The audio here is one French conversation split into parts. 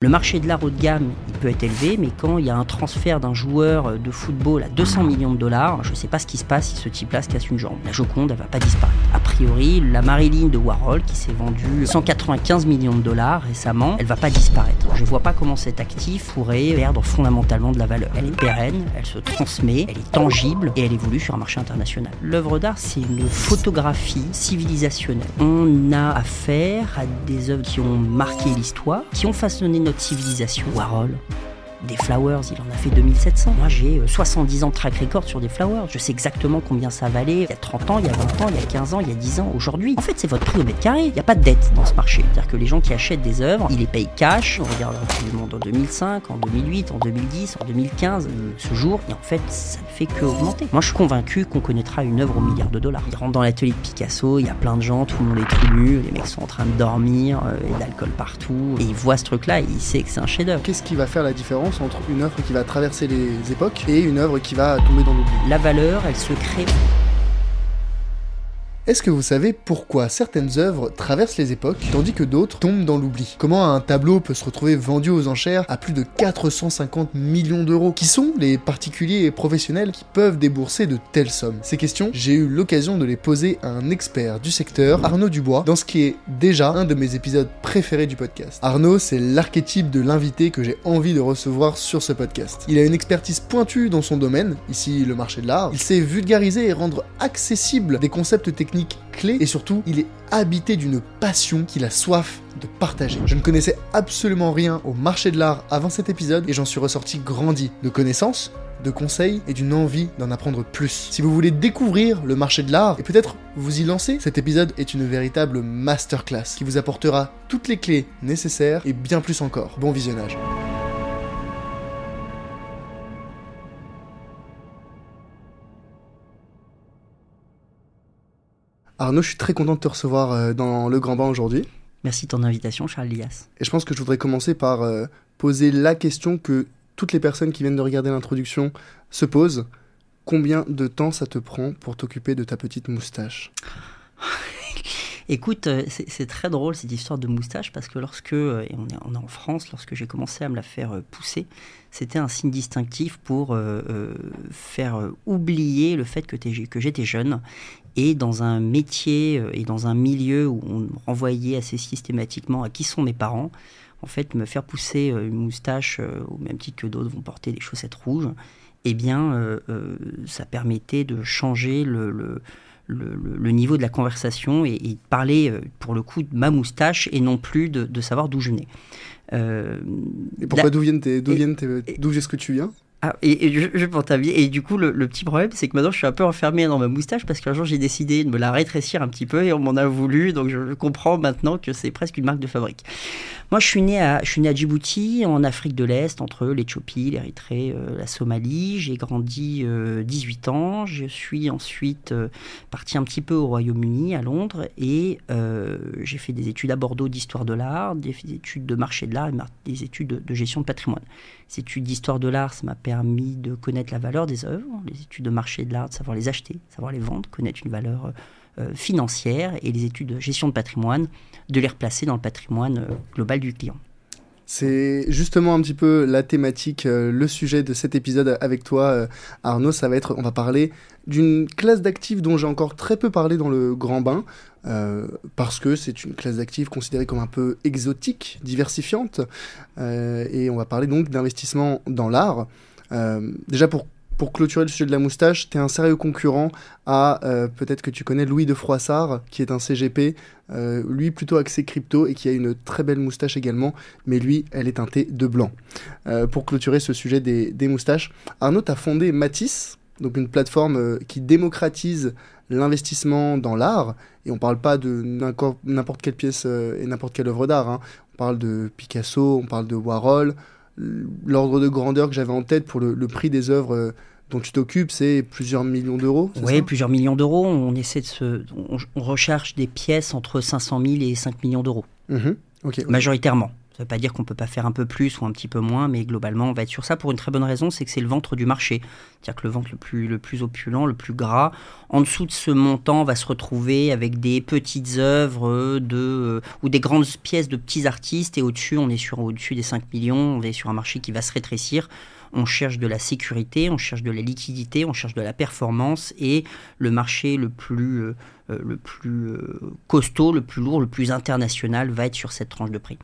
Le marché de l'art haut de gamme, il peut être élevé, mais quand il y a un transfert d'un joueur de football à 200 millions de dollars, je ne sais pas ce qui se passe si ce type-là se casse une jambe. La Joconde, elle va pas disparaître. A priori, la Marilyn de Warhol, qui s'est vendue 195 millions de dollars récemment, elle va pas disparaître. Je vois pas comment cet actif pourrait perdre fondamentalement de la valeur. Elle est pérenne, elle se transmet, elle est tangible et elle évolue sur un marché international. L'œuvre d'art, c'est une photographie civilisationnelle. On a affaire à des œuvres qui ont marqué l'histoire, qui ont façonné civilisation. Warhol, des Flowers, il en a fait 2700. Moi, j'ai 70 euh, ans de track record sur des Flowers. Je sais exactement combien ça valait il y a 30 ans, il y a 20 ans, il y a 15 ans, il y a 10 ans, aujourd'hui. En fait, c'est votre prix au mètre carré. Il n'y a pas de dette dans ce marché. C'est-à-dire que les gens qui achètent des œuvres, ils les payent cash. On regarde le monde en 2005, en 2008, en 2010, en 2015, euh, ce jour. Et en fait, ça ne fait que augmenter. Moi, je suis convaincu qu'on connaîtra une œuvre au milliard de dollars. Il rentre dans l'atelier de Picasso, il y a plein de gens, tout le monde est tout les mecs sont en train de dormir, euh, et d'alcool partout. Et il voit ce truc-là et il sait que c'est un chef-d'œuvre. Qu'est-ce qui va faire la différence? Entre une œuvre qui va traverser les époques et une œuvre qui va tomber dans l'oubli. La valeur, elle se crée est-ce que vous savez pourquoi certaines œuvres traversent les époques tandis que d'autres tombent dans l'oubli Comment un tableau peut se retrouver vendu aux enchères à plus de 450 millions d'euros Qui sont les particuliers et professionnels qui peuvent débourser de telles sommes Ces questions, j'ai eu l'occasion de les poser à un expert du secteur, Arnaud Dubois, dans ce qui est déjà un de mes épisodes préférés du podcast. Arnaud, c'est l'archétype de l'invité que j'ai envie de recevoir sur ce podcast. Il a une expertise pointue dans son domaine, ici le marché de l'art. Il sait vulgariser et rendre accessible des concepts techniques clé et surtout il est habité d'une passion qu'il a soif de partager. Je ne connaissais absolument rien au marché de l'art avant cet épisode et j'en suis ressorti grandi de connaissances, de conseils et d'une envie d'en apprendre plus. Si vous voulez découvrir le marché de l'art et peut-être vous y lancer, cet épisode est une véritable masterclass qui vous apportera toutes les clés nécessaires et bien plus encore. Bon visionnage. Arnaud, je suis très content de te recevoir euh, dans le Grand Bain aujourd'hui. Merci de ton invitation, Charles Lias. Et je pense que je voudrais commencer par euh, poser la question que toutes les personnes qui viennent de regarder l'introduction se posent. Combien de temps ça te prend pour t'occuper de ta petite moustache? Écoute, euh, c'est très drôle cette histoire de moustache parce que lorsque, et on, est, on est en France, lorsque j'ai commencé à me la faire pousser, c'était un signe distinctif pour faire oublier le fait que j'étais jeune et dans un métier euh, et dans un milieu où on me renvoyait assez systématiquement à qui sont mes parents, en fait, me faire pousser euh, une moustache, euh, au même titre que d'autres vont porter des chaussettes rouges, eh bien, ça permettait de changer le, le, niveau de la conversation et, de parler, pour le coup, de ma moustache et non plus de, savoir d'où je venais. et pourquoi d'où viennent d'où est-ce que tu viens? Ah, et, je, je pour Et du coup, le, petit problème, c'est que maintenant, je suis un peu enfermé dans ma moustache parce qu'un jour, j'ai décidé de me la rétrécir un petit peu et on m'en a voulu. Donc, je comprends maintenant que c'est presque une marque de fabrique. Moi, je suis né à, je suis né à Djibouti, en Afrique de l'Est, entre l'Éthiopie, l'Érythrée, euh, la Somalie. J'ai grandi 18 euh, ans. Je suis ensuite euh, parti un petit peu au Royaume-Uni, à Londres, et j'ai fait des études à Bordeaux d'histoire de l'art, des études de marché de l'art et des études de, de gestion de patrimoine. Ces études d'histoire de l'art, ça m'a permis de connaître la valeur des œuvres, les études de marché de l'art, de savoir les acheter, savoir les vendre, connaître une valeur euh, financière et les études de gestion de patrimoine, de les replacer dans le patrimoine euh, global du client. C'est justement un petit peu la thématique, euh, le sujet de cet épisode avec toi, Arnaud. Ça va être, on va parler d'une classe d'actifs dont j'ai encore très peu parlé dans le grand bain, parce que c'est une classe d'actifs considérée comme un peu exotique, diversifiante, et on va parler donc d'investissement dans l'art. déjà pour pour clôturer le sujet de la moustache, tu es un sérieux concurrent à, euh, peut-être que tu connais Louis de Froissart, qui est un CGP, euh, lui plutôt axé crypto et qui a une très belle moustache également, mais lui, elle est teintée de blanc. Euh, pour clôturer ce sujet des, moustaches, Arnaud a fondé Matisse, donc une plateforme qui démocratise l'investissement dans l'art, et on parle pas de n'importe quelle pièce et n'importe quelle œuvre d'art, hein. on parle de Picasso, on parle de Warhol, l'ordre de grandeur que j'avais en tête pour le, prix des œuvres euh, dont tu t'occupes, c'est plusieurs millions d'euros Oui, plusieurs millions d'euros. On essaie de se, on, recherche des pièces entre 500 000 et 5 millions d'euros. Mhm. Majoritairement. Ça ne veut pas dire qu'on ne peut pas faire un peu plus ou un petit peu moins, mais globalement, on va être sur ça pour une très bonne raison, c'est que c'est le ventre du marché. C'est-à-dire que le ventre le plus, le plus opulent, le plus gras, en dessous de ce montant, va se retrouver avec des petites œuvres de, euh, ou des grandes pièces de petits artistes, et au-dessus, on est sur au-dessus des 5 millions, on est sur un marché qui va se rétrécir on cherche de la sécurité, on cherche de la liquidité, on cherche de la performance et le marché le plus, euh, euh, le plus costaud, le plus lourd, le plus international va être sur cette tranche de prix.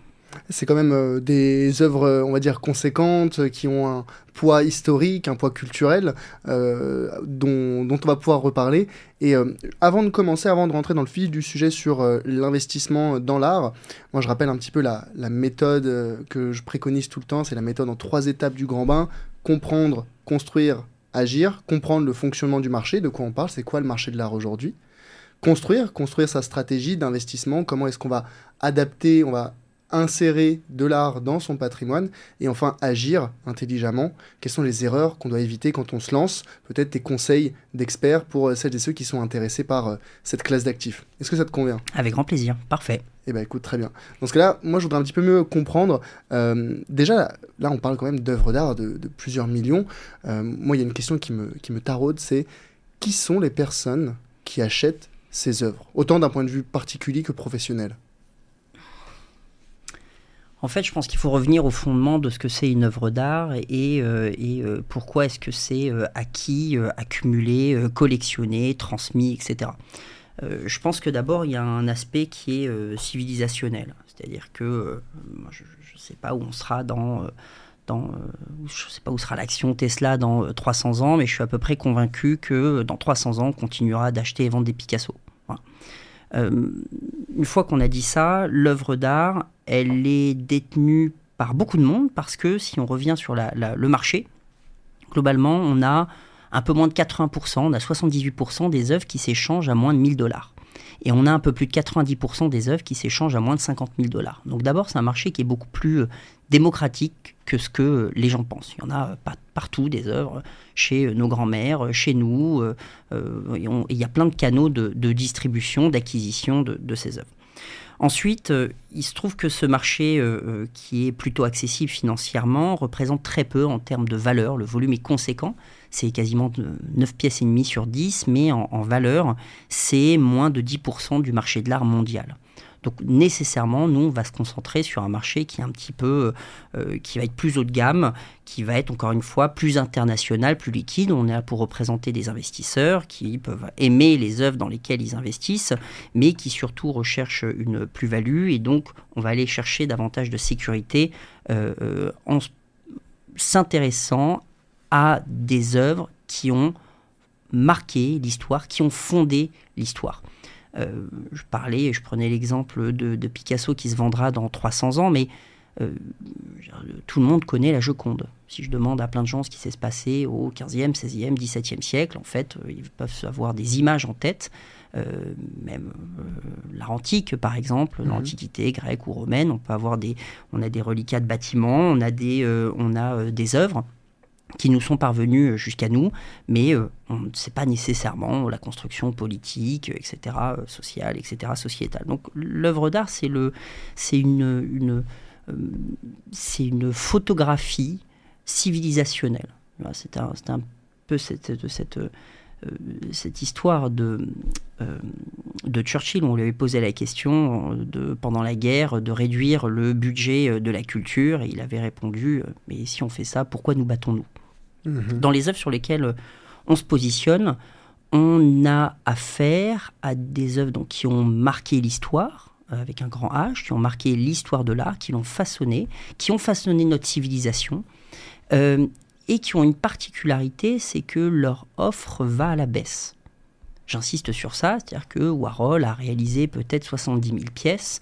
C'est quand même euh, des œuvres, euh, on va dire, conséquentes, euh, qui ont un poids historique, un poids culturel, dont, on va pouvoir reparler. Et avant de commencer, avant de rentrer dans le fil du sujet sur l'investissement dans l'art, moi je rappelle un petit peu la, la méthode que je préconise tout le temps, c'est la méthode en trois étapes du grand bain, comprendre, construire, agir, comprendre le fonctionnement du marché, de quoi on parle, c'est quoi le marché de l'art aujourd'hui, construire, construire sa stratégie d'investissement, comment est-ce qu'on va adapter, on va insérer de l'art dans son patrimoine et enfin agir intelligemment. Quelles sont les erreurs qu'on doit éviter quand on se lance? Peut-être des conseils d'experts pour euh, celles et ceux qui sont intéressés par euh, cette classe d'actifs. Est-ce que ça te convient? Avec grand plaisir, parfait. Eh bien écoute, très bien. Dans ce cas-là, moi je voudrais un petit peu mieux comprendre. Euh, déjà, là on parle quand même d'œuvres d'art de, plusieurs millions. moi il y a une question qui me, qui me taraude, c'est qui sont les personnes qui achètent ces œuvres? Autant d'un point de vue particulier que professionnel. En fait, je pense qu'il faut revenir au fondement de ce que c'est une œuvre d'art et, euh, euh, pourquoi est-ce que c'est euh, acquis, accumulé, collectionné, transmis, etc. je pense que d'abord, il y a un aspect qui est civilisationnel. C'est-à-dire que je ne sais pas où on sera dans... je sais pas où sera l'action Tesla dans 300 ans, mais je suis à peu près convaincu que dans 300 ans, on continuera d'acheter et vendre des Picasso. une fois qu'on a dit ça, l'œuvre d'art, elle est détenue par beaucoup de monde parce que si on revient sur le marché, globalement, on a un peu moins de 80%, on a 78% des œuvres qui s'échangent à moins de 1000 dollars. Et on a un peu plus de 90% des œuvres qui s'échangent à moins de 50 000 dollars. Donc d'abord, c'est un marché qui est beaucoup plus euh, démocratique que ce que les gens pensent. Il y en a pas partout des œuvres chez euh, nos grands-mères, chez nous. il y a plein de canaux de, distribution, d'acquisition de, ces œuvres. Ensuite, euh, il se trouve que ce marché, euh, euh, qui est plutôt accessible financièrement, représente très peu en termes de valeur. Le volume est conséquent. C'est quasiment 9 pièces et demie sur 10, mais en valeur, c'est moins de 10% du marché de l'art mondial. Donc nécessairement, nous, on va se concentrer sur un marché qui est un petit peu, euh, qui va être plus haut de gamme, qui va être encore une fois plus international, plus liquide. On est là pour représenter des investisseurs qui peuvent aimer les œuvres dans lesquelles ils investissent, mais qui surtout recherchent une plus-value. Et donc, on va aller chercher davantage de sécurité euh, euh, en s'intéressant à des œuvres qui ont marqué l'histoire, qui ont fondé l'histoire. Euh, je parlais, je prenais l'exemple de, Picasso qui se vendra dans 300 ans, mais euh, tout le monde connaît la Joconde. Si je demande à plein de gens ce qui s'est passé au 15e, 16e, 17e siècle, en fait, euh, ils peuvent avoir des images en tête, même l'art antique, par exemple, mhm. l'Antiquité grecque ou romaine, on peut avoir des, on a des reliquats de bâtiments, on a des, on a des œuvres qui nous sont parvenus euh, jusqu'à nous, mais euh, on ne sait pas nécessairement la construction politique, etc., euh, sociale, etc., sociétale. Donc l'œuvre d'art, c'est le, c'est une, une c'est une photographie civilisationnelle. C'est un, un, peu cette, cette, cette histoire de, de Churchill, où on lui avait posé la question de, pendant la guerre de réduire le budget de la culture, et il avait répondu, mais si on fait ça, pourquoi nous battons-nous? Mhm. Dans les œuvres sur lesquelles euh, on se positionne, on a affaire à des œuvres donc, qui ont marqué l'histoire, euh, avec un grand H, qui ont marqué l'histoire de l'art, qui l'ont façonné, qui ont façonné notre civilisation, euh, et qui ont une particularité, c'est que leur offre va à la baisse. J'insiste sur ça, c'est-à-dire que Warhol a réalisé peut-être 70 000 pièces,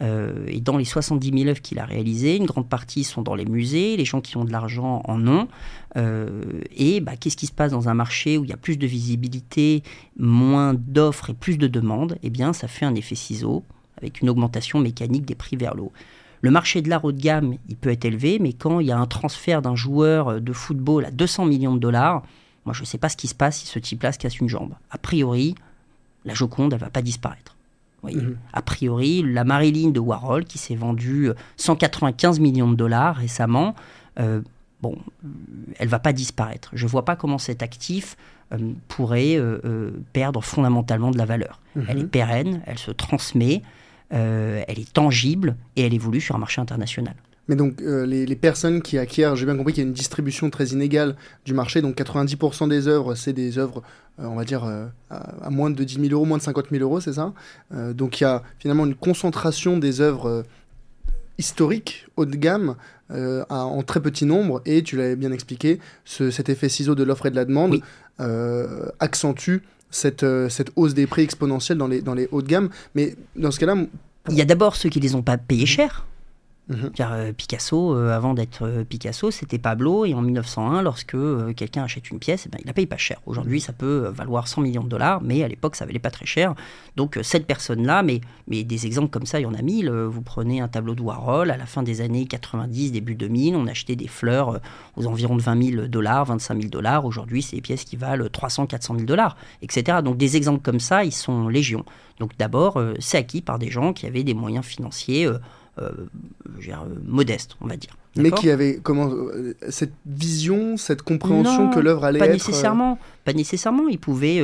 euh, et dans les 70 000 œuvres qu'il a réalisées, une grande partie sont dans les musées, les gens qui ont de l'argent en ont. Euh, et bah, qu'est-ce qui se passe dans un marché où il y a plus de visibilité, moins d'offres et plus de demandes? Eh bien, ça fait un effet ciseau avec une augmentation mécanique des prix vers l'eau. Le marché de l'art haut de gamme, il peut être élevé, mais quand il y a un transfert d'un joueur de football à 200 millions de dollars, moi je ne sais pas ce qui se passe si ce type-là se casse une jambe. A priori, la Joconde, elle va pas disparaître. Mhm. A priori, la Marilyn de Warhol, qui s'est vendue 195 millions de dollars récemment, bon, elle va pas disparaître. Je ne vois pas comment cet actif pourrait perdre fondamentalement de la valeur. Mhm. Elle est pérenne, elle se transmet, elle est tangible et elle évolue sur un marché international. Mais donc, euh, les, personnes qui acquièrent, j'ai bien compris qu'il y a une distribution très inégale du marché. Donc, 90% des œuvres, c'est des œuvres, euh, on va dire, euh, à, moins de 10 000 euros, moins de 50 000 euros, c'est ça Donc, il y a finalement une concentration des œuvres historiques, haut de gamme, en très petit nombre. Et tu l'avais bien expliqué, cet effet ciseau de l'offre et de la demande accentue cette, cette hausse des prix exponentielle dans les, dans les hauts de gamme. Mais dans ce cas-là. Il y a d'abord ceux qui les ont pas payés cher. Mhm. Car euh, Picasso, euh, avant d'être euh, Picasso, c'était Pablo. Et en 1901, lorsque quelqu'un achète une pièce, eh ben, il la paye pas cher. Aujourd'hui, ça peut valoir 100 millions de dollars, mais à l'époque, ça valait pas très cher. Donc cette personne-là, mais, mais des exemples comme ça, il y en a mille. Vous prenez un tableau de Warhol, à la fin des années 90, début 2000, on achetait des fleurs aux environs de 20 000 dollars, 25 000 dollars. Aujourd'hui, c'est des pièces qui valent 300, 400 000 dollars, etc. Donc des exemples comme ça, ils sont légion. Donc d'abord, c'est acquis par des gens qui avaient des moyens financiers euh, euh, modeste, on va dire. Mais qui avait comment euh, cette vision, cette compréhension que l'œuvre allait pas être. Nécessairement, Pas nécessairement. Il pouvait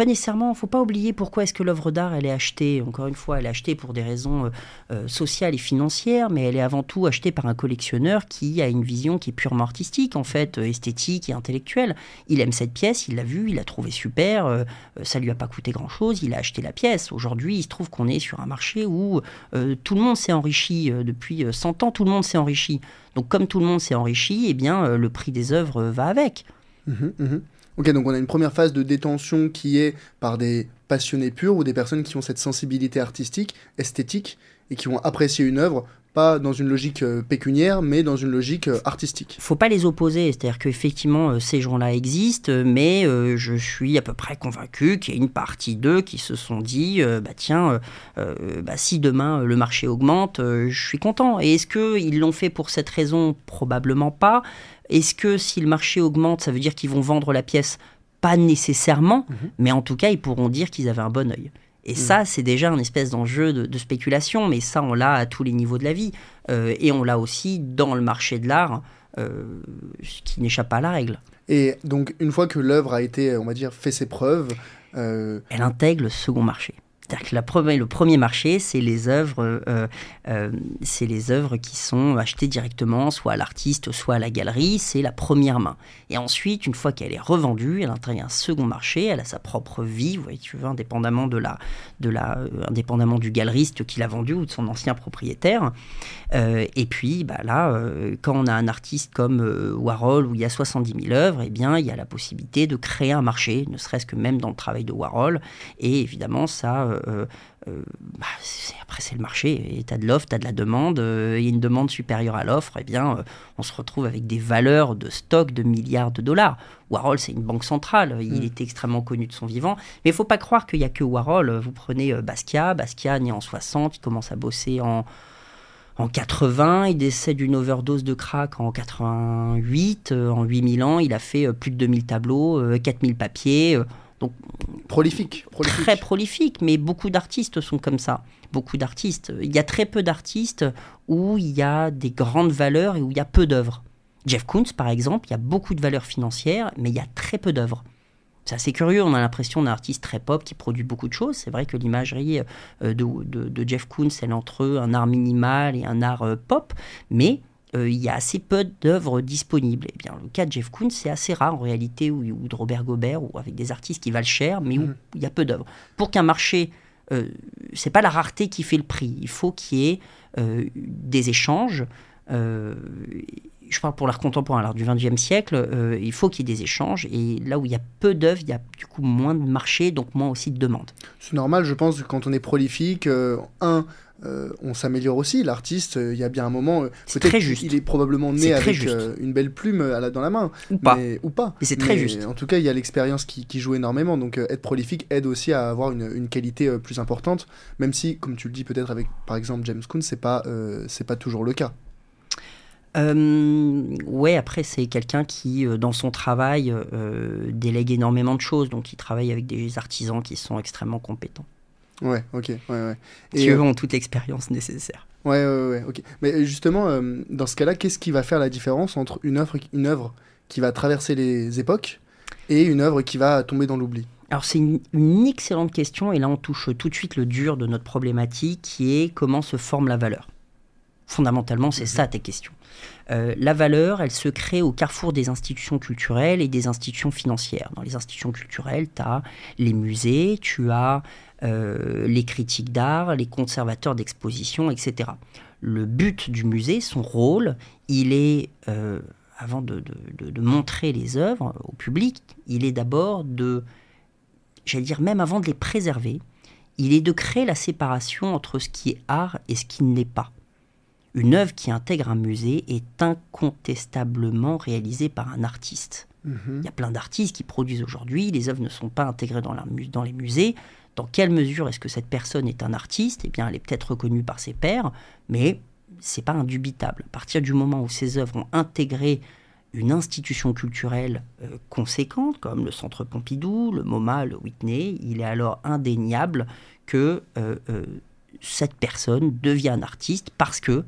pas nécessairement, faut pas oublier pourquoi est-ce que l'œuvre d'art elle est achetée. Encore une fois, elle est achetée pour des raisons euh, euh, sociales et financières, mais elle est avant tout achetée par un collectionneur qui a une vision qui est purement artistique, en fait, euh, esthétique et intellectuelle. Il aime cette pièce, il l'a vue, il l'a trouvée super, ça lui a pas coûté grand-chose, il a acheté la pièce. Aujourd'hui, il se trouve qu'on est sur un marché où tout le monde s'est enrichi depuis 100 ans, tout le monde s'est enrichi. Donc comme tout le monde s'est enrichi, eh bien le prix des œuvres va avec. Mmh mmh Donc on a une première phase de détention qui est par des passionnés purs ou des personnes qui ont cette sensibilité artistique, esthétique, et qui vont apprécier une œuvre, pas dans une logique euh, pécuniaire, mais dans une logique euh, artistique. Faut pas les opposer, c'est-à-dire qu'effectivement, euh, ces gens-là existent, mais je suis à peu près convaincu qu'il y a une partie d'eux qui se sont dit, bah tiens, bah, si demain le marché augmente, je suis content. Et est-ce qu'ils l'ont fait pour cette raison? Probablement pas. Est-ce que si le marché augmente, ça veut dire qu'ils vont vendre la pièce? Pas nécessairement, mhm. mais en tout cas, ils pourront dire qu'ils avaient un bon œil. Et mhm. ça, c'est déjà un espèce d'enjeu de, spéculation, mais ça, on l'a à tous les niveaux de la vie. Euh, et on l'a aussi dans le marché de l'art, euh, qui n'échappe pas à la règle. Et donc, une fois que l'œuvre a été, on va dire, fait ses preuves... Euh, Elle intègre le second marché. C'est-à-dire que le premier marché, c'est les œuvres, euh, euh, c'est les œuvres qui sont achetées directement, soit à l'artiste, soit à la galerie. C'est la première main. Et ensuite, une fois qu'elle est revendue, elle intègre un second marché. Elle a sa propre vie, vous voyez, indépendamment de la, de la, euh, indépendamment du galeriste qui l'a vendue ou de son ancien propriétaire. et puis, bah là, quand on a un artiste comme Warhol où il y a 70 000 œuvres, eh bien, il y a la possibilité de créer un marché, ne serait-ce que même dans le travail de Warhol. Et évidemment, ça bah, après c'est le marché, et tu as de l'offre, tu as de la demande, euh, il y a une demande supérieure à l'offre, et eh bien on se retrouve avec des valeurs de stock de milliards de dollars. Warhol, c'est une banque centrale, il mm. était extrêmement connu de son vivant, mais il faut pas croire qu'il n'y a que Warhol. Vous prenez Basquiat, Basquiat né en 60, il commence à bosser en en 80, il décède d'une overdose de crack en 88. en 8000 ans, il a fait plus de 2000 tableaux, 4000 papiers. Donc, prolifique, Très prolifique, mais beaucoup d'artistes sont comme ça. Beaucoup d'artistes. Il y a très peu d'artistes où il y a des grandes valeurs et où il y a peu d'œuvres. Jeff Koons, par exemple, il y a beaucoup de valeurs financières, mais il y a très peu d'œuvres. C'est assez curieux, on a l'impression d'un artiste très pop qui produit beaucoup de choses. C'est vrai que l'imagerie euh, de, Jeff Koons, elle entre un art minimal et un art euh, pop, mais il y a assez peu d'œuvres disponibles. Et eh bien, le cas de Jeff Koons, c'est assez rare en réalité, ou, de Robert Gobert, ou avec des artistes qui valent cher, mais où mhm. il y a peu d'œuvres. Pour qu'un marché, euh, c'est pas la rareté qui fait le prix. Il faut qu'il y ait euh, des échanges. Euh, je parle pour l'art contemporain, l'art du XXe siècle, il faut qu'il y ait des échanges. Et là où il y a peu d'œuvres, il y a du coup moins de marché, donc moins aussi de demande. C'est normal, je pense, quand on est prolifique, un, euh, on s'améliore aussi. L'artiste, euh, il y a bien un moment, euh, peut-être il est probablement né avec une belle plume à la, dans la main. Ou pas. Mais, ou pas. c'est très juste. En tout cas, il y a l'expérience qui, joue énormément. Donc être prolifique aide aussi à avoir une, qualité plus importante, même si, comme tu le dis peut-être avec par exemple James Coon, c'est pas, c'est pas toujours le cas. ouais, après c'est quelqu'un qui, dans son travail, délègue énormément de choses, donc il travaille avec des artisans qui sont extrêmement compétents. Ouais, ok, ouais, ouais. Et qui eux ont toute l'expérience nécessaire. Ouais, ouais, ouais, ok. Mais justement, dans ce cas-là, qu'est-ce qui va faire la différence entre une œuvre, une œuvre qui va traverser les époques et une œuvre qui va tomber dans l'oubli? Alors c'est une, excellente question et là on touche tout de suite le dur de notre problématique qui est comment se forme la valeur. Fondamentalement c'est mhm. ça tes questions. Euh, la valeur, elle se crée au carrefour des institutions culturelles et des institutions financières. Dans les institutions culturelles, tu as les musées, tu as euh, les critiques d'art, les conservateurs d'exposition, etc. Le but du musée, son rôle, il est euh, avant de, montrer les œuvres au public, il est d'abord de, j'allais dire même avant de les préserver, il est de créer la séparation entre ce qui est art et ce qui ne l'est pas. Une œuvre qui intègre un musée est incontestablement réalisée par un artiste. Mhm. Il y a plein d'artistes qui produisent aujourd'hui, les œuvres ne sont pas intégrées dans, dans les musées. Dans quelle mesure est-ce que cette personne est un artiste? Eh bien, elle est peut-être reconnue par ses pairs, mais c'est pas indubitable. À partir du moment où ces œuvres ont intégré une institution culturelle euh, conséquente, comme le Centre Pompidou, le MoMA, le Whitney, il est alors indéniable que euh, euh, cette personne devient un artiste parce que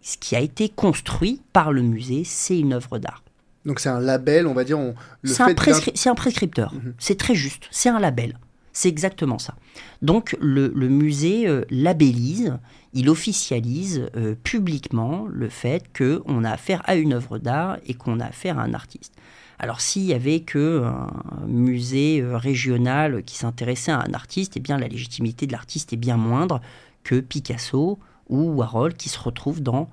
ce qui a été construit par le musée, c'est une œuvre d'art. Donc c'est un label, on va dire. C'est un, un, prescripteur. Mhm. C'est très juste. C'est un label. C'est exactement ça. Donc le, musée euh, labellise, il officialise euh, publiquement le fait qu'on a affaire à une œuvre d'art et qu'on a affaire à un artiste. Alors s'il y avait que un musée euh, régional qui s'intéressait à un artiste, eh bien la légitimité de l'artiste est bien moindre que Picasso ou Warhol qui se retrouvent dans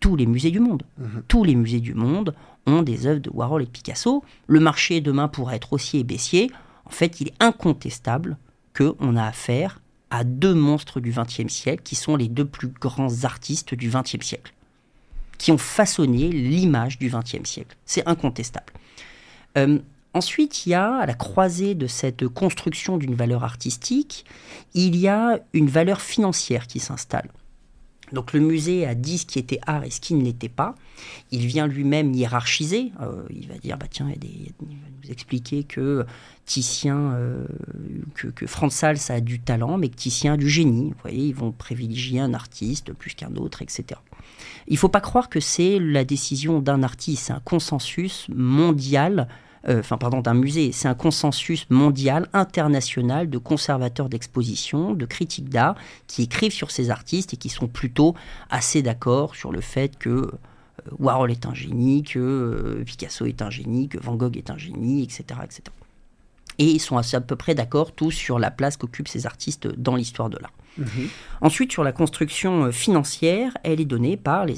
tous les musées du monde. Mhm. Tous les musées du monde ont des œuvres de Warhol et de Picasso. Le marché demain pourrait être haussier et baissier. En fait, il est incontestable qu'on a affaire à deux monstres du XXe siècle, qui sont les deux plus grands artistes du XXe siècle, qui ont façonné l'image du XXe siècle. C'est incontestable. Euh, ensuite, il y a, à la croisée de cette construction d'une valeur artistique, il y a une valeur financière qui s'installe. Donc le musée a dit ce qui était art et ce qui ne l'était pas. Il vient lui-même hiérarchiser. Euh, il va dire, bah tiens, il, va nous expliquer que Titien, euh, que, que Franz Sals a du talent, mais que Titien a du génie. Vous voyez, ils vont privilégier un artiste plus qu'un autre, etc. Il ne faut pas croire que c'est la décision d'un artiste, c'est un consensus mondial enfin pardon, d'un musée. C'est un consensus mondial, international de conservateurs d'exposition, de critiques d'art, qui écrivent sur ces artistes et qui sont plutôt assez d'accord sur le fait que euh, Warhol est un génie, que euh, Picasso est un génie, que Van Gogh est un génie, etc. etc. Et ils sont à peu près d'accord tous sur la place qu'occupent ces artistes dans l'histoire de l'art. Mhm. Ensuite, sur la construction financière, elle est donnée par les,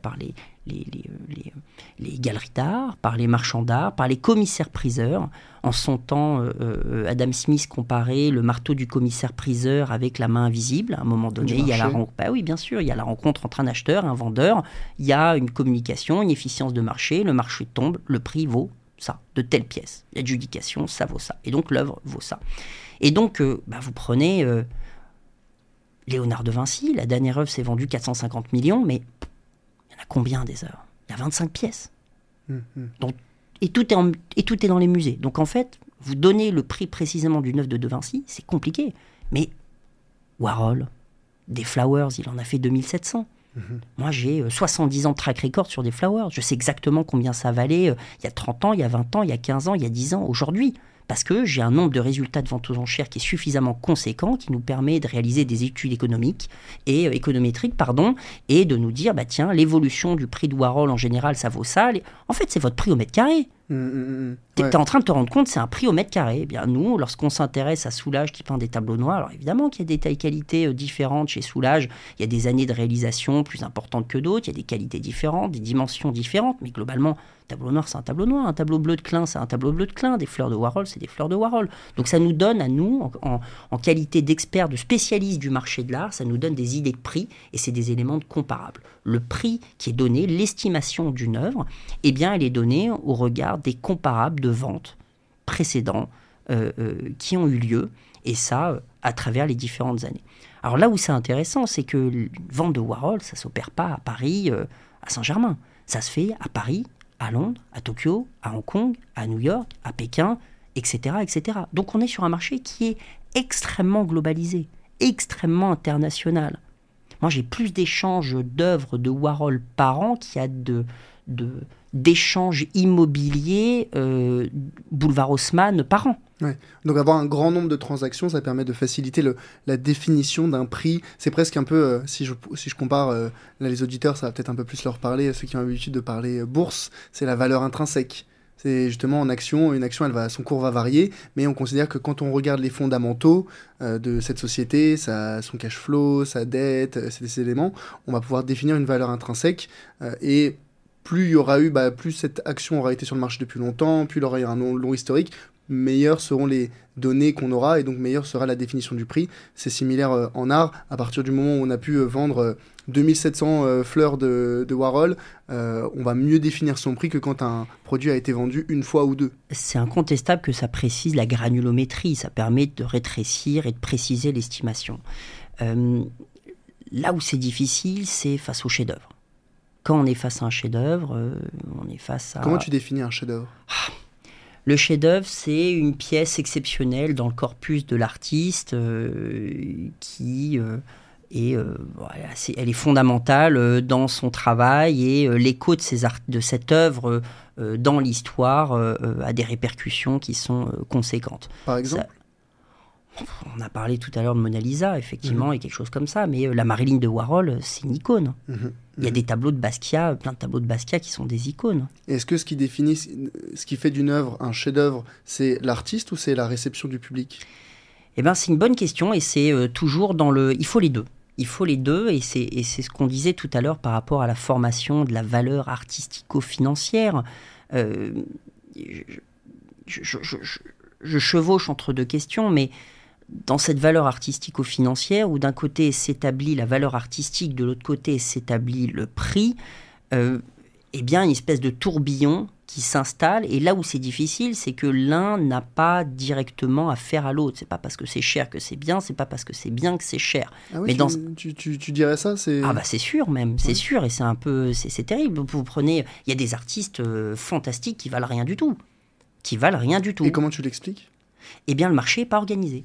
par les, les, les, les, galeries d'art, par les marchands d'art, par les commissaires-priseurs. En son temps, euh, euh, Adam Smith comparait le marteau du commissaire-priseur avec la main invisible. À un moment donné, il y a la rencontre. Bah oui, bien sûr, il y a la rencontre entre un acheteur et un vendeur. Il y a une communication, une efficience de marché. Le marché tombe, le prix vaut ça, de telle pièce. L'adjudication, ça vaut ça. Et donc l'œuvre vaut ça. Et donc, euh, bah, vous prenez Léonard de Vinci, la dernière œuvre s'est vendue 450 millions, mais combien des heures? Il y a 25 pièces. Hum, hum. Donc, et, tout est et tout est dans les musées. Donc en fait, vous donnez le prix précisément d'une œuvre de De Vinci, c'est compliqué. Mais Warhol, des Flowers, il en a fait 2700. Hum, Moi, j'ai 70 euh, ans de track record sur des Flowers. Je sais exactement combien ça valait euh, il y a 30 ans, il y a 20 ans, il y a 15 ans, il y a 10 ans, aujourd'hui parce que j'ai un nombre de résultats de vente aux enchères qui est suffisamment conséquent, qui nous permet de réaliser des études économiques et euh, économétriques, pardon, et de nous dire, bah tiens, l'évolution du prix de Warhol en général, ça vaut ça. En fait, c'est votre prix au mètre carré. Mmh. Tu es en train de te rendre compte, c'est un prix au mètre carré. Eh bien, nous, lorsqu'on s'intéresse à Soulage qui peint des tableaux noirs, alors évidemment qu'il y a des tailles qualités euh, différentes chez Soulage. Il y a des années de réalisation plus importantes que d'autres. Il y a des qualités différentes, des dimensions différentes. Mais globalement, tableau noir, c'est un tableau noir. Un tableau bleu de Klein, c'est un tableau bleu de Klein. Des fleurs de Warhol, c'est des fleurs de Warhol. Donc ça nous donne à nous, en, qualité d'experts, de spécialistes du marché de l'art, ça nous donne des idées de prix et c'est des éléments comparables. Le prix qui est donné, l'estimation d'une œuvre, eh bien, elle est donnée au regard des comparables de ventes précédents euh, euh, qui ont eu lieu, et ça euh, à travers les différentes années. Alors là où c'est intéressant, c'est que le vente de Warhol, ça s'opère pas à Paris, à Saint-Germain. Ça se fait à Paris, à Londres, à Tokyo, à Hong Kong, à New York, à Pékin, etc., etc. Donc on est sur un marché qui est extrêmement globalisé, extrêmement international. Moi, j'ai plus d'échanges d'œuvres de Warhol par an qu'il y a de, d'échanges immobiliers euh, boulevard Haussmann par an. Donc avoir un grand nombre de transactions, ça permet de faciliter la définition d'un prix. C'est presque un peu, euh, si, je, compare, euh, les auditeurs, ça va peut-être un peu plus leur parler, ceux qui ont l'habitude de parler bourse, c'est la valeur intrinsèque. C'est justement en action, une action, son cours va varier, mais on considère que quand on regarde les fondamentaux de cette société, son cash flow, sa dette, ces éléments, on va pouvoir définir une valeur intrinsèque. Et plus y aura eu, bah, plus cette action aura été sur le marché depuis longtemps, plus il aura eu un long historique, meilleures seront les données qu'on aura et donc meilleure sera la définition du prix. C'est similaire euh, en art. À partir du moment où on a pu euh, vendre 2700 euh, fleurs de, Warhol, on va mieux définir son prix que quand un produit a été vendu une fois ou deux. C'est incontestable que ça précise la granulométrie, ça permet de rétrécir et de préciser l'estimation. là où c'est difficile, c'est face au chef-d'œuvre. Quand on est face à un chef-d'œuvre, on est face à. Comment tu définis un chef-d'œuvre? Ah, le chef-d'œuvre, c'est une pièce exceptionnelle dans le corpus de l'artiste euh, qui euh, est, euh, elle est fondamentale dans son travail et l'écho de, de cette œuvre dans l'histoire a des répercussions qui sont conséquentes. Par exemple? On a parlé tout à l'heure de Mona Lisa, effectivement, mhm. et quelque chose comme ça, mais la Marilyn de Warhol, c'est une icône. Mhm. Il y a des tableaux de Basquiat, plein de tableaux de Basquiat qui sont des icônes. Est-ce que ce qui définit, ce qui fait d'une œuvre un chef-d'œuvre, c'est l'artiste ou c'est la réception du public? Eh bien, c'est une bonne question et c'est euh, toujours dans le. Il faut les deux. Il faut les deux et c'est ce qu'on disait tout à l'heure par rapport à la formation de la valeur artistico-financière. Euh, je, je, chevauche entre deux questions, mais dans cette valeur artistico-financière, où d'un côté s'établit la valeur artistique, de l'autre côté s'établit le prix, euh, eh bien, une espèce de tourbillon qui s'installe. Et là où c'est difficile, c'est que l'un n'a pas directement affaire à l'autre. C'est pas parce que c'est cher que c'est bien, c'est pas parce que c'est bien que c'est cher. Ah Mais tu, dans... tu, tu, dirais ça c'est... Ah bah c'est sûr même, c'est sûr. Et c'est un peu... C'est terrible. Vous prenez... Il y a des artistes euh, fantastiques qui valent rien du tout. Qui valent rien du tout. Et comment tu l'expliques? Eh bien, le marché n'est pas organisé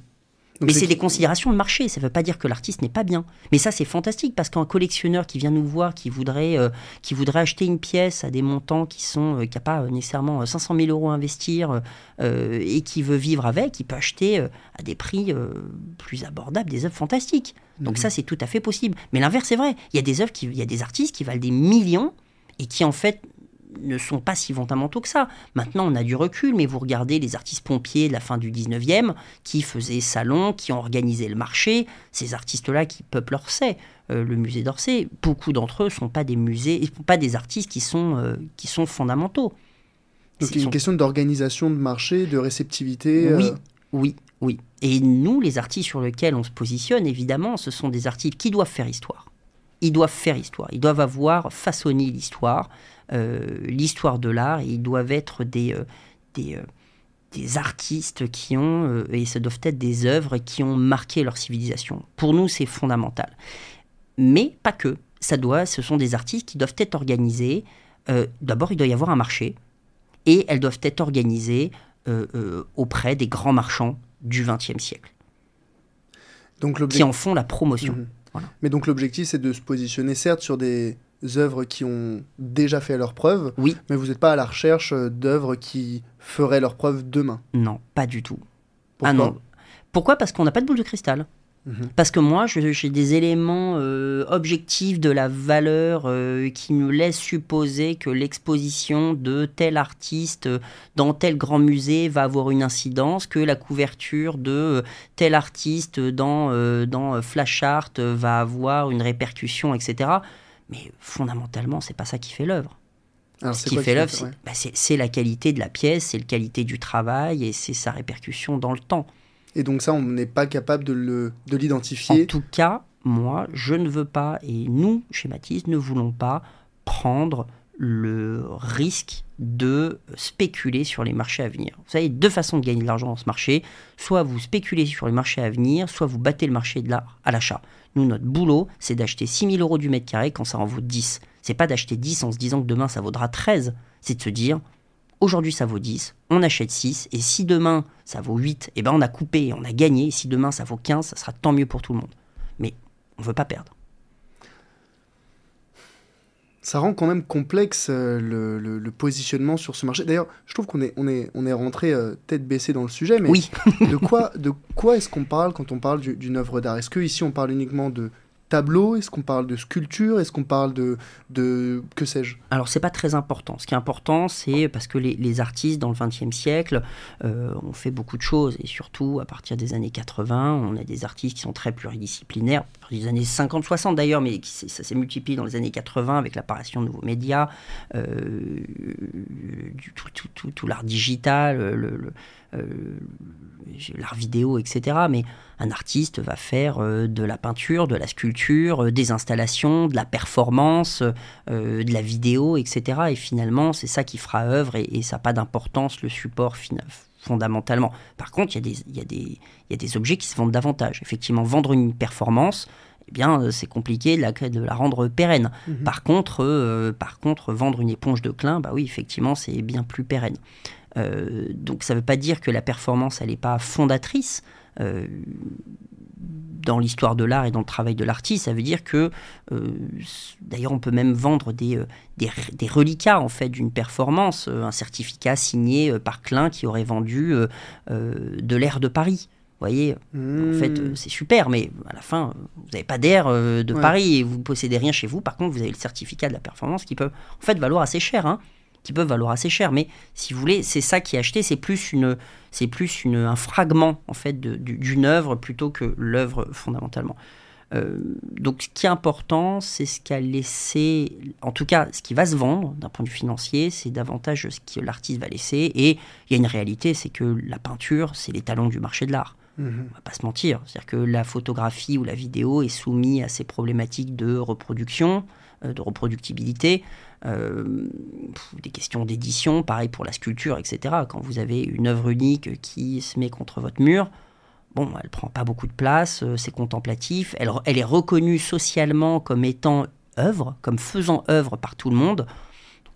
mais c'est des considérations de marché, ça ne veut pas dire que l'artiste n'est pas bien. Mais ça, c'est fantastique, parce qu'un collectionneur qui vient nous voir, qui voudrait, euh, qui voudrait acheter une pièce à des montants qui sont, euh, qui n'a pas euh, nécessairement 500 000 euros à investir, et qui veut vivre avec, il peut acheter à des prix plus abordables des œuvres fantastiques. Donc mhm. ça, c'est tout à fait possible. Mais l'inverse est vrai. Il y a des œuvres, qui, il y a des artistes qui valent des millions, et qui en fait ne sont pas si fondamentaux que ça. Maintenant, on a du recul, mais vous regardez les artistes pompiers de la fin du 19e qui faisaient salon, qui ont organisé le marché, ces artistes-là qui peuplent Orsay, euh, le musée d'Orsay, beaucoup d'entre eux ne sont pas des musées, pas des artistes qui sont, euh, qui sont fondamentaux. Donc il y a une question d'organisation de marché, de réceptivité. Oui, euh, oui, oui. Et nous, les artistes sur lesquels on se positionne, évidemment, ce sont des artistes qui doivent faire histoire. Ils doivent faire histoire. Ils doivent avoir façonné l'histoire. Euh, l'histoire de l'art. Ils doivent être des, euh, des, euh, des, artistes qui ont, et ce doivent être des œuvres qui ont marqué leur civilisation. Pour nous, c'est fondamental. Mais pas que. Ça doit, ce sont des artistes qui doivent être organisés. D'abord, il doit y avoir un marché. Et elles doivent être organisées auprès des grands marchands du XXe siècle. Donc qui en font la promotion. Mhm. Mais donc l'objectif, c'est de se positionner certes sur des œuvres qui ont déjà fait leur preuve, oui. mais vous n'êtes pas à la recherche d'œuvres qui feraient leur preuve demain. Non, pas du tout. Pourquoi ah non. Pourquoi? Parce qu'on n'a pas de boule de cristal. Mhm. Parce que moi, j'ai des éléments euh, objectifs de la valeur euh, qui nous laissent supposer que l'exposition de tel artiste dans tel grand musée va avoir une incidence, que la couverture de euh, tel artiste dans, dans Flash Art va avoir une répercussion, etc. Mais fondamentalement, c'est pas ça qui fait l'œuvre. Ce qui fait l'œuvre, bah, c'est la qualité de la pièce, c'est la qualité du travail et c'est sa répercussion dans le temps. Et donc ça, on n'est pas capable de l'identifier. En tout cas, moi, je ne veux pas, et nous, chez Matisse, ne voulons pas prendre le risque de spéculer sur les marchés à venir. Vous savez, deux façons de gagner de l'argent dans ce marché. Soit vous spéculez sur les marchés à venir, soit vous battez le marché de l'art à l'achat. Nous, notre boulot, c'est d'acheter 6 000 euros du mètre carré quand ça en vaut 10. C'est pas d'acheter 10 en se disant que demain ça vaudra 13. C'est de se dire, aujourd'hui ça vaut 10, on achète 6, et si demain ça vaut 8, et ben on a coupé, on a gagné, et si demain ça vaut 15, ça sera tant mieux pour tout le monde. Mais on ne veut pas perdre. Ça rend quand même complexe euh, le, positionnement sur ce marché. D'ailleurs, je trouve qu'on est, on est, on est rentré euh, tête baissée dans le sujet, mais oui. de quoi, de quoi est-ce qu'on parle quand on parle d'une œuvre d'art? Est-ce que ici on parle uniquement de tableau Est-ce qu'on parle de sculpture Est-ce qu'on parle de, que sais-je? Alors c'est pas très important. Ce qui est important, c'est parce que les, artistes dans le XXe siècle euh, ont fait beaucoup de choses et surtout à partir des années 80, on a des artistes qui sont très pluridisciplinaires. Les années 50-60 d'ailleurs, mais ça s'est multiplié dans les années 80 avec l'apparition de nouveaux médias, euh, tout, tout, l'art digital, le l'art vidéo, etc. Mais un artiste va faire euh, de la peinture, de la sculpture, euh, des installations, de la performance, de la vidéo, etc. Et finalement, c'est ça qui fera œuvre et, ça n'a pas d'importance, le support fondamentalement. Par contre, il y, y, a des objets qui se vendent davantage. Effectivement, vendre une performance, eh bien, c'est compliqué de la, de la, rendre pérenne. Mhm. Par, contre, par contre, vendre une éponge de clin, bah oui, effectivement, c'est bien plus pérenne. Euh, donc ça ne veut pas dire que la performance, elle n'est pas fondatrice. Euh, dans l'histoire de l'art et dans le travail de l'artiste, ça veut dire que, euh, d'ailleurs, on peut même vendre des, des, reliquats en fait d'une performance, un certificat signé par Klein qui aurait vendu de l'air de Paris. Vous voyez, en fait, mmh. c'est super, mais à la fin, vous n'avez pas d'air de Paris et vous ne possédez rien chez vous. Par contre, vous avez le certificat de la performance qui peut, en fait, valoir assez cher. Hein qui peuvent valoir assez cher. Mais si vous voulez, c'est ça qui est acheté, c'est plus, une, c'est plus une, un fragment en fait d'une œuvre plutôt que l'œuvre fondamentalement. Euh, donc ce qui est important, c'est ce qu'a laissé, en tout cas ce qui va se vendre d'un point de vue financier, c'est davantage ce que l'artiste va laisser. Et il y a une réalité, c'est que la peinture, c'est les talons du marché de l'art. Mhm. On va pas se mentir, c'est-à-dire que la photographie ou la vidéo est soumise à ces problématiques de reproduction, de reproductibilité, euh, des questions d'édition, pareil pour la sculpture, etc. Quand vous avez une œuvre unique qui se met contre votre mur, bon, elle prend pas beaucoup de place, euh, c'est contemplatif, elle, elle, est reconnue socialement comme étant œuvre, comme faisant œuvre par tout le monde.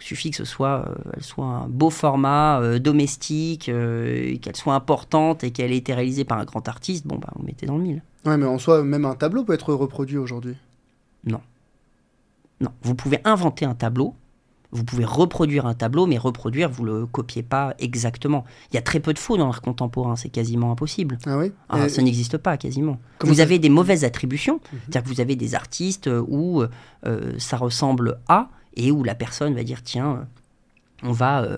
Il suffit que ce soit, elle soit un beau format domestique, qu'elle soit importante et qu'elle ait été réalisée par un grand artiste, bon, bah, vous mettez dans le mille. Ouais, mais en soi, même un tableau peut être reproduit aujourd'hui? Non. Non, vous pouvez inventer un tableau, vous pouvez reproduire un tableau, mais reproduire, vous ne le copiez pas exactement. Il y a très peu de faux dans l'art contemporain, c'est quasiment impossible. Ah oui? Ah, Ça n'existe pas quasiment. Vous avez des mauvaises attributions, mhm. c'est-à-dire que vous avez des artistes où euh, ça ressemble à, et où la personne va dire tiens, euh, on va euh,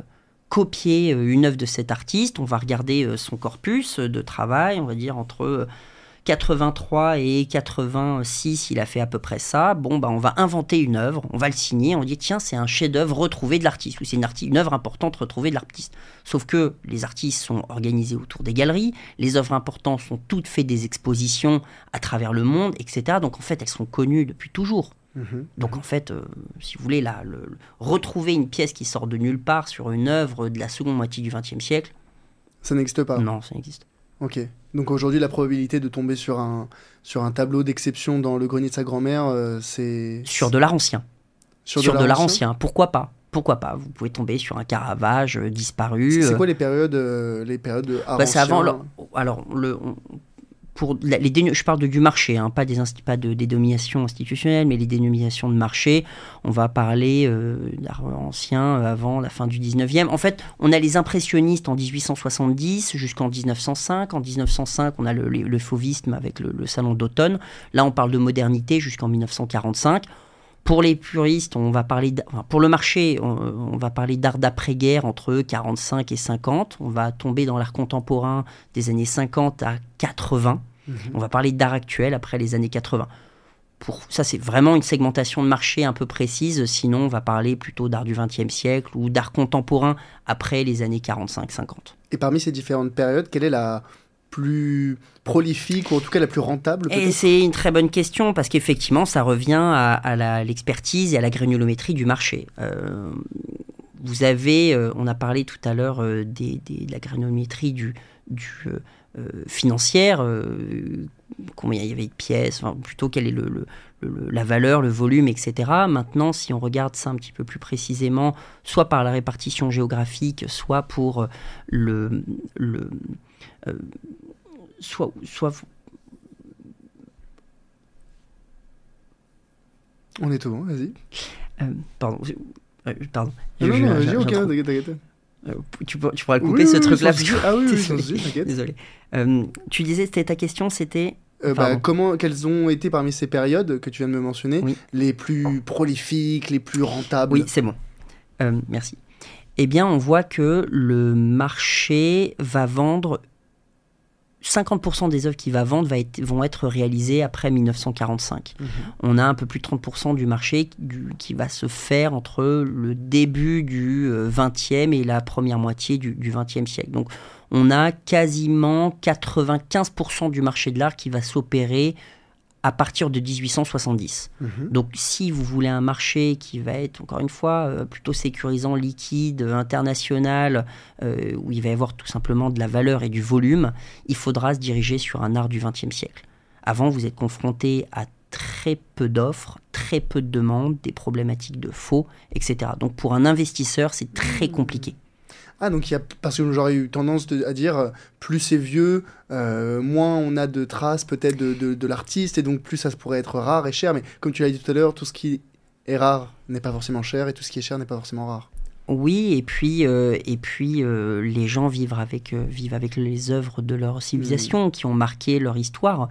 copier une œuvre de cet artiste, on va regarder son corpus de travail, on va dire entre 83 et 86, il a fait à peu près ça. Bon, bah, on va inventer une œuvre, on va le signer, on dit tiens, c'est un chef-d'œuvre retrouvé de l'artiste, ou c'est une, une, œuvre importante retrouvée de l'artiste. Sauf que les artistes sont organisés autour des galeries, les œuvres importantes sont toutes faites des expositions à travers le monde, etc. Donc en fait, elles sont connues depuis toujours. Mhm. Donc en fait, euh, si vous voulez, là, le, retrouver une pièce qui sort de nulle part sur une œuvre de la seconde moitié du XXe siècle, ça n'existe pas. Non, ça n'existe. Ok. Donc aujourd'hui, la probabilité de tomber sur un, sur un tableau d'exception dans le grenier de sa grand-mère, euh, c'est... Sur de l'art ancien. Sur, de l'art ancien. Pourquoi pas? Pourquoi pas? Vous pouvez tomber sur un Caravage euh, disparu. C'est quoi les périodes, les périodes de bah, C'est avant... alors, le, pour les je parle de, du marché, hein, pas, des, pas de, des dominations institutionnelles, mais les dénominations de marché. On va parler euh, d'art ancien euh, avant la fin du 19e. En fait, on a les impressionnistes en 1870 jusqu'en 1905. En 1905, on a le, le, fauvisme avec le, le salon d'automne. Là, on parle de modernité jusqu'en 1945. Pour les puristes, on va parler pour le marché, on, va parler d'art d'après-guerre entre 45 et 50. On va tomber dans l'art contemporain des années 50 à 80. Mhm. On va parler d'art actuel après les années 80. Pour, ça, c'est vraiment une segmentation de marché un peu précise. Sinon, on va parler plutôt d'art du XXe siècle ou d'art contemporain après les années 45-50. Et parmi ces différentes périodes, quelle est la, plus prolifique ou en tout cas la plus rentable Et c'est une très bonne question parce qu'effectivement ça revient à, l'expertise et à la granulométrie du marché. Euh, vous avez, euh, on a parlé tout à l'heure euh, de la granulométrie du, du financière. combien il y avait de pièces, enfin, plutôt quelle est le, la valeur, le volume, etc. Maintenant, si on regarde ça un petit peu plus précisément, soit par la répartition géographique, soit pour le... le soit, soit On est tout bon, vas-y. pardon. pardon. Non, non, non vas-y, ok, t'inquiète, t'inquiète. Euh, tu, tu, pourras couper ce truc-là. Ah oui, oui, t'inquiète. Désolé. Euh, tu disais, c'était ta question, c'était. Euh, bah, comment, quelles ont été parmi ces périodes que tu viens de me mentionner les plus prolifiques, les plus rentables? Oui, c'est bon. merci. Eh bien, on voit que le marché va vendre 50% des œuvres qu'il va vendre va être, vont être réalisées après 1945. Mhm. On a un peu plus de 30% du marché qui va se faire entre le début du 20e euh, et la première moitié du, du 20e siècle. Donc on a quasiment 95% du marché de l'art qui va s'opérer à partir de 1870. Mhm. Donc si vous voulez un marché qui va être, encore une fois, euh, plutôt sécurisant, liquide, international, euh, où il va y avoir tout simplement de la valeur et du volume, il faudra se diriger sur un art du XXe siècle. Avant, vous êtes confronté à très peu d'offres, très peu de demandes, des problématiques de faux, etc. Donc pour un investisseur, c'est très mhm. compliqué. Ah, donc il y a. Parce que j'aurais eu tendance à dire, euh, plus c'est vieux, euh, moins on a de traces peut-être de, de, l'artiste, et donc plus ça pourrait être rare et cher. Mais comme tu l'as dit tout à l'heure, tout ce qui est rare n'est pas forcément cher, et tout ce qui est cher n'est pas forcément rare. Oui, et puis, euh, et puis les gens vivent avec, vivent avec les œuvres de leur civilisation, mmh. qui ont marqué leur histoire.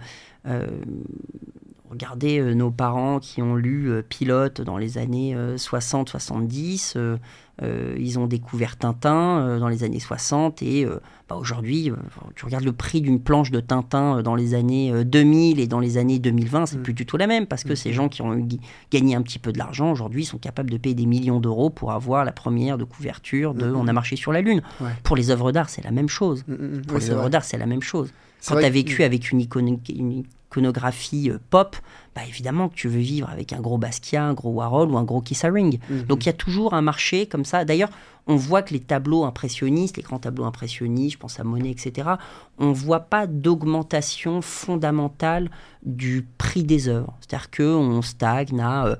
regardez nos parents qui ont lu Pilote dans les années 60-70 euh, ils ont découvert Tintin euh, dans les années 60 et euh, bah, aujourd'hui, tu regardes le prix d'une planche de Tintin dans les années 2000 et dans les années 2020, c'est mm. plus du tout la même parce que mm. ces gens qui ont gagné un petit peu de l'argent aujourd'hui sont capables de payer des millions d'euros pour avoir la première de couverture de mm, On a marché sur la Lune. Pour les œuvres d'art, c'est la même chose. Pour les œuvres d'art, c'est la même chose. Quand tu as vécu avec une, iconographie pop, bah évidemment que tu veux vivre avec un gros Basquiat, un gros Warhol ou un gros Kiss Haring. Mhm. Donc il y a toujours un marché comme ça. D'ailleurs, on voit que les tableaux impressionnistes, les grands tableaux impressionnistes, je pense à Monet, etc., on ne voit pas d'augmentation fondamentale du prix des œuvres. C'est-à-dire qu'on stagne à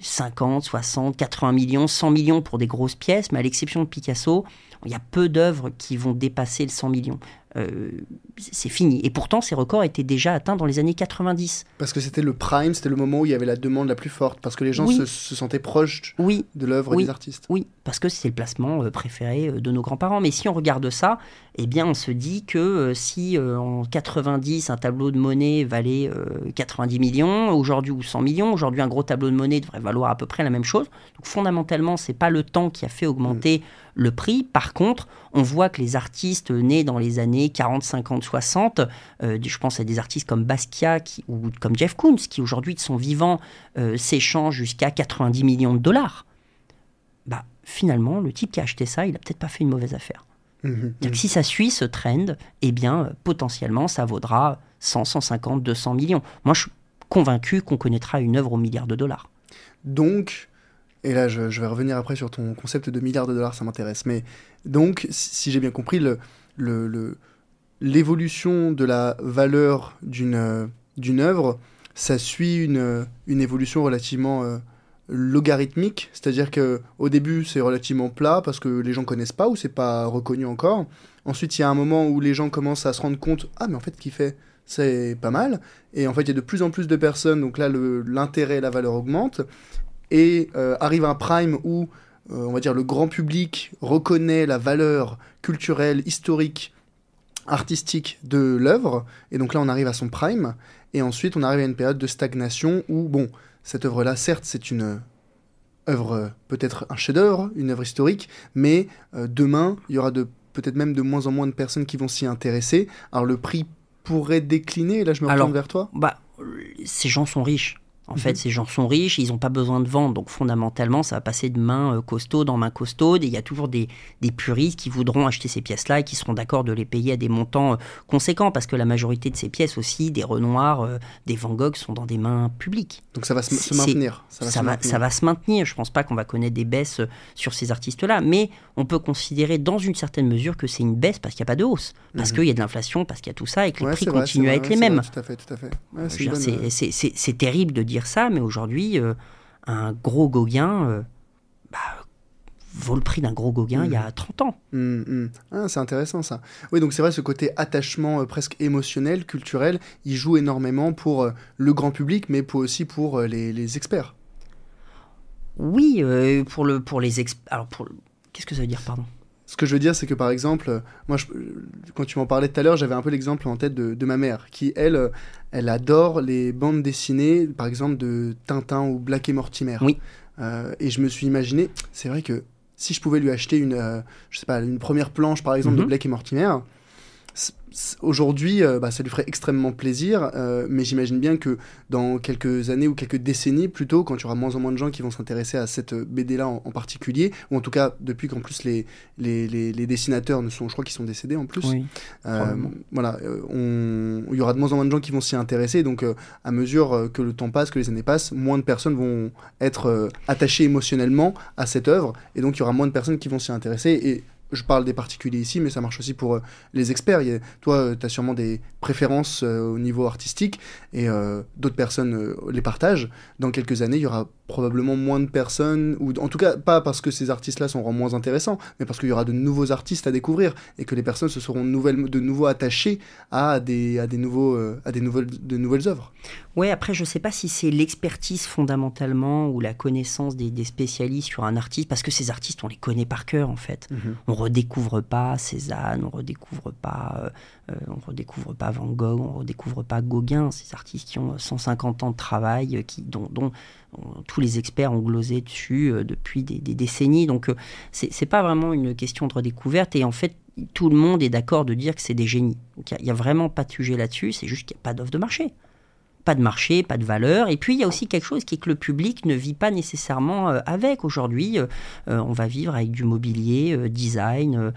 50, 60, 80 millions, 100 millions pour des grosses pièces, mais à l'exception de Picasso, il y a peu d'œuvres qui vont dépasser le 100 millions. Euh, c'est fini. Et pourtant, ces records étaient déjà atteints dans les années 90. Parce que c'était le prime, c'était le moment où il y avait la demande la plus forte, parce que les gens se, sentaient proches oui. de l'œuvre des artistes. Oui, parce que c'est le placement euh, préféré euh, de nos grands-parents. Mais si on regarde ça, eh bien, on se dit que si en 90, un tableau de monnaie valait 90 millions, aujourd'hui ou 100 millions, aujourd'hui un gros tableau de monnaie devrait valoir à peu près la même chose. Donc fondamentalement, c'est pas le temps qui a fait augmenter mm. le prix. Par contre, on voit que les artistes nés dans les années 40, 50, 60, je pense à des artistes comme Basquiat ou comme Jeff Koons, qui aujourd'hui de son vivant euh, s'échangent jusqu'à 90 millions de dollars. Bah, finalement, le type qui a acheté ça, il n'a peut-être pas fait une mauvaise affaire. Mmh, mmh. Si ça suit ce trend, eh bien, potentiellement, ça vaudra 100, 150, 200 millions. Moi, je suis convaincu qu'on connaîtra une œuvre au milliard de dollars. Donc, et là, je, vais revenir après sur ton concept de milliard de dollars, ça m'intéresse. Mais donc, si j'ai bien compris, l'évolution de la valeur d'une d'une œuvre, ça suit une, une évolution relativement euh, logarithmique, c'est-à-dire que au début c'est relativement plat parce que les gens connaissent pas ou c'est pas reconnu encore. Ensuite, il y a un moment où les gens commencent à se rendre compte ah mais en fait ce qu'il fait c'est pas mal et en fait il y a de plus en plus de personnes donc là l'intérêt la valeur augmente et euh, arrive un prime où, euh, on va dire, le grand public reconnaît la valeur culturelle, historique, artistique de l'œuvre, et donc là on arrive à son prime, et ensuite on arrive à une période de stagnation où, bon, cette œuvre-là, certes, c'est une œuvre, peut-être un chef-d'œuvre, une œuvre historique, mais euh, demain, il y aura de peut-être même de moins en moins de personnes qui vont s'y intéresser. Alors le prix pourrait décliner, et là je me retourne vers toi. bah, Ces gens sont riches En fait, ces gens sont riches, ils n'ont pas besoin de vendre. Donc, fondamentalement, ça va passer de main euh, costaude en main costaude. Et il y a toujours des, des puristes qui voudront acheter ces pièces-là et qui seront d'accord de les payer à des montants euh, conséquents. Parce que la majorité de ces pièces aussi, des Renoirs, euh, des Van Gogh, sont dans des mains publiques. Donc, ça va se, se maintenir. Ça va, ça, se va, maintenir. ça va se maintenir. Je ne pense pas qu'on va connaître des baisses sur ces artistes-là. Mais on peut considérer dans une certaine mesure que c'est une baisse parce qu'il n'y a pas de hausse. Parce mmh. qu'il y a de l'inflation, parce qu'il y a tout ça et que les prix vrai, continuent à être les mêmes. Vrai, tout à fait, tout à fait. Ouais, c'est terrible de dire ça, mais aujourd'hui, euh, un gros Gauguin euh, bah, vaut le prix d'un gros Gauguin mmh. il y a 30 ans. Mmh, mmh. Ah, c'est intéressant ça. Oui, donc c'est vrai, ce côté attachement euh, presque émotionnel, culturel, il joue énormément pour le grand public, mais pour, aussi pour les, les, experts. Oui, pour, le, pour les experts. Alors, pour... qu'est-ce que ça veut dire, pardon? Ce que je veux dire, c'est que par exemple, moi, je, quand tu m'en parlais tout à l'heure, j'avais un peu l'exemple en tête de, de, ma mère, qui, elle, elle adore les bandes dessinées, par exemple, de Tintin ou Black et Mortimer. Oui. Euh, et je me suis imaginé, c'est vrai que si je pouvais lui acheter une, euh, je sais pas, une première planche, par exemple, mm -hmm. de Black et Mortimer, aujourd'hui, euh, bah, ça lui ferait extrêmement plaisir, euh, mais j'imagine bien que dans quelques années ou quelques décennies, plutôt, quand il y aura moins en moins de gens qui vont s'intéresser à cette BD-là en, en, particulier, ou en tout cas depuis qu'en plus les, les, les, les, dessinateurs ne sont, je crois qu'ils sont décédés en plus, oui, euh, voilà, il y aura de moins en moins de gens qui vont s'y intéresser, donc à mesure que le temps passe, que les années passent, moins de personnes vont être attachées émotionnellement à cette œuvre, et donc il y aura moins de personnes qui vont s'y intéresser, et je parle des particuliers ici, mais ça marche aussi pour euh, les experts. Toi, euh, tu as sûrement des préférences euh, au niveau artistique et euh, d'autres personnes les partagent. Dans quelques années, il y aura probablement moins de personnes, ou en tout cas pas parce que ces artistes-là sont moins intéressants, mais parce qu'il y aura de nouveaux artistes à découvrir et que les personnes se seront nouvelles, de nouveau attachées à des, à des, nouveaux, à des nouvelles, de nouvelles œuvres. Ouais, après, je sais pas si c'est l'expertise fondamentalement ou la connaissance des, des, spécialistes sur un artiste, parce que ces artistes, on les connaît par cœur en fait. Mm -hmm. On redécouvre pas Cézanne, on redécouvre pas, euh, on redécouvre pas Van Gogh, on redécouvre pas Gauguin, ces artistes qui ont 150 ans de travail, qui, dont, dont tous les experts ont glosé dessus euh, depuis des, décennies. Donc, euh, c'est pas vraiment une question de redécouverte. Et en fait, tout le monde est d'accord de dire que c'est des génies. il n'y a, a, vraiment pas de sujet là-dessus, c'est juste qu'il n'y a pas d'offre de marché pas de marché, pas de valeur. Et puis il y a aussi quelque chose qui est que le public ne vit pas nécessairement euh, avec. Aujourd'hui, euh, on va vivre avec du mobilier euh, design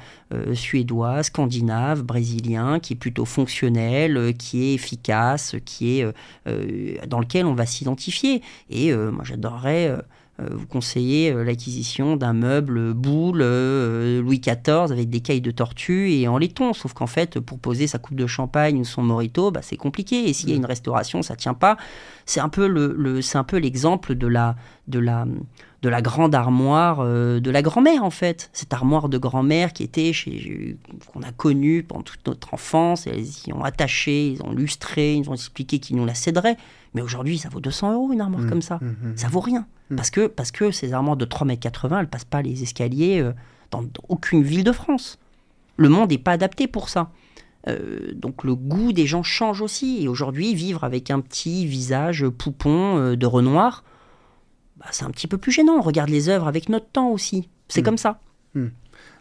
suédois, scandinave, brésilien, qui est plutôt fonctionnel, qui est efficace, qui est dans lequel on va s'identifier. Et moi j'adorerais euh, vous conseillez euh, l'acquisition d'un meuble boule euh, Louis XIV avec des cailles de tortue et en laiton. Sauf qu'en fait, pour poser sa coupe de champagne ou son morito, bah, c'est compliqué. Et s'il y a une restauration, ça tient pas. C'est un peu le, le c'est un peu l'exemple de la de la de la grande armoire euh, de la grand-mère en fait. Cette armoire de grand-mère qui était chez qu'on a connue pendant toute notre enfance. Et elles y ont attaché, ils ont lustré, ils ont expliqué qu'ils nous la céderaient. Mais aujourd'hui, ça vaut 200 euros une armoire mmh, comme ça. Mmh, ça vaut rien. Mmh. Parce, que, parce que ces armoires de 3,80 m, elles passent pas les escaliers euh, dans aucune ville de France. Le monde n'est pas adapté pour ça. Euh, donc le goût des gens change aussi. Et aujourd'hui, vivre avec un petit visage poupon euh, de Renoir, bah, c'est un petit peu plus gênant. On regarde les œuvres avec notre temps aussi. C'est mmh. comme ça. Mmh.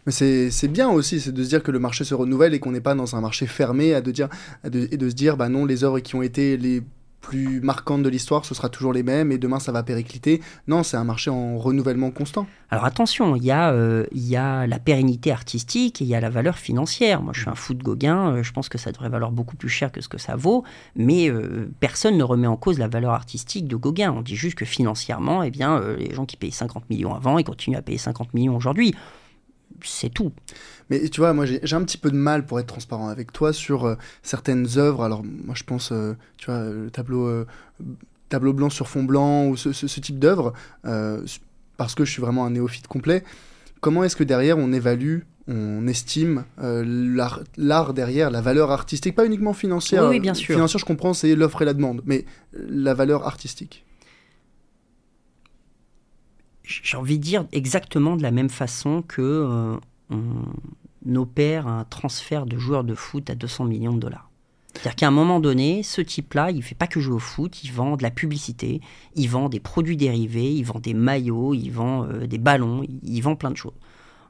Mais c'est bien aussi, c'est de se dire que le marché se renouvelle et qu'on n'est pas dans un marché fermé à de dire, à de, et de se dire, bah non, les œuvres qui ont été les plus marquantes de l'histoire, ce sera toujours les mêmes et demain ça va péricliter. Non, c'est un marché en renouvellement constant. Alors attention, il y, euh, y, a la pérennité artistique et il y a la valeur financière. Moi je suis un fou de Gauguin, euh, je pense que ça devrait valoir beaucoup plus cher que ce que ça vaut, mais euh, personne ne remet en cause la valeur artistique de Gauguin. On dit juste que financièrement, eh bien, les gens qui payaient 50 millions avant, ils continuent à payer 50 millions aujourd'hui c'est tout. Mais tu vois, moi j'ai un petit peu de mal pour être transparent avec toi sur euh, certaines œuvres. Alors moi je pense, euh, tu vois, le tableau, euh, tableau blanc sur fond blanc ou ce, ce, ce type d'œuvre, parce que je suis vraiment un néophyte complet. Comment est-ce que derrière on évalue on estime l'art derrière, la valeur artistique, pas uniquement financière. Oui, oui bien sûr. Financière, je comprends, c'est l'offre et la demande, mais la valeur artistique j'ai envie de dire exactement de la même façon que euh, on opère un transfert de joueurs de foot à 200 millions de dollars. C'est-à-dire qu'à un moment donné, ce type-là, il ne fait pas que jouer au foot, il vend de la publicité, il vend des produits dérivés, il vend des maillots, il vend euh, des ballons, il, il, vend plein de choses.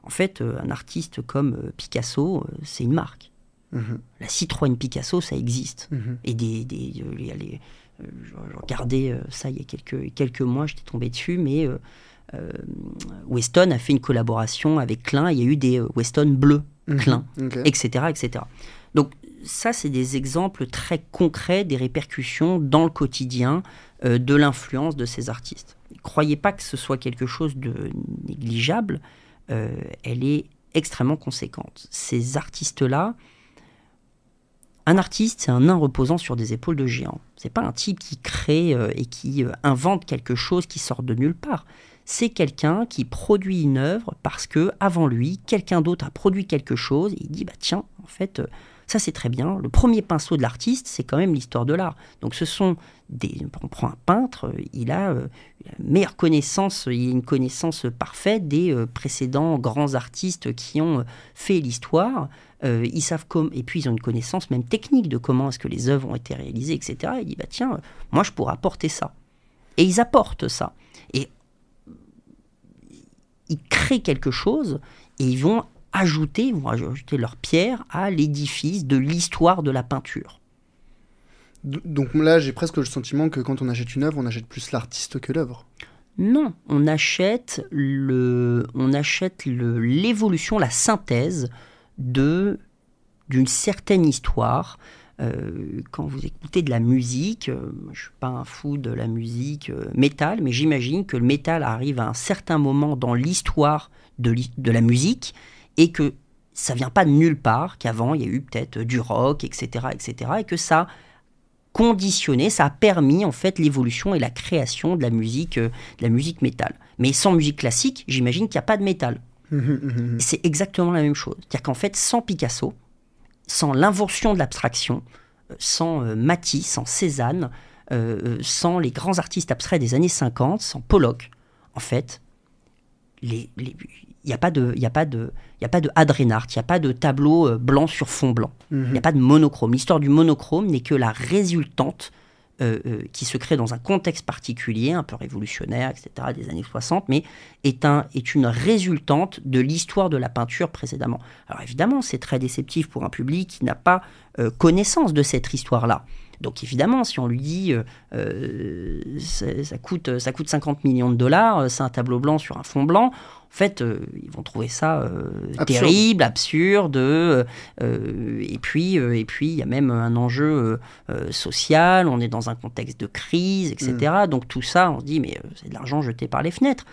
En fait, euh, un artiste comme Picasso, c'est une marque. Mmh. La Citroën Picasso, ça existe. Mmh. Et des, des, les, je regardais ça il y a quelques, quelques mois, j'étais tombé dessus, mais Weston a fait une collaboration avec Klein. Il y a eu des Weston bleus, mhm. Klein, etc., etc. Donc ça, c'est des exemples très concrets des répercussions dans le quotidien de l'influence de ces artistes. croyez pas que ce soit quelque chose de négligeable. elle est extrêmement conséquente. Ces artistes-là, un artiste, c'est un nain reposant sur des épaules de géant. C'est pas un type qui crée euh, et qui euh, invente quelque chose qui sort de nulle part. C'est quelqu'un qui produit une œuvre parce que avant lui, quelqu'un d'autre a produit quelque chose et il dit bah tiens, en fait, euh, ça c'est très bien. Le premier pinceau de l'artiste, c'est quand même l'histoire de l'art. Donc ce sont des. On prend un peintre, il a une meilleure connaissance, il a une connaissance parfaite des précédents grands artistes qui ont fait l'histoire. Euh, ils savent comme et puis ils ont une connaissance même technique de comment est-ce que les œuvres ont été réalisées, etc. Il dit bah tiens, moi je pourrais apporter ça. Et ils apportent ça. Et ils créent quelque chose et ils vont ajouter, vont ajouter leur pierre à l'édifice de l'histoire de la peinture. Donc là, j'ai presque le sentiment que quand on achète une œuvre, on achète plus l'artiste que l'œuvre. Non, on achète le, on achète l'évolution, la synthèse de d'une certaine histoire. Euh, quand vous écoutez de la musique, euh, je ne suis pas un fou de la musique euh, métal, mais j'imagine que le métal arrive à un certain moment dans l'histoire de, de, la musique et que ça vient pas de nulle part, qu'avant il y a eu peut-être du rock, etc., etc., et que ça conditionné, ça a permis en fait l'évolution et la création de la musique, de la musique métal. Mais sans musique classique, j'imagine qu'il n'y a pas de métal. c'est exactement la même chose. C'est-à-dire qu'en fait, sans Picasso, sans l'invention de l'abstraction, euh, sans euh, Matisse, sans Cézanne, euh, sans les grands artistes abstraits des années 50, sans Pollock, en fait, il n'y a pas de, il a pas de, il a pas de il n'y a pas de tableau blanc sur fond blanc, il n'y a pas de monochrome. L'histoire du monochrome n'est que la résultante euh, euh, qui se crée dans un contexte particulier, un peu révolutionnaire, etc., des années 60, mais est, un, est une résultante de l'histoire de la peinture précédemment. Alors évidemment, c'est très déceptif pour un public qui n'a pas euh, connaissance de cette histoire-là. Donc évidemment, si on lui dit ça coûte 50 millions de dollars, c'est un tableau blanc sur un fond blanc, en fait, ils vont trouver ça terrible, absurde. et puis, et puis, il y a même un enjeu social. On est dans un contexte de crise, etc. Mm. Donc tout ça, on se dit, mais c'est de l'argent jeté par les fenêtres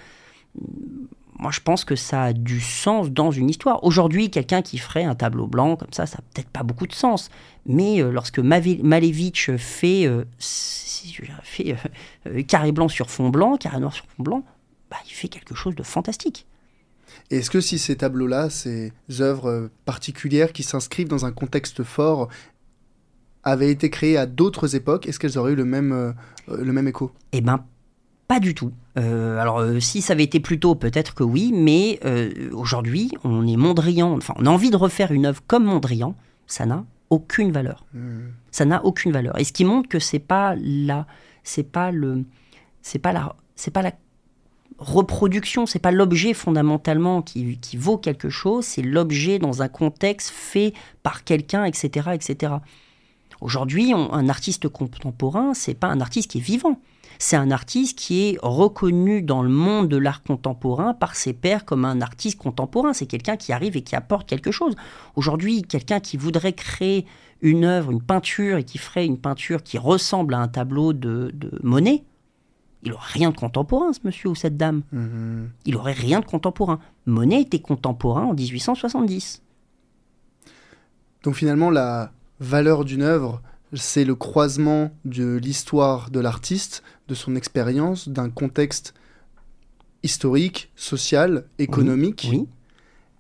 moi je pense que ça a du sens dans une histoire. Aujourd'hui, quelqu'un qui ferait un tableau blanc comme ça, ça n'a peut-être pas beaucoup de sens. Mais euh, lorsque Malevich fait, euh, fait euh, carré blanc sur fond blanc, carré noir sur fond blanc, bah, il fait quelque chose de fantastique. Est-ce que si ces tableaux-là, ces œuvres particulières qui s'inscrivent dans un contexte fort, avaient été créées à d'autres époques, est-ce qu'elles auraient eu le même, le même écho? Eh bien, pas du tout. Euh, alors, euh, si ça avait été plus tôt, peut-être que oui, mais euh, aujourd'hui, on est Mondrian, enfin, on a envie de refaire une œuvre comme Mondrian, ça n'a aucune valeur. Hmm. Ça n'a aucune valeur. Et ce qui montre que c'est pas la, c'est pas le, c'est pas la, c'est pas la reproduction, c'est pas l'objet fondamentalement qui, qui, vaut quelque chose, c'est l'objet dans un contexte fait par quelqu'un, etc., etc. Aujourd'hui, un artiste contemporain, c'est pas un artiste qui est vivant c'est un artiste qui est reconnu dans le monde de l'art contemporain par ses pairs comme un artiste contemporain. C'est quelqu'un qui arrive et qui apporte quelque chose. Aujourd'hui, quelqu'un qui voudrait créer une œuvre, une peinture, et qui ferait une peinture qui ressemble à un tableau de, Monet, il n'aurait rien de contemporain, ce monsieur ou cette dame. Mm-hmm. Il n'aurait rien de contemporain. Monet était contemporain en 1870. Donc finalement, la valeur d'une œuvre, c'est le croisement de l'histoire de l'artiste, de son expérience, d'un contexte historique, social, économique,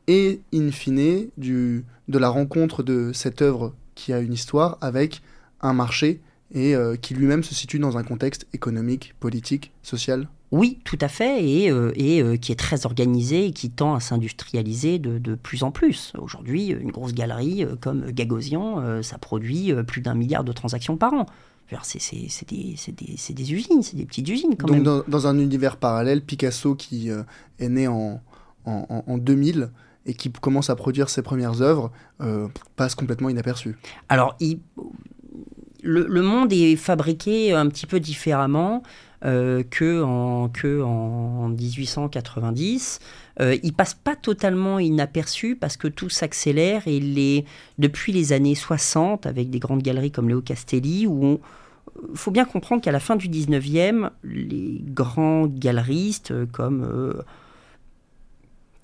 et in fine du, de la rencontre de cette œuvre qui a une histoire avec un marché et euh, qui lui-même se situe dans un contexte économique, politique, social oui, tout à fait, et, euh, euh, qui est très organisé et qui tend à s'industrialiser de, plus en plus. Aujourd'hui, une grosse galerie comme Gagosian, ça produit plus d'un milliard de transactions par an. C'est des, usines, c'est des petites usines quand même. Donc dans, un univers parallèle, Picasso qui est né en, en, 2000 et qui commence à produire ses premières œuvres passe complètement inaperçu. Alors, il le, monde est fabriqué un petit peu différemment euh, que, en, que en 1890. Euh, il passe pas totalement inaperçu parce que tout s'accélère et les, depuis les années 60, avec des grandes galeries comme Léo Castelli, où il faut bien comprendre qu'à la fin du 19e, les grands galeristes euh, comme euh,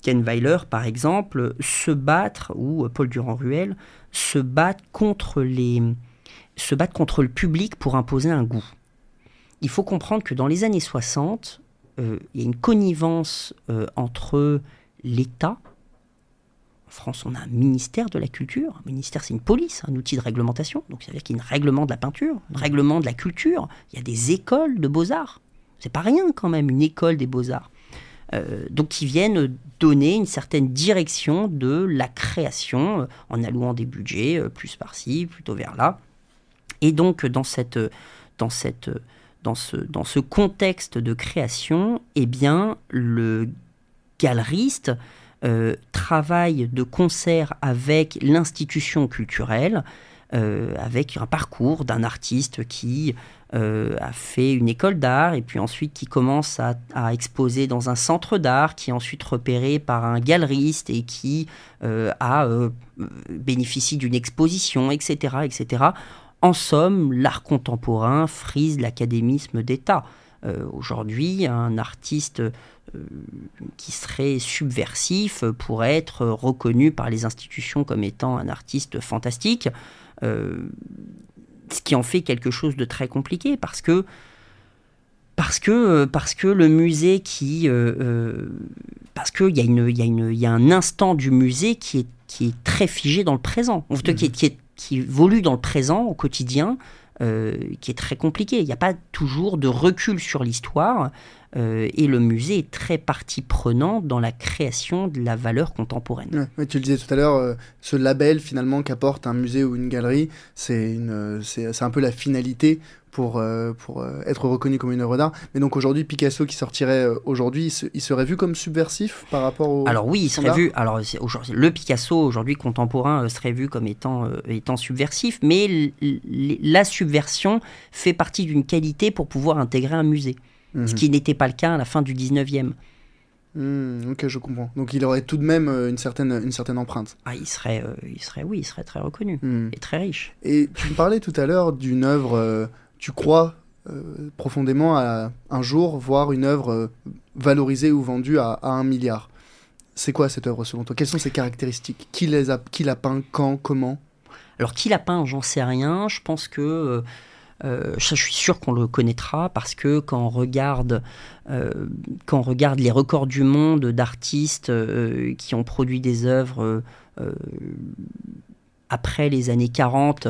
Ken Weiler, par exemple, se battent, ou Paul Durand-Ruel, se battent contre les se battent contre le public pour imposer un goût. Il faut comprendre que dans les années 60, euh, il y a une connivence euh, entre l'État, en France, on a un ministère de la culture. Un ministère, c'est une police, un outil de réglementation. Donc, ça veut dire qu'il y a un règlement de la peinture, un règlement de la culture. Il y a des écoles de beaux-arts. C'est pas rien, quand même, une école des beaux-arts. Euh, donc, qui viennent donner une certaine direction de la création en allouant des budgets plus par-ci, plutôt vers là. Et donc, dans cette, dans cette, dans ce, dans ce contexte de création, eh bien, le galeriste euh, travaille de concert avec l'institution culturelle, euh, avec un parcours d'un artiste qui euh, a fait une école d'art et puis ensuite qui commence à, exposer dans un centre d'art, qui est ensuite repéré par un galeriste et qui a bénéficié d'une exposition, etc., etc. En somme, l'art contemporain frise l'académisme d'État. Euh, aujourd'hui, un artiste euh, qui serait subversif pourrait être reconnu par les institutions comme étant un artiste fantastique, euh, ce qui en fait quelque chose de très compliqué parce que le musée qui... parce qu'il y, y, y a un instant du musée qui est, très figé dans le présent, qui évolue dans le présent, au quotidien, euh, qui est très compliqué. Il n'y a pas toujours de recul sur l'histoire. Euh, et le musée est très partie prenante dans la création de la valeur contemporaine. tu le disais tout à l'heure, euh, ce label finalement qu'apporte un musée ou une galerie, c'est un peu la finalité pour, euh, pour euh, être reconnu comme une œuvre d'art. Mais donc aujourd'hui, Picasso qui sortirait euh, aujourd'hui, il, serait vu comme subversif par rapport au. Alors oui, il serait vu. Alors le Picasso aujourd'hui contemporain serait vu comme étant, étant subversif, mais la subversion fait partie d'une qualité pour pouvoir intégrer un musée, ce mhm. qui n'était pas le cas à la fin du 19e. Hmm, ok, je comprends. Donc il aurait tout de même une certaine, une certaine empreinte. Ah, il serait, il serait, oui, il serait très reconnu hmm. et très riche. Et tu me parlais tout à l'heure d'une œuvre tu crois euh, profondément à un jour voir une œuvre euh, valorisée ou vendue à, un milliard. C'est quoi cette œuvre selon toi? Quelles sont ses caractéristiques? Qui, les a, qui l'a peint? Quand? Comment? Alors qui l'a peint? J'en sais rien. Je pense que... Euh, je suis sûr qu'on le connaîtra parce que quand on regarde, quand on regarde les records du monde d'artistes qui ont produit des œuvres après les années 40,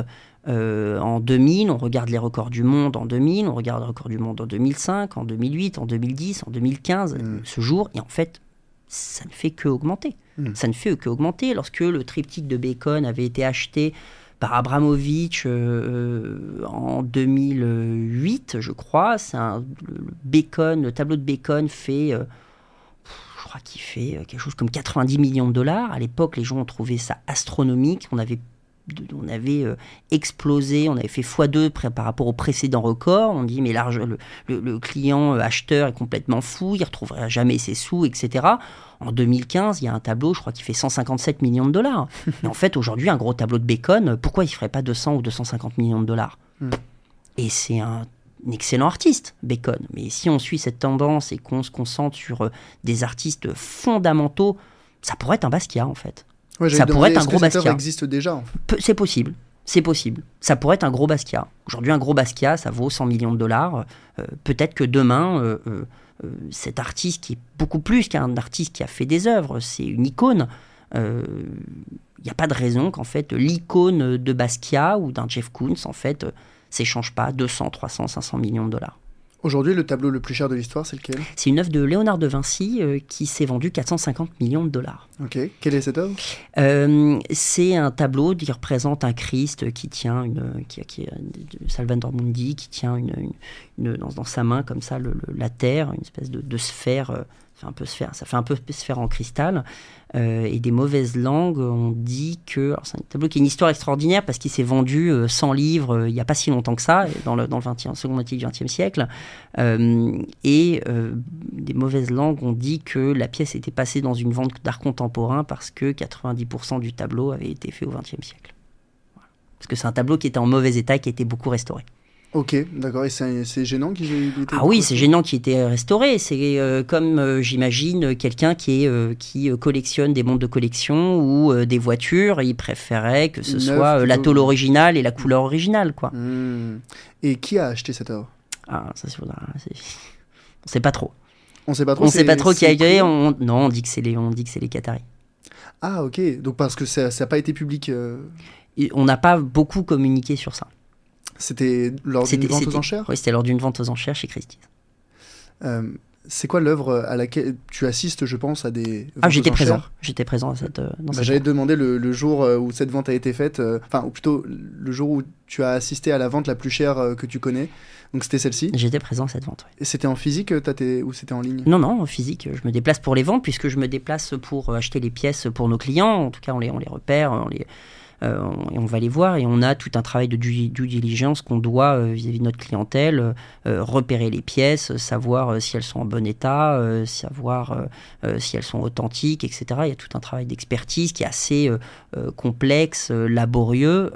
euh, en 2000, on regarde les records du monde en 2000, on regarde les records du monde en 2005, en 2008, en 2010, en 2015, mm. ce jour, et en fait, ça ne fait que augmenter. Mm. Ça ne fait que augmenter. Lorsque le triptyque de Bacon avait été acheté par Abramovich euh, en 2008, je crois, c'est le, tableau de Bacon fait... Euh, je crois qu'il fait quelque chose comme 90 millions de dollars. À l'époque, les gens ont trouvé ça astronomique. On avait on avait euh, explosé, on avait fait x2 par rapport au précédent record. On dit mais large, le, client euh, acheteur est complètement fou, il ne retrouvera jamais ses sous, etc. En 2015, il y a un tableau, je crois qu'il fait 157 millions de dollars. Mais en fait, aujourd'hui, un gros tableau de bacon, pourquoi il ne ferait pas 200 ou 250 millions de dollars? Hmm. Et c'est un, excellent artiste, Bacon. Mais si on suit cette tendance et qu'on se concentre sur euh, des artistes fondamentaux, ça pourrait être un Basquiat en fait ça pourrait être un gros Basquiat. existe déjà. C'est possible. C'est possible. Ça pourrait être un gros Basquiat. Aujourd'hui, un gros Basquiat, ça vaut 100 millions de dollars. Euh, peut-être que demain, euh, euh, cet artiste qui est beaucoup plus qu'un artiste qui a fait des œuvres, c'est une icône. Il n'y a pas de raison qu'en fait l'icône de Basquiat ou d'un Jeff Koons en fait s'échange pas 200, 300, 500 millions de dollars. Aujourd'hui, le tableau le plus cher de l'histoire, c'est lequel? C'est une œuvre de Léonard de Vinci euh, qui s'est vendue 450 millions de dollars. Ok. Quelle est cette œuvre? Euh, C'est un tableau qui représente un Christ qui tient une, qui, qui Salvador Mundi, qui tient une, dans, sa main comme ça la terre, une espèce de, sphère, euh, fait un peu sphère, ça fait un peu sphère en cristal. Euh, et des mauvaises langues ont dit que. C'est un tableau qui est une histoire extraordinaire parce qu'il s'est vendu 100 livres il n'y a pas si longtemps que ça, dans le, dans le 20 second moitié du XXe siècle. et des mauvaises langues ont dit que la pièce était passée dans une vente d'art contemporain parce que 90% du tableau avait été fait au XXe siècle. Parce que c'est un tableau qui était en mauvais état, qui a été beaucoup restauré. Ok, d'accord. Et c'est gênant qu'il ait été Ah oui, c'est gênant qu'il ait été restauré. C'est euh, comme, euh, j'imagine, quelqu'un qui, est, euh, qui collectionne des montres de collection ou des voitures. Il préférait que ce soit la tôle originale et la couleur originale. quoi. Hmm. Et qui a acheté cette œuvre? Ah, ça, c'est... On sait pas trop. On sait pas trop. On sait pas trop qui a acheté. On... Non, on dit que c'est les, on dit que c'est les Qataris. Ah ok, donc parce que ça n'a pas été public on n'a pas beaucoup communiqué sur ça. C'était lors d'une vente aux enchères Oui, c'était lors d'une vente aux enchères chez Christie's. Euh, c'est quoi l'œuvre à laquelle tu assistes, je pense, à des Ah, j'étais présent. J'étais présent à cette. Euh, bah, J'allais te demander le, jour euh, où cette vente a été faite, enfin, ou plutôt le jour où tu as assisté à la vente la plus chère que tu connais. Donc c'était celle-ci. J'étais présent à cette vente. Et c'était en physique ou c'était en ligne? Non, non, en physique. Je me déplace pour les ventes puisque je me déplace pour acheter les pièces pour nos clients. En tout cas, on les, on les repère, on les euh, et on va les voir et on a tout un travail de due, diligence qu'on doit euh, vis-à-vis de notre clientèle, euh, repérer les pièces, savoir si elles sont en bon état, savoir si elles sont authentiques, etc. Il y a tout un travail d'expertise qui est assez complexe, laborieux,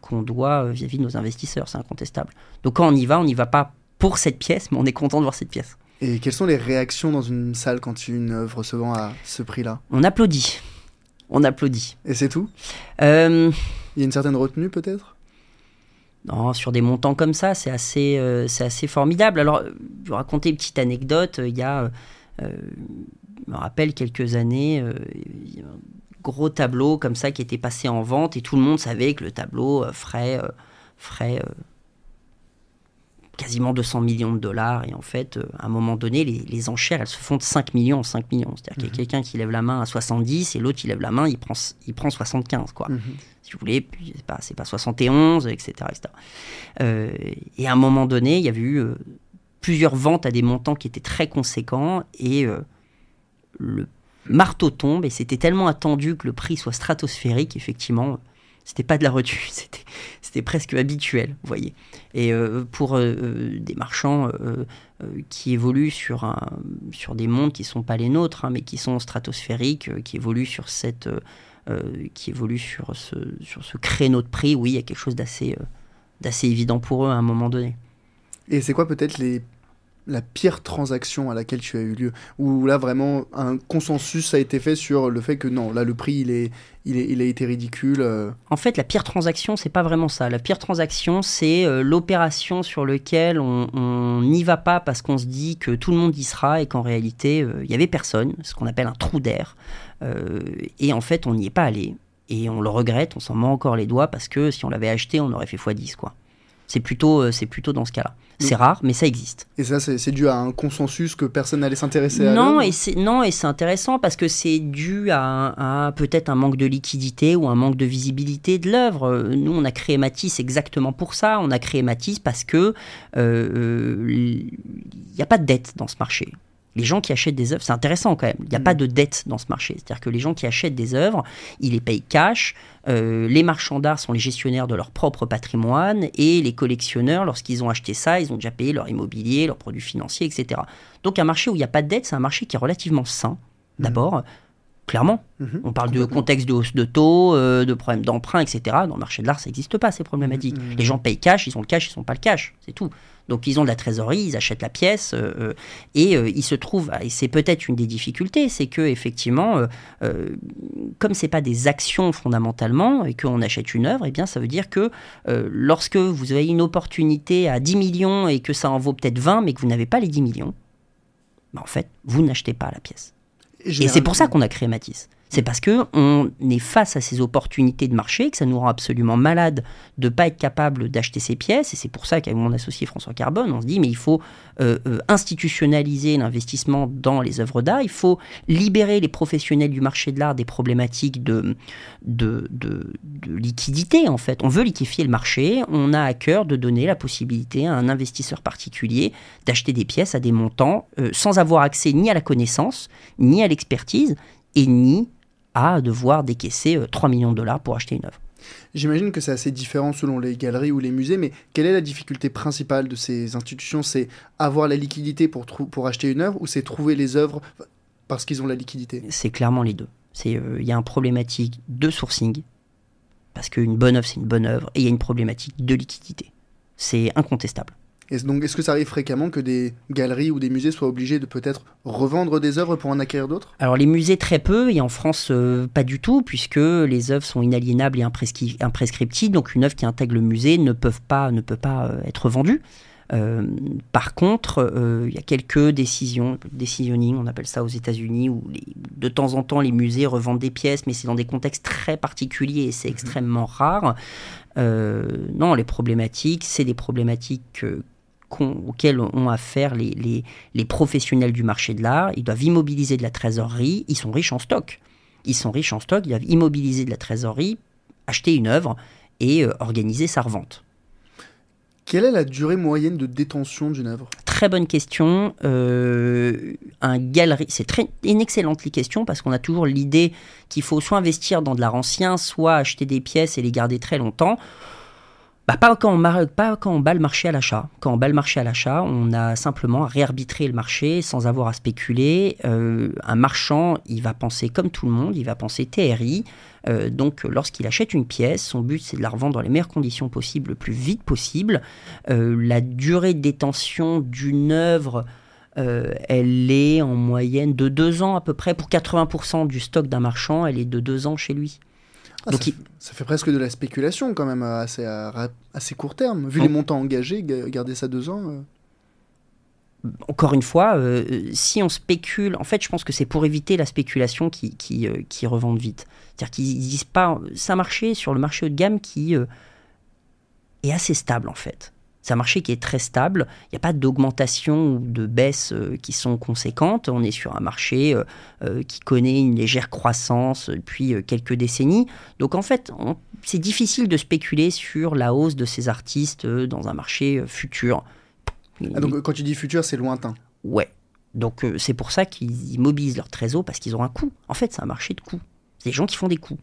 qu'on doit vis-à-vis de nos investisseurs, c'est incontestable. Donc quand on y va, on n'y va pas pour cette pièce, mais on est content de voir cette pièce. Et quelles sont les réactions dans une salle quand une œuvre se vend à ce prix-là? On applaudit on applaudit. Et c'est tout? Euh, Il y a une certaine retenue peut-être? Non, sur des montants comme ça, c'est assez, euh, c'est assez formidable. Alors, je vais raconter une petite anecdote. Il y a, euh, je me rappelle quelques années, un gros tableau comme ça qui était passé en vente et tout le monde savait que le tableau ferait, ferait quasiment 200 millions de dollars. Et en fait, euh, à un moment donné, les, enchères, elles se font de 5 millions en 5 millions. C'est-à-dire qu'il y a mhm. quelqu'un qui lève la main à 70 et l'autre, il lève la main, il prend, il prend 75, quoi. Mhm. Si vous voulez, c'est pas, pas 71, etc. Euh, et à un moment donné, il y avait eu euh, plusieurs ventes à des montants qui étaient très conséquents et le marteau tombe et c'était tellement attendu que le prix soit stratosphérique, effectivement c'était pas de la retenue, c'était presque habituel, vous voyez. Et euh, pour euh, euh, des marchands qui évoluent sur, un, sur des mondes qui ne sont pas les nôtres, hein, mais qui sont stratosphériques, qui évoluent sur cette, qui évoluent sur ce, sur ce créneau de prix, oui, il y a quelque chose d'assez d'assez évident pour eux à un moment donné. Et c'est quoi peut-être les la pire transaction à laquelle tu as eu lieu Où là, vraiment, un consensus a été fait sur le fait que non, là, le prix, il, est, il, est, il a été ridicule. Euh. En fait, la pire transaction, c'est pas vraiment ça. La pire transaction, c'est euh, l'opération sur laquelle on n'y va pas parce qu'on se dit que tout le monde y sera et qu'en réalité, euh, il y avait personne, ce qu'on appelle un trou d'air. et en fait, on n'y est pas allé. Et on le regrette, on s'en met encore les doigts parce que si on l'avait acheté, on aurait fait x10, quoi. C'est plutôt, c'est plutôt dans ce cas-là. C'est rare, mais ça existe. Et ça, c'est dû à un consensus que personne n'allait s'intéresser à Non, et c'est non, et c'est intéressant parce que c'est dû à, peut-être un manque de liquidité ou un manque de visibilité de l'œuvre. Nous, on a créé Matisse exactement pour ça. On a créé Matisse parce que il euh, n'y a pas de dette dans ce marché les gens qui achètent des œuvres, c'est intéressant quand même, il n'y a pas mm. de dette dans ce marché. C'est-à-dire que les gens qui achètent des œuvres, ils les payent cash, euh, les marchands d'art sont les gestionnaires de leur propre patrimoine, et les collectionneurs, lorsqu'ils ont acheté ça, ils ont déjà payé leur immobilier, leurs produits financiers, etc. Donc un marché où il n'y a pas de dette, c'est un marché qui est relativement sain, mm. d'abord. Clairement, mm-hmm. on parle de contexte de hausse de taux, euh, de problèmes d'emprunt, etc. Dans le marché de l'art, ça n'existe pas, ces problématiques. Mm-hmm. Les gens payent cash, ils ont le cash, ils n'ont pas le cash, c'est tout. Donc ils ont de la trésorerie, ils achètent la pièce euh, euh, et euh, ils se trouvent, et c'est peut-être une des difficultés, c'est que effectivement, comme c'est pas des actions fondamentalement et qu'on achète une œuvre, et eh bien ça veut dire que lorsque vous avez une opportunité à 10 millions et que ça en vaut peut-être 20, mais que vous n'avez pas les 10 millions, bah, en fait, vous n'achetez pas la pièce. Et c'est pour ça qu'on a créé Matisse. C'est parce que on est face à ces opportunités de marché que ça nous rend absolument malade de pas être capable d'acheter ces pièces. Et c'est pour ça qu'avec mon associé François Carbone, on se dit mais il faut euh, euh, institutionnaliser l'investissement dans les œuvres d'art. Il faut libérer les professionnels du marché de l'art des problématiques de, de, de, liquidité en fait. On veut liquéfier le marché. On a à cœur de donner la possibilité à un investisseur particulier d'acheter des pièces à des montants euh, sans avoir accès ni à la connaissance, ni à l'expertise et ni à devoir décaisser 3 euh, millions de dollars pour acheter une œuvre. J'imagine que c'est assez différent selon les galeries ou les musées, mais quelle est la difficulté principale de ces institutions? C'est avoir la liquidité pour, pour acheter une œuvre ou c'est trouver les œuvres parce qu'ils ont la liquidité? C'est clairement les deux. Euh, il y a une problématique de sourcing, parce qu'une bonne œuvre, c'est une bonne œuvre, et il y a une problématique de liquidité. C'est incontestable. Et donc, est-ce que ça arrive fréquemment que des galeries ou des musées soient obligés de peut-être revendre des œuvres pour en acquérir d'autres? Alors, les musées, très peu, et en France, euh, pas du tout, puisque les œuvres sont inaliénables et imprescriptibles. Donc, une œuvre qui intègre le musée ne, peuvent pas, ne peut pas euh, être vendue. Euh, par contre, il y a quelques décisions, decisioning, on appelle ça aux États-Unis, où de temps en temps les musées revendent des pièces, mais c'est dans des contextes très particuliers et c'est mhm. extrêmement rare. non, les problématiques, c'est des problématiques auxquels ont affaire les, les, les professionnels du marché de l'art. Ils doivent immobiliser de la trésorerie. Ils sont riches en stock. Ils sont riches en stock. Ils doivent immobiliser de la trésorerie, acheter une œuvre et euh, organiser sa revente. Quelle est la durée moyenne de détention d'une œuvre? Très bonne question. Euh, un galerie, c'est très une excellente question parce qu'on a toujours l'idée qu'il faut soit investir dans de l'art ancien, soit acheter des pièces et les garder très longtemps. Bah, pas, quand on, bat le marché à l'achat. Quand on bat le marché à l'achat, on a simplement à réarbitrer le marché sans avoir à spéculer. Euh, un marchand, il va penser comme tout le monde, il va penser TRI. Euh, donc lorsqu'il achète une pièce, son but c'est de la revendre dans les meilleures conditions possibles, le plus vite possible. Euh, la durée de détention d'une œuvre, elle est en moyenne de deux ans à peu près. Pour 80% du stock d'un marchand, elle est de deux ans chez lui. Ah, Donc ça, fait presque de la spéculation quand même à assez, assez court terme. Vu les montants engagés, garder ça deux ans. Euh. Encore une fois, euh, si on spécule, en fait, je pense que c'est pour éviter la spéculation qui, qui, euh, qui revendent vite. C'est-à-dire qu'ils disent pas. Ça un marché sur le marché haut de gamme qui est assez stable en fait. C'est un marché qui est très stable. Il n'y a pas d'augmentation ou de baisse euh, qui sont conséquentes. On est sur un marché euh, euh, qui connaît une légère croissance depuis quelques décennies. Donc en fait, c'est difficile de spéculer sur la hausse de ces artistes dans un marché futur. Ah, donc quand tu dis futur, c'est lointain. Ouais. Donc c'est pour ça qu'ils mobilisent leur trésor parce qu'ils ont un coût. En fait, c'est un marché de coûts. C'est des gens qui font des coûts.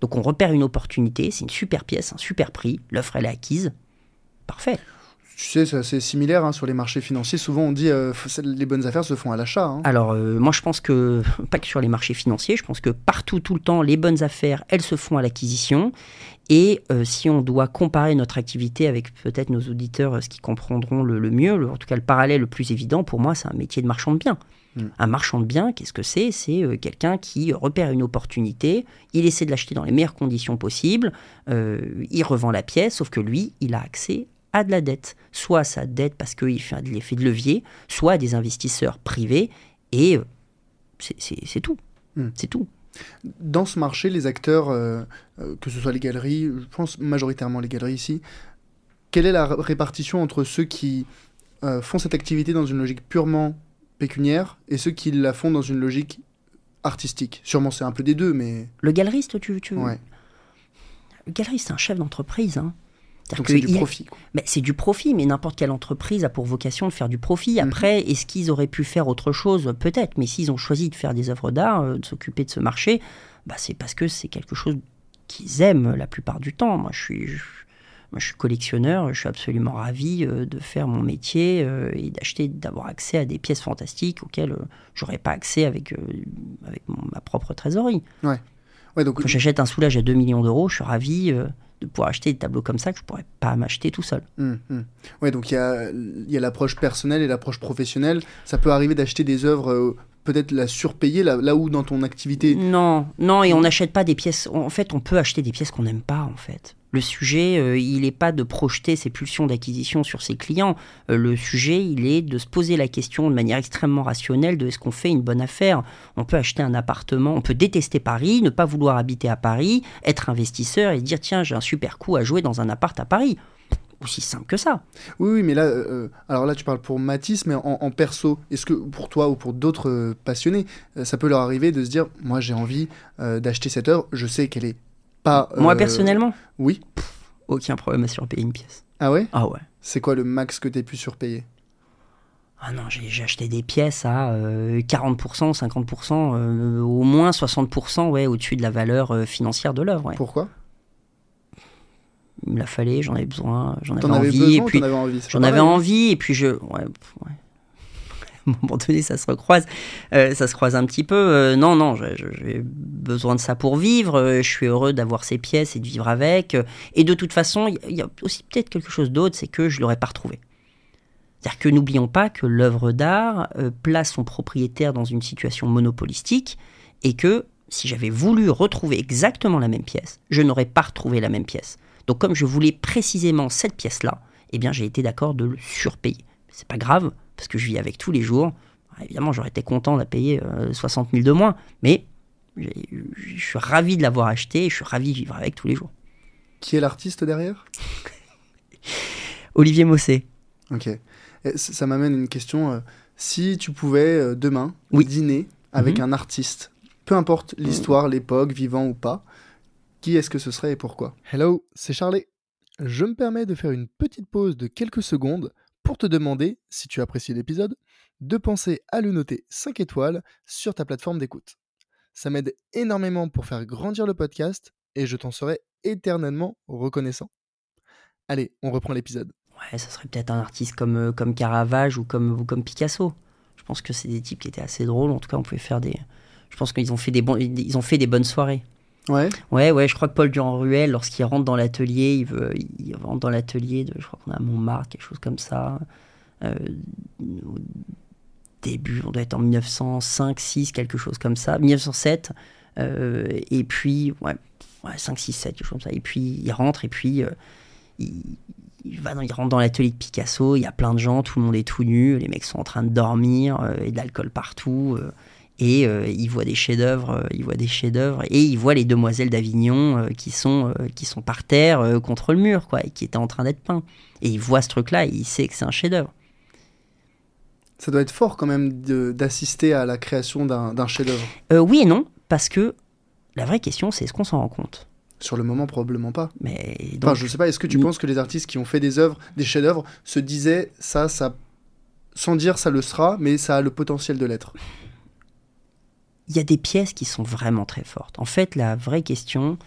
Donc on repère une opportunité, c'est une super pièce, un super prix, l'offre elle est acquise, Parfait. Tu sais, c'est assez similaire hein, sur les marchés financiers. Souvent, on dit euh, les bonnes affaires se font à l'achat. Hein. Alors, euh, moi, je pense que, pas que sur les marchés financiers, je pense que partout, tout le temps, les bonnes affaires, elles se font à l'acquisition. Et euh, si on doit comparer notre activité avec peut-être nos auditeurs, ce qui comprendront le, mieux, en tout cas le parallèle le plus évident, pour moi, c'est un métier de marchand de biens. Hmm. Un marchand de biens, qu'est-ce que c'est? C'est quelqu'un qui repère une opportunité, il essaie de l'acheter dans les meilleures conditions possibles, il revend la pièce, sauf que lui, il a accès à de la dette, soit sa dette parce qu'il fait de l'effet de levier, soit à des investisseurs privés, et euh, c'est tout. Hmm. C'est tout. Dans ce marché, les acteurs, euh, euh, que ce soit les galeries, je pense majoritairement les galeries ici, quelle est la répartition entre ceux qui font cette activité dans une logique purement pécuniaire et ceux qui la font dans une logique artistique? Sûrement c'est un peu des deux, mais... Le galeriste, tu... tu... Ouais. Le galeriste, c'est un chef d'entreprise. Hein. Donc c'est du profit. Mais c'est du profit, mais n'importe quelle entreprise a pour vocation de faire du profit. Mhm. Après, est-ce qu'ils auraient pu faire autre chose? Peut-être, mais s'ils ont choisi de faire des œuvres d'art, euh, de s'occuper de ce marché, bah, c'est parce que c'est quelque chose qu'ils aiment la plupart du temps. Moi, je suis, moi, je suis collectionneur, je suis absolument ravi euh, de faire mon métier euh, et d'acheter, d'avoir accès à des pièces fantastiques auxquelles j'aurais pas accès avec, avec ma propre trésorerie. Ouais. Ouais, donc... Quand j'achète un soulage à 2 millions d'euros, je suis ravi de pouvoir acheter des tableaux comme ça que je pourrais pas m'acheter tout seul. Hum, hum. Ouais, donc il y a, y a l'approche personnelle et l'approche professionnelle. Ça peut arriver d'acheter des œuvres euh, peut-être la surpayer là, là où dans ton activité. Non, non, et on n'achète pas des pièces. En fait, on peut acheter des pièces qu'on n'aime pas, en fait. Le sujet, euh, il n'est pas de projeter ses pulsions d'acquisition sur ses clients. Euh, le sujet, il est de se poser la question de manière extrêmement rationnelle de est-ce qu'on fait une bonne affaire? On peut acheter un appartement, on peut détester Paris, ne pas vouloir habiter à Paris, être investisseur et dire tiens, j'ai un super coup à jouer dans un appart à Paris aussi simple que ça. Oui, oui, mais là, euh, alors là, tu parles pour Matisse, mais en, perso, est-ce que pour toi ou pour d'autres passionnés, ça peut leur arriver de se dire, moi, j'ai envie d'acheter cette œuvre, je sais qu'elle est moi, euh, personnellement Oui. aucun problème à surpayer une pièce. Ah ouais? Ah ouais. C'est quoi le max que as pu surpayer? Ah non, j'ai acheté des pièces à 40%, 50%, euh, au moins 60% ouais, au-dessus de la valeur euh, financière de l'œuvre. Pourquoi? Il me la fallait, j'en avais besoin, j'en avais envie. Et puis j'en avais envie, et puis je, ouais, à un moment donné, ça se recroise, euh, ça se croise un petit peu. Euh, non, non, j'ai besoin de ça pour vivre. Euh, je suis heureux d'avoir ces pièces et de vivre avec. et de toute façon, il y, a aussi peut-être quelque chose d'autre, c'est que je l'aurais pas retrouvé. C'est-à-dire que n'oublions pas que l'œuvre d'art place son propriétaire dans une situation monopolistique et que si j'avais voulu retrouver exactement la même pièce, je n'aurais pas retrouvé la même pièce. Donc comme je voulais précisément cette pièce-là, eh bien j'ai été d'accord de le surpayer. C'est pas grave, parce que je vis avec tous les jours. Évidemment, j'aurais été content de payer 60 000 de moins, mais je suis ravi de l'avoir acheté et je suis ravi de vivre avec tous les jours. Qui est l'artiste derrière? Olivier Mossé. Ok. ça m'amène une question. Euh, si tu pouvais euh, demain dîner avec mhm. un artiste, peu importe l'histoire, l'époque, vivant ou pas, qui est-ce que ce serait et pourquoi? Hello, c'est Charlie. Je me permets de faire une petite pause de quelques secondes pour te demander, si tu apprécies l'épisode, de penser à le noter 5 étoiles sur ta plateforme d'écoute. Ça m'aide énormément pour faire grandir le podcast et je t'en serai éternellement reconnaissant. Allez, on reprend l'épisode. Ouais, ça serait peut-être un artiste comme, euh, comme Caravage ou comme, Picasso. Je pense que c'est des types qui étaient assez drôles. En tout cas, on pouvait faire des. Je pense qu'ils ont fait des bonnes soirées. Ouais. Ouais, ouais, je crois que Paul Durand-Ruel, lorsqu'il rentre dans l'atelier, il, il rentre dans l'atelier de, je crois qu'on a Montmartre, quelque chose comme ça. Euh, au début, on doit être en 1905, 6, quelque chose comme ça. 1907. Euh, et puis, ouais, ouais, 5, 6, 7, quelque chose comme ça. Et puis, il rentre, et puis, euh, il, va il rentre dans l'atelier de Picasso, il y a plein de gens, tout le monde est tout nu, les mecs sont en train de dormir, et de l'alcool partout et euh, il voit des chefs-d'œuvre, euh, il voit des chefs-d'œuvre et il voit les demoiselles d'Avignon euh, qui sont qui sont par terre contre le mur quoi et qui étaient en train d'être peints. Et il voit ce truc-là et il sait que c'est un chef-d'œuvre. Ça doit être fort quand même d'assister à la création d'un chef-d'œuvre. oui et non parce que la vraie question c'est est-ce qu'on s'en rend compte? Sur le moment, probablement pas. Mais donc, je sais pas, est-ce que tu penses que les artistes qui ont fait des œuvres, des chefs-d'œuvre, se disaient ça, ça, sans dire ça le sera, mais ça a le potentiel de l'être? Il y a des pièces qui sont vraiment très fortes. En fait, la vraie question,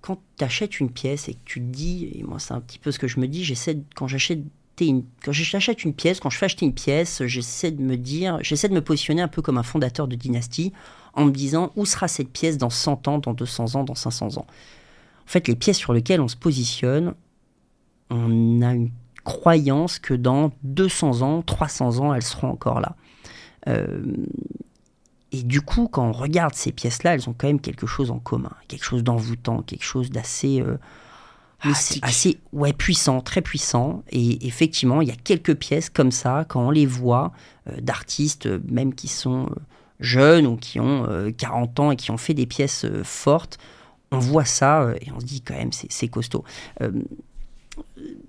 quand tu achètes une pièce et que tu dis, et moi c'est un petit peu ce que je me dis, j'essaie quand j'achète une, quand j'achète une pièce, quand je fais acheter une pièce, j'essaie de me dire, j'essaie de me positionner un peu comme un fondateur de dynastie en me disant où sera cette pièce dans 100 ans, dans 200 ans, dans 500 ans? En fait, les pièces sur lesquelles on se positionne, on a une croyance que dans 200 ans, 300 ans, elles seront encore là. Euh, et du coup, quand on regarde ces pièces-là, elles ont quand même quelque chose en commun, quelque chose d'envoûtant, quelque chose d'assez euh, assez, ouais, puissant, très puissant. Et effectivement, il y a quelques pièces comme ça, quand on les voit, euh, d'artistes euh, même qui sont jeunes ou qui ont 40 ans et qui ont fait des pièces fortes, on voit ça et on se dit quand même, c'est costaud.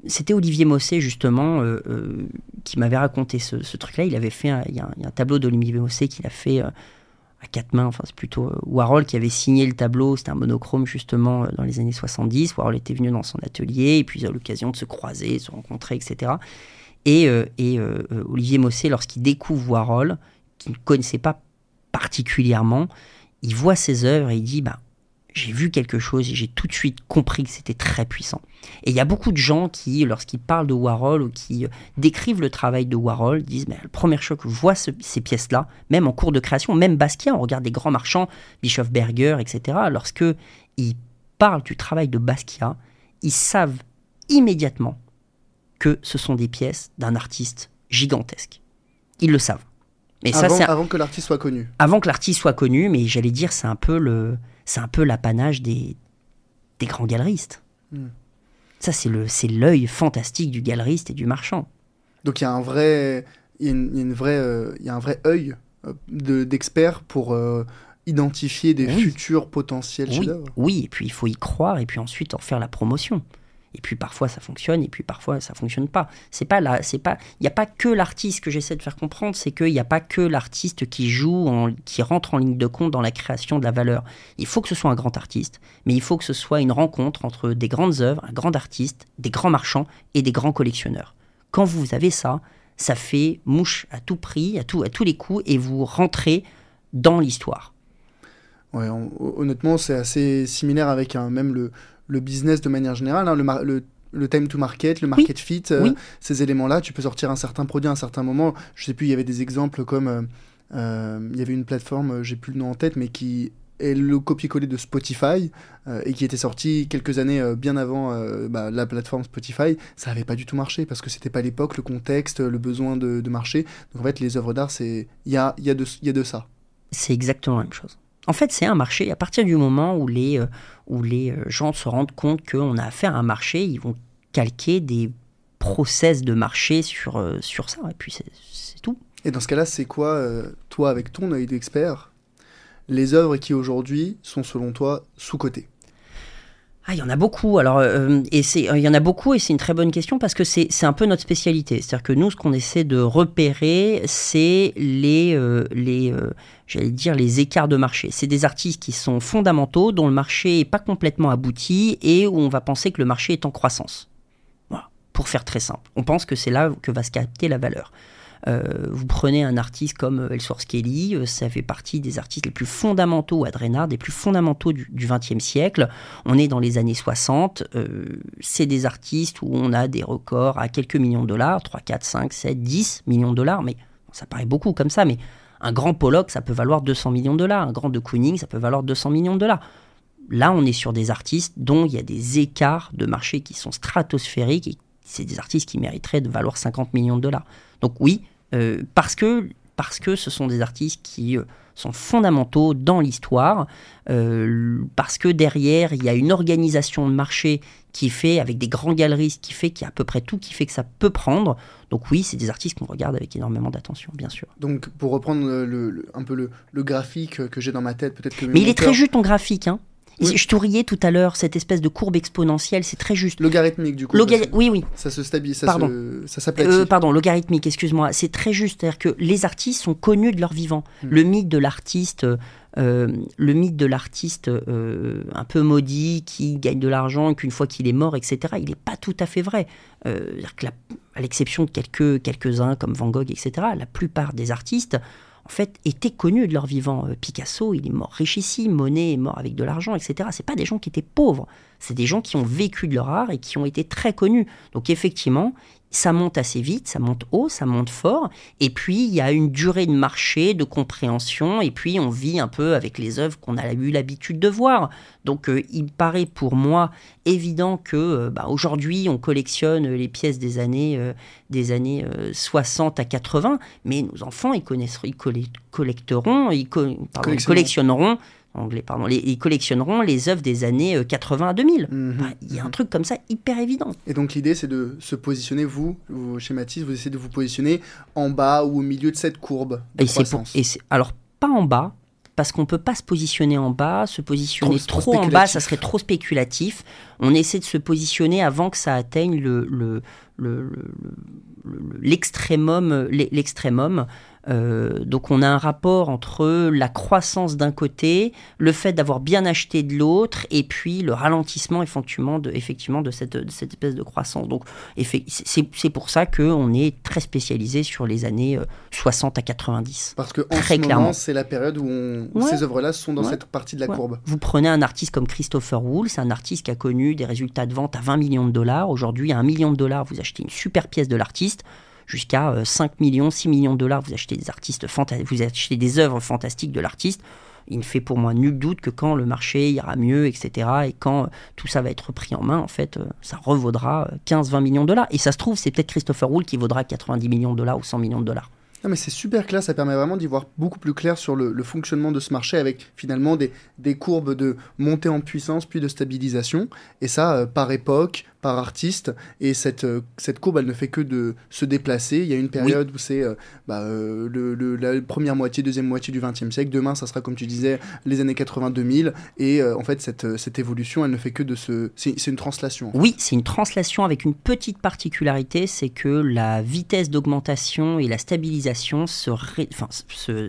C'était Olivier Mossé, justement, qui m'avait raconté ce, truc-là. Il avait fait un, y a un, tableau d'Olivier Mossé qu'il a fait à quatre mains. Enfin, c'est plutôt euh, Warhol qui avait signé le tableau. C'était un monochrome, justement, euh, dans les années 70. Warhol était venu dans son atelier et puis il a l'occasion de se croiser, se rencontrer, etc. Et, euh, Olivier Mossé, lorsqu'il découvre Warhol, qu'il ne connaissait pas particulièrement, il voit ses œuvres et il dit bah, j'ai vu quelque chose et j'ai tout de suite compris que c'était très puissant. Et il y a beaucoup de gens qui, lorsqu'ils parlent de Warhol ou qui euh, décrivent le travail de Warhol, disent mais le premier choc, je vois ces pièces-là, même en cours de création, même Basquiat, on regarde des grands marchands, Berger, etc. Lorsque ils parlent du travail de Basquiat, ils savent immédiatement que ce sont des pièces d'un artiste gigantesque. Ils le savent. Mais avant, ça, avant que l'artiste soit connu. Avant que l'artiste soit connu, mais j'allais dire, c'est un peu le, c'est un peu l'apanage des, des grands galeristes. Hmm. Ça, c'est le, c'est l'œil fantastique du galeriste et du marchand. Donc il y a un vrai, il y a une, vraie, euh, il y a un vrai œil euh, de, d'expert pour euh, identifier des futurs potentiels oui. Oui, et puis il faut y croire et puis ensuite en faire la promotion. Et puis parfois ça fonctionne, et puis parfois ça fonctionne pas. C'est pas là, c'est pas, il n'y a pas que l'artiste que j'essaie de faire comprendre, c'est qu'il n'y a pas que l'artiste qui joue, qui rentre en ligne de compte dans la création de la valeur. Il faut que ce soit un grand artiste, mais il faut que ce soit une rencontre entre des grandes œuvres, un grand artiste, des grands marchands et des grands collectionneurs. Quand vous avez ça, ça fait mouche à tout prix, à, tout, à tous les coups, et vous rentrez dans l'histoire. Ouais, honnêtement, c'est assez similaire avec même le, le business de manière générale, hein, le, le, time to market, le market fit, euh, ces éléments-là, tu peux sortir un certain produit à un certain moment. Je sais plus, il y avait des exemples comme euh, euh, il y avait une plateforme, j'ai plus le nom en tête, mais qui est le copier-coller de Spotify et qui était sorti quelques années bien avant bah, la plateforme Spotify, ça n'avait pas du tout marché parce que c'était pas l'époque, le contexte, le besoin de, de, marcher. Donc en fait, les œuvres d'art, c'est il y a, y, a de, y a de ça. C'est exactement la même chose. En fait, c'est un marché. À partir du moment où les, euh, où les euh, gens se rendent compte qu'on a affaire à un marché, ils vont calquer des process de marché sur, euh, sur ça. Et puis, c'est tout. Et dans ce cas-là, c'est quoi, toi, avec ton œil d'expert, les œuvres qui aujourd'hui sont, selon toi, sous-cotées? Ah, il y en a beaucoup. Alors, euh, et c'est, il y en a beaucoup, et c'est une très bonne question parce que c'est, un peu notre spécialité. C'est-à-dire que nous, ce qu'on essaie de repérer, c'est les, euh, les, euh, j'allais dire, les écarts de marché. C'est des artistes qui sont fondamentaux, dont le marché est pas complètement abouti et où on va penser que le marché est en croissance. Pour faire très simple. On pense que c'est là que va se capter la valeur. Euh, vous prenez un artiste comme Elsworth Kelly, euh, ça fait partie des artistes les plus fondamentaux à Drenard, des plus fondamentaux du XXe siècle. On est dans les années 60. Euh, c'est des artistes où on a des records à quelques millions de dollars, 3, 4, 5, 7, 10 millions de dollars, mais ça paraît beaucoup comme ça, mais un grand Pollock, ça peut valoir 200 millions de dollars. Un grand de Kooning, ça peut valoir 200 millions de dollars. Là, on est sur des artistes dont il y a des écarts de marché qui sont stratosphériques et c'est des artistes qui mériteraient de valoir 50 millions de dollars. Donc oui, euh, parce, que, parce que ce sont des artistes qui euh, sont fondamentaux dans l'histoire, euh, parce que derrière, il y a une organisation de marché qui fait, avec des grands galeristes, qui fait qu'il y a à peu près tout qui fait que ça peut prendre. Donc oui, c'est des artistes qu'on regarde avec énormément d'attention, bien sûr. Donc pour reprendre le, un peu le, graphique que j'ai dans ma tête, peut-être que... Mais il est très juste ton graphique, hein je te riais tout à l'heure, cette espèce de courbe exponentielle, c'est très juste. Logarithmique, du coup. oui, oui. Ça se stabilise, ça pardon. ça s'aplatit. Euh, pardon, logarithmique, excuse-moi. C'est très juste. C'est-à-dire que les artistes sont connus de leur vivant. Hmm. Le mythe de l'artiste, euh, le mythe de l'artiste euh, un peu maudit qui gagne de l'argent et qu'une fois qu'il est mort, etc., il n'est pas tout à fait vrai. Que à l'exception de quelques, quelques-uns comme Van Gogh, etc., la plupart des artistes en fait, étaient connus de leur vivant. Euh, Picasso, il est mort richissime, Monet est mort avec de l'argent, etc. C'est pas des gens qui étaient pauvres, c'est des gens qui ont vécu de leur art et qui ont été très connus. Donc effectivement, ça monte assez vite, ça monte haut, ça monte fort, et puis il y a une durée de marché, de compréhension, et puis on vit un peu avec les œuvres qu'on a eu l'habitude de voir. Donc euh, il paraît pour moi évident que euh, bah, aujourd'hui on collectionne les pièces des années, euh, des années 60 à 80, mais nos enfants ils, connaissent, ils collecteront, ils collectionneront anglais, pardon, les, ils collectionneront les œuvres des années 80 euh, à 2000. Mhm. Il y a un truc comme ça hyper évident. Et donc l'idée, c'est de se positionner, vous, vous schématisez, vous essayez de vous positionner en bas ou au milieu de cette courbe de et et alors, pas en bas, parce qu'on ne peut pas se positionner en bas, se positionner trop, en bas, ça serait trop spéculatif. On essaie de se positionner avant que ça atteigne le, le, l'extrémum, l'extrémum euh, donc on a un rapport entre la croissance d'un côté, le fait d'avoir bien acheté de l'autre, et puis le ralentissement effectivement de, effectivement de, cette, cette espèce de croissance. Donc c'est pour ça qu'on est très spécialisé sur les années 60 euh, à 90. Parce que en ce moment, c'est la période où ces œuvres-là sont dans cette partie de la courbe. Vous prenez un artiste comme Christopher Wool, c'est un artiste qui a connu des résultats de vente à 20 millions de dollars. Aujourd'hui, à 1 million de dollars, vous achetez une super pièce de l'artiste jusqu'à 5 euh, millions, 6 millions de dollars, vous achetez des artistes vous achetez des œuvres fantastiques de l'artiste. Il ne fait pour moi nul doute que quand le marché ira mieux, etc., et quand euh, tout ça va être pris en main, en fait, euh, ça revaudra 15-20 millions de dollars. Et ça se trouve, c'est peut-être Christopher Wool qui vaudra 90 millions de dollars ou 100 millions de dollars. Non, mais c'est super clair, ça permet vraiment d'y voir beaucoup plus clair sur le, fonctionnement de ce marché avec finalement des, des, courbes de montée en puissance puis de stabilisation. Et ça, par époque, par artiste. Et cette, euh, cette courbe, elle ne fait que de se déplacer. Il y a une période où c'est euh, bah, le, la première moitié, deuxième moitié du XXe siècle. Demain, ça sera, comme tu disais, les années 80-2000. Et en fait, cette, cette évolution, elle ne fait que de se... C'est une translation. Oui, c'est une translation avec une petite particularité, c'est que la vitesse d'augmentation et la stabilisation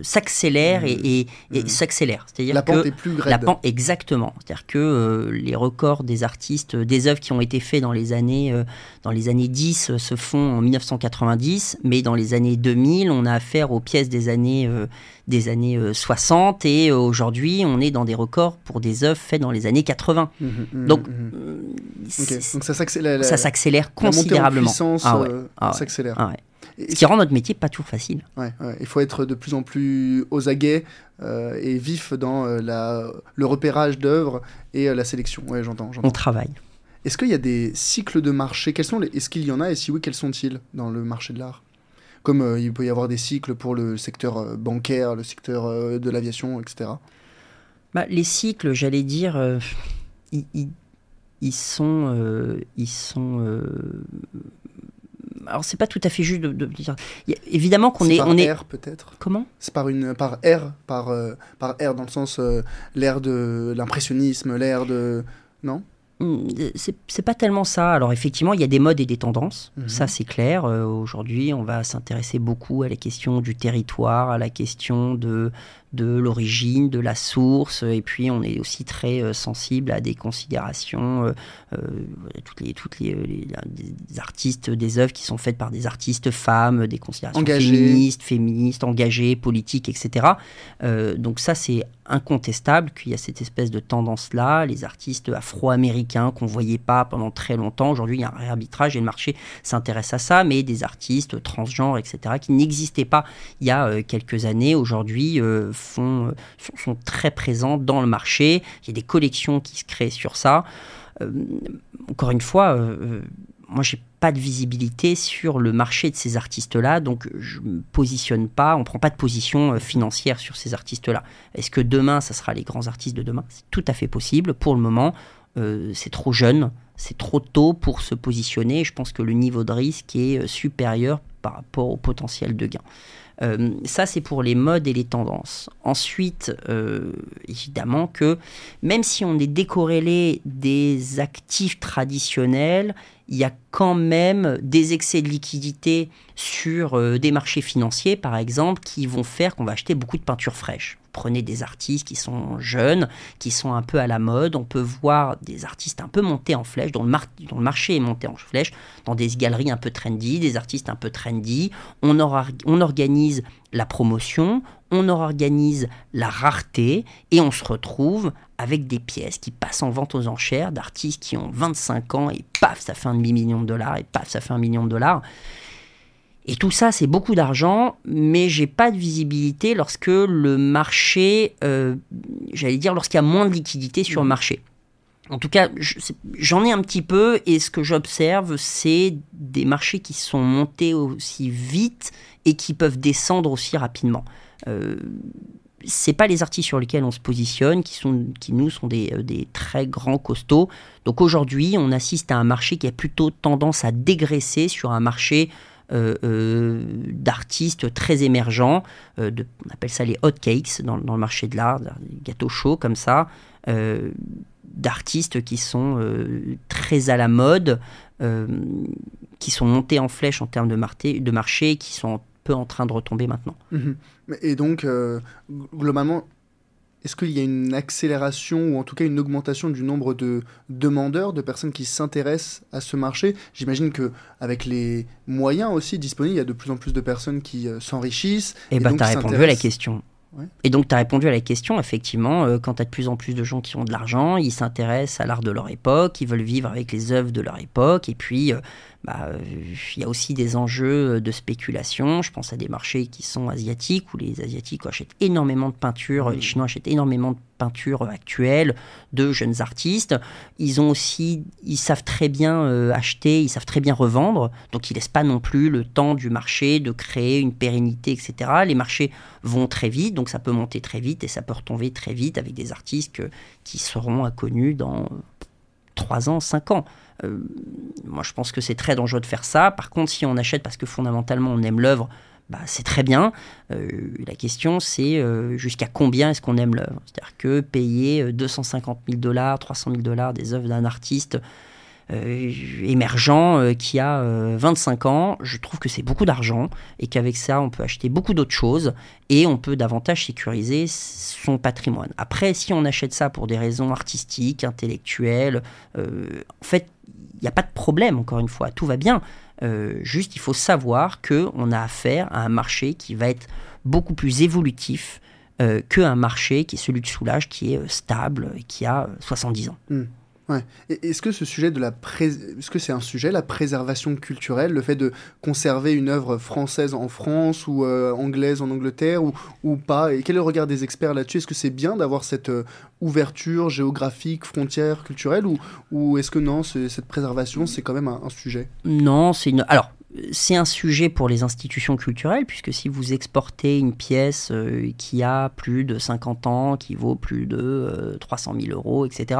s'accélère et, mmh. s'accélère. C'est-à-dire la pente est plus La pente, exactement. C'est-à-dire que euh, les records des artistes, des œuvres qui ont été faites dans les années, euh, dans les années 10 euh, se font en 1990, mais dans les années 2000, on a affaire aux pièces des années, des années 60 et aujourd'hui, on est dans des records pour des œuvres faites dans les années 80. Mmh, mmh, Donc, Donc ça s'accélère, ça s'accélère considérablement. En puissance ah s'accélère. Ah ce qui rend notre métier pas toujours facile. Ouais, il faut être de plus en plus aux aguets euh, et vif dans euh, la, le repérage d'œuvres et euh, la sélection. Ouais, j'entends, On travaille. Est-ce qu'il y a des cycles de marché? Quels sont les... Est-ce qu'il y en a? Et si oui, quels sont-ils dans le marché de l'art? Comme il peut y avoir des cycles pour le secteur bancaire, le secteur de l'aviation, etc. Bah, les cycles, j'allais dire, ils, ils, sont, ils sont alors c'est pas tout à fait juste de, dire. évidemment qu'on est, par on est. peut-être? Comment? C'est par une par R, par euh, par R dans le sens euh, l'ère de l'impressionnisme, l'ère de non? C'est pas tellement ça. Alors effectivement, il y a des modes et des tendances. Mhm. Ça, c'est clair. Euh, aujourd'hui, on va s'intéresser beaucoup à la question du territoire, à la question de de l'origine, de la source, et puis on est aussi très euh, sensible à des considérations, euh, euh, toutes les, toutes les, artistes, des œuvres qui sont faites par des artistes femmes, des considérations féministes, féministes, engagées, politiques, etc. donc ça c'est incontestable qu'il y a cette espèce de tendance-là. Les artistes afro-américains qu'on voyait pas pendant très longtemps, aujourd'hui il y a un réarbitrage et le marché s'intéresse à ça, mais des artistes transgenres, etc., qui n'existaient pas il y a quelques années, aujourd'hui font, sont, très présents dans le marché. Il y a des collections qui se créent sur ça. Euh, encore une fois, euh, euh, moi, j'ai pas de visibilité sur le marché de ces artistes-là, donc je me positionne pas, on prend pas de position financière sur ces artistes-là. Est-ce que demain, ça sera les grands artistes de demain? C'est tout à fait possible. Pour le moment, c'est trop jeune, c'est trop tôt pour se positionner. Je pense que le niveau de risque est supérieur par rapport au potentiel de gain. Euh, ça, c'est pour les modes et les tendances. Ensuite, euh, évidemment que même si on est décorrélé des actifs traditionnels, il y a quand même des excès de liquidité sur euh, des marchés financiers, par exemple, qui vont faire qu'on va acheter beaucoup de peintures fraîches prenez des artistes qui sont jeunes, qui sont un peu à la mode. On peut voir des artistes un peu montés en flèche, dont le, marché est monté en flèche, dans des galeries un peu trendy, des artistes un peu trendy. On, on organise la promotion, on organise la rareté et on se retrouve avec des pièces qui passent en vente aux enchères d'artistes qui ont 25 ans et paf, ça fait un demi-million de dollars et paf, ça fait un million de dollars. Et tout ça, c'est beaucoup d'argent, mais j'ai pas de visibilité lorsque le marché, euh, j'allais dire, lorsqu'il y a moins de liquidité sur le mmh. marché. En tout cas, j'en ai un petit peu, et ce que j'observe, c'est des marchés qui sont montés aussi vite et qui peuvent descendre aussi rapidement. Euh, c'est pas les artistes sur lesquels on se positionne qui sont qui nous sont des, euh, des très grands costauds. Donc aujourd'hui, on assiste à un marché qui a plutôt tendance à dégraisser sur un marché d'artistes très émergents, euh, on appelle ça les hot cakes dans, le marché de l'art, des gâteaux chauds comme ça, d'artistes qui sont très à la mode, qui sont montés en flèche en termes de, marché, qui sont peu en train de retomber maintenant. Mhm. Et donc, globalement, est-ce qu'il y a une accélération ou en tout cas une augmentation du nombre de demandeurs, de personnes qui s'intéressent à ce marché? J'imagine que avec les moyens aussi disponibles, il y a de plus en plus de personnes qui euh, s'enrichissent. Eh ben, et, bah, tu as répondu à la question. Et donc, tu as répondu à la question, effectivement, euh, quand tu as de plus en plus de gens qui ont de l'argent, ils s'intéressent à l'art de leur époque, ils veulent vivre avec les œuvres de leur époque, et puis euh, bah, il y a aussi des enjeux de spéculation. Je pense à des marchés qui sont asiatiques, où les Asiatiques achètent énormément de peinture, les Chinois achètent énormément de peinture actuelle de jeunes artistes. Ils ont aussi, ils savent très bien euh, acheter, ils savent très bien revendre, donc ils laissent pas non plus le temps du marché de créer une pérennité, etc. Les marchés vont très vite, donc ça peut monter très vite et ça peut retomber très vite avec des artistes qui seront inconnus dans 3 ans, 5 ans. Euh, moi, je pense que c'est très dangereux de faire ça. Par contre, si on achète parce que fondamentalement on aime l'œuvre, bah, c'est très bien. Euh, la question, c'est euh, jusqu'à combien est-ce qu'on aime l'œuvre? C'est-à-dire que payer 250 000 dollars, 300 000 dollars des œuvres d'un artiste émergent qui a 25 ans, je trouve que c'est beaucoup d'argent et qu'avec ça, on peut acheter beaucoup d'autres choses et on peut davantage sécuriser son patrimoine. Après, si on achète ça pour des raisons artistiques, intellectuelles, en fait, il n'y a pas de problème, encore une fois, tout va bien. Euh, juste, il faut savoir qu'on a affaire à un marché qui va être beaucoup plus évolutif euh, qu'un marché qui est celui de Soulage, qui est euh, stable et qui a 70 ans. Hmm. Est-ce que ce sujet de la est-ce que c'est un sujet la préservation culturelle, le fait de conserver une œuvre française en France ou euh, anglaise en Angleterre ou, ou pas? Et quel est le regard des experts là-dessus? Est-ce que c'est bien d'avoir cette euh, ouverture géographique, frontière culturelle ou, ou est-ce que non, cette préservation c'est quand même un, un sujet? Non, c'est une alors c'est un sujet pour les institutions culturelles, puisque si vous exportez une pièce euh, qui a plus de 50 ans, qui vaut plus de 300 000 euros, etc.,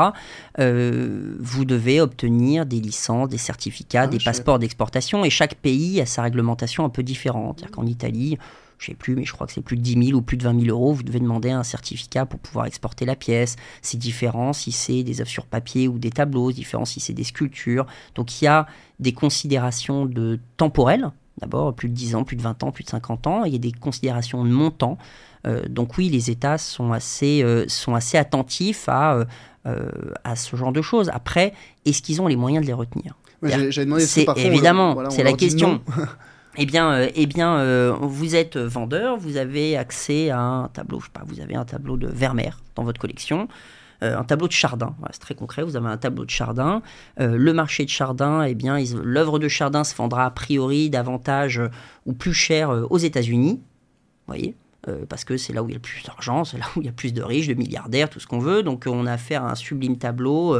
euh, vous devez obtenir des licences, des certificats, ah, des passeports d'exportation, et chaque pays a sa réglementation un peu différente. C'est-à-dire qu'en Italie, je sais plus, mais je crois que c'est plus de 10 000 ou plus de 20 000 euros, vous devez demander un certificat pour pouvoir exporter la pièce. C'est différent si c'est des œuvres sur papier ou des tableaux, c'est différent si c'est des sculptures. Donc il y a des considérations de temporelles, d'abord plus de 10 ans, plus de 20 ans, plus de 50 ans, il y a des considérations de montant. Euh, donc oui, les États sont assez, euh, sont assez attentifs à, euh, à ce genre de choses. Après, est-ce qu'ils ont les moyens de les retenir? J'ai demandé c'est évidemment, c'est la question. eh bien, euh, eh bien euh, vous êtes vendeur, vous avez accès à un tableau, je sais pas, vous avez un tableau de Vermeer dans votre collection, euh, un tableau de Chardin, c'est très concret, vous avez un tableau de Chardin. le marché de Chardin, eh bien, l'œuvre de Chardin se vendra a priori davantage ou plus cher aux États-Unis, voyez parce que c'est là où il y a le plus d'argent, c'est là où il y a plus de riches, de milliardaires, tout ce qu'on veut. Donc on a affaire à un sublime tableau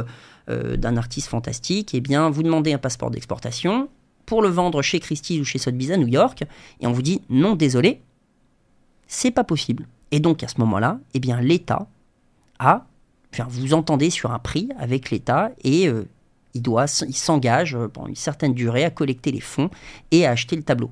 d'un artiste fantastique. Eh bien, vous demandez un passeport d'exportation, pour le vendre chez Christie's ou chez Sotheby's à New York, et on vous dit non, désolé, c'est pas possible. Et donc à ce moment-là, eh bien l'État a, vous entendez sur un prix avec l'État et euh, il doit, il s'engage euh, pendant une certaine durée à collecter les fonds et à acheter le tableau.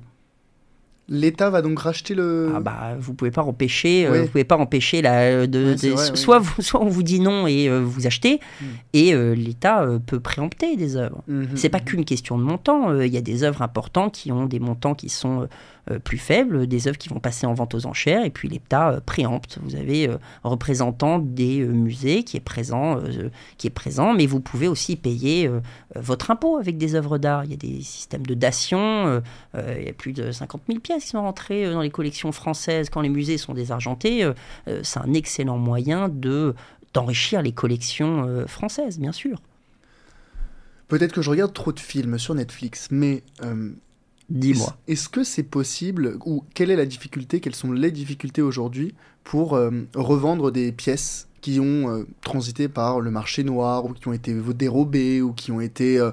L'État va donc racheter le. Ah bah, vous pouvez pas empêcher, euh, vous pouvez pas empêcher la. De, soit, vous, soit on vous dit non et euh, vous achetez, hmm. et euh, l'État peut préempter des œuvres. Hmm, C'est pas qu'une question de montant. Il y a des œuvres importantes qui ont des montants qui sont euh, plus faibles, des œuvres qui vont passer en vente aux enchères, et puis l'État euh, préempte. Vous avez un euh, représentant des musées qui est présent, qui est présent, mais vous pouvez aussi payer votre impôt avec des œuvres d'art. Il y a des systèmes de dation. il y a plus de 50 000 pièces qui sont rentrées dans les collections françaises quand les musées sont désargentés. c'est un excellent moyen de d'enrichir les collections françaises, bien sûr. Peut-être que je regarde trop de films sur Netflix, mais Dis-moi. Est-ce que c'est possible, ou quelle est la difficulté, quelles sont les difficultés aujourd'hui pour euh, revendre des pièces qui ont euh, transité par le marché noir, ou qui ont été dérobées, ou qui ont été euh,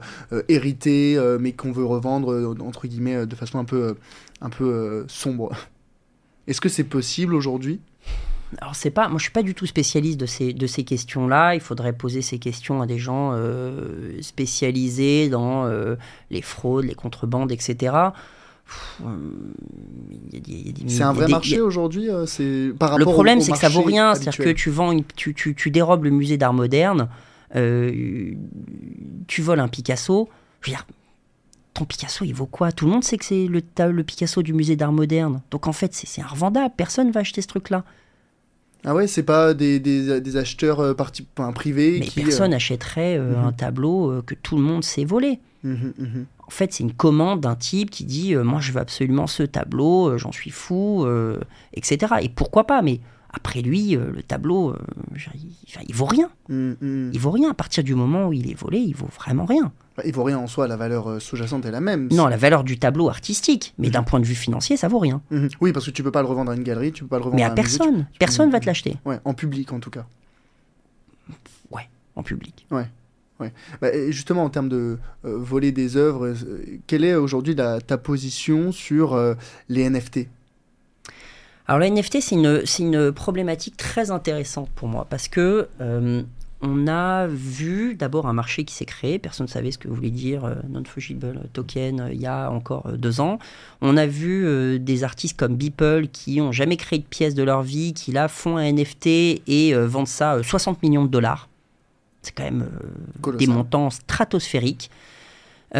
héritées, mais qu'on veut revendre, entre guillemets, de façon un peu, un peu sombre Est-ce que c'est possible aujourd'hui? Alors c'est pas, moi je suis pas du tout spécialiste de ces, de ces questions-là. Il faudrait poser ces questions à des gens euh, spécialisés dans euh, les fraudes, les contrebandes, etc. C'est un vrai marché aujourd'hui euh, c'est par Le problème, c'est que ça vaut rien. C'est-à-dire que tu, vends tu, tu, tu, dérobes le musée d'art moderne, tu voles un Picasso. Je veux dire, ton Picasso, il vaut quoi? Tout le monde sait que c'est le, le Picasso du musée d'art moderne. Donc en fait, c'est revendable. Personne va acheter ce truc-là. Ah ouais, c'est pas des, des, acheteurs euh, parti, privés Mais personne n'achèterait euh, mhm. un tableau euh, que tout le monde sait voler. Mhm, mhm. En fait, c'est une commande d'un type qui dit Moi, je veux absolument ce tableau, j'en suis fou, etc. Et pourquoi pas? Mais après lui, le tableau, il, il, vaut rien. Il vaut rien. À partir du moment où il est volé, il vaut vraiment rien. Il vaut rien en soi, la valeur euh, sous-jacente est la même. Non, la valeur du tableau artistique, mais mhm. d'un point de vue financier, ça vaut rien. Mhm. Oui, parce que tu peux pas le revendre à une galerie, tu peux pas le revendre mais à, personne. personne va te l'acheter. Ouais, en public en tout cas. en public. Ouais. Ouais. Bah, justement, en termes de voler des œuvres, quelle est aujourd'hui ta position sur les NFT alors la NFT, c'est une, une, problématique très intéressante pour moi parce que on a vu d'abord un marché qui s'est créé, personne ne savait ce que voulait dire euh, non-fungible token euh, il y a encore euh, deux ans. On a vu des artistes comme Beeple qui n'ont jamais créé de pièce de leur vie, qui là font un NFT et vendent ça 60 millions de dollars. C'est quand même des montants stratosphériques. et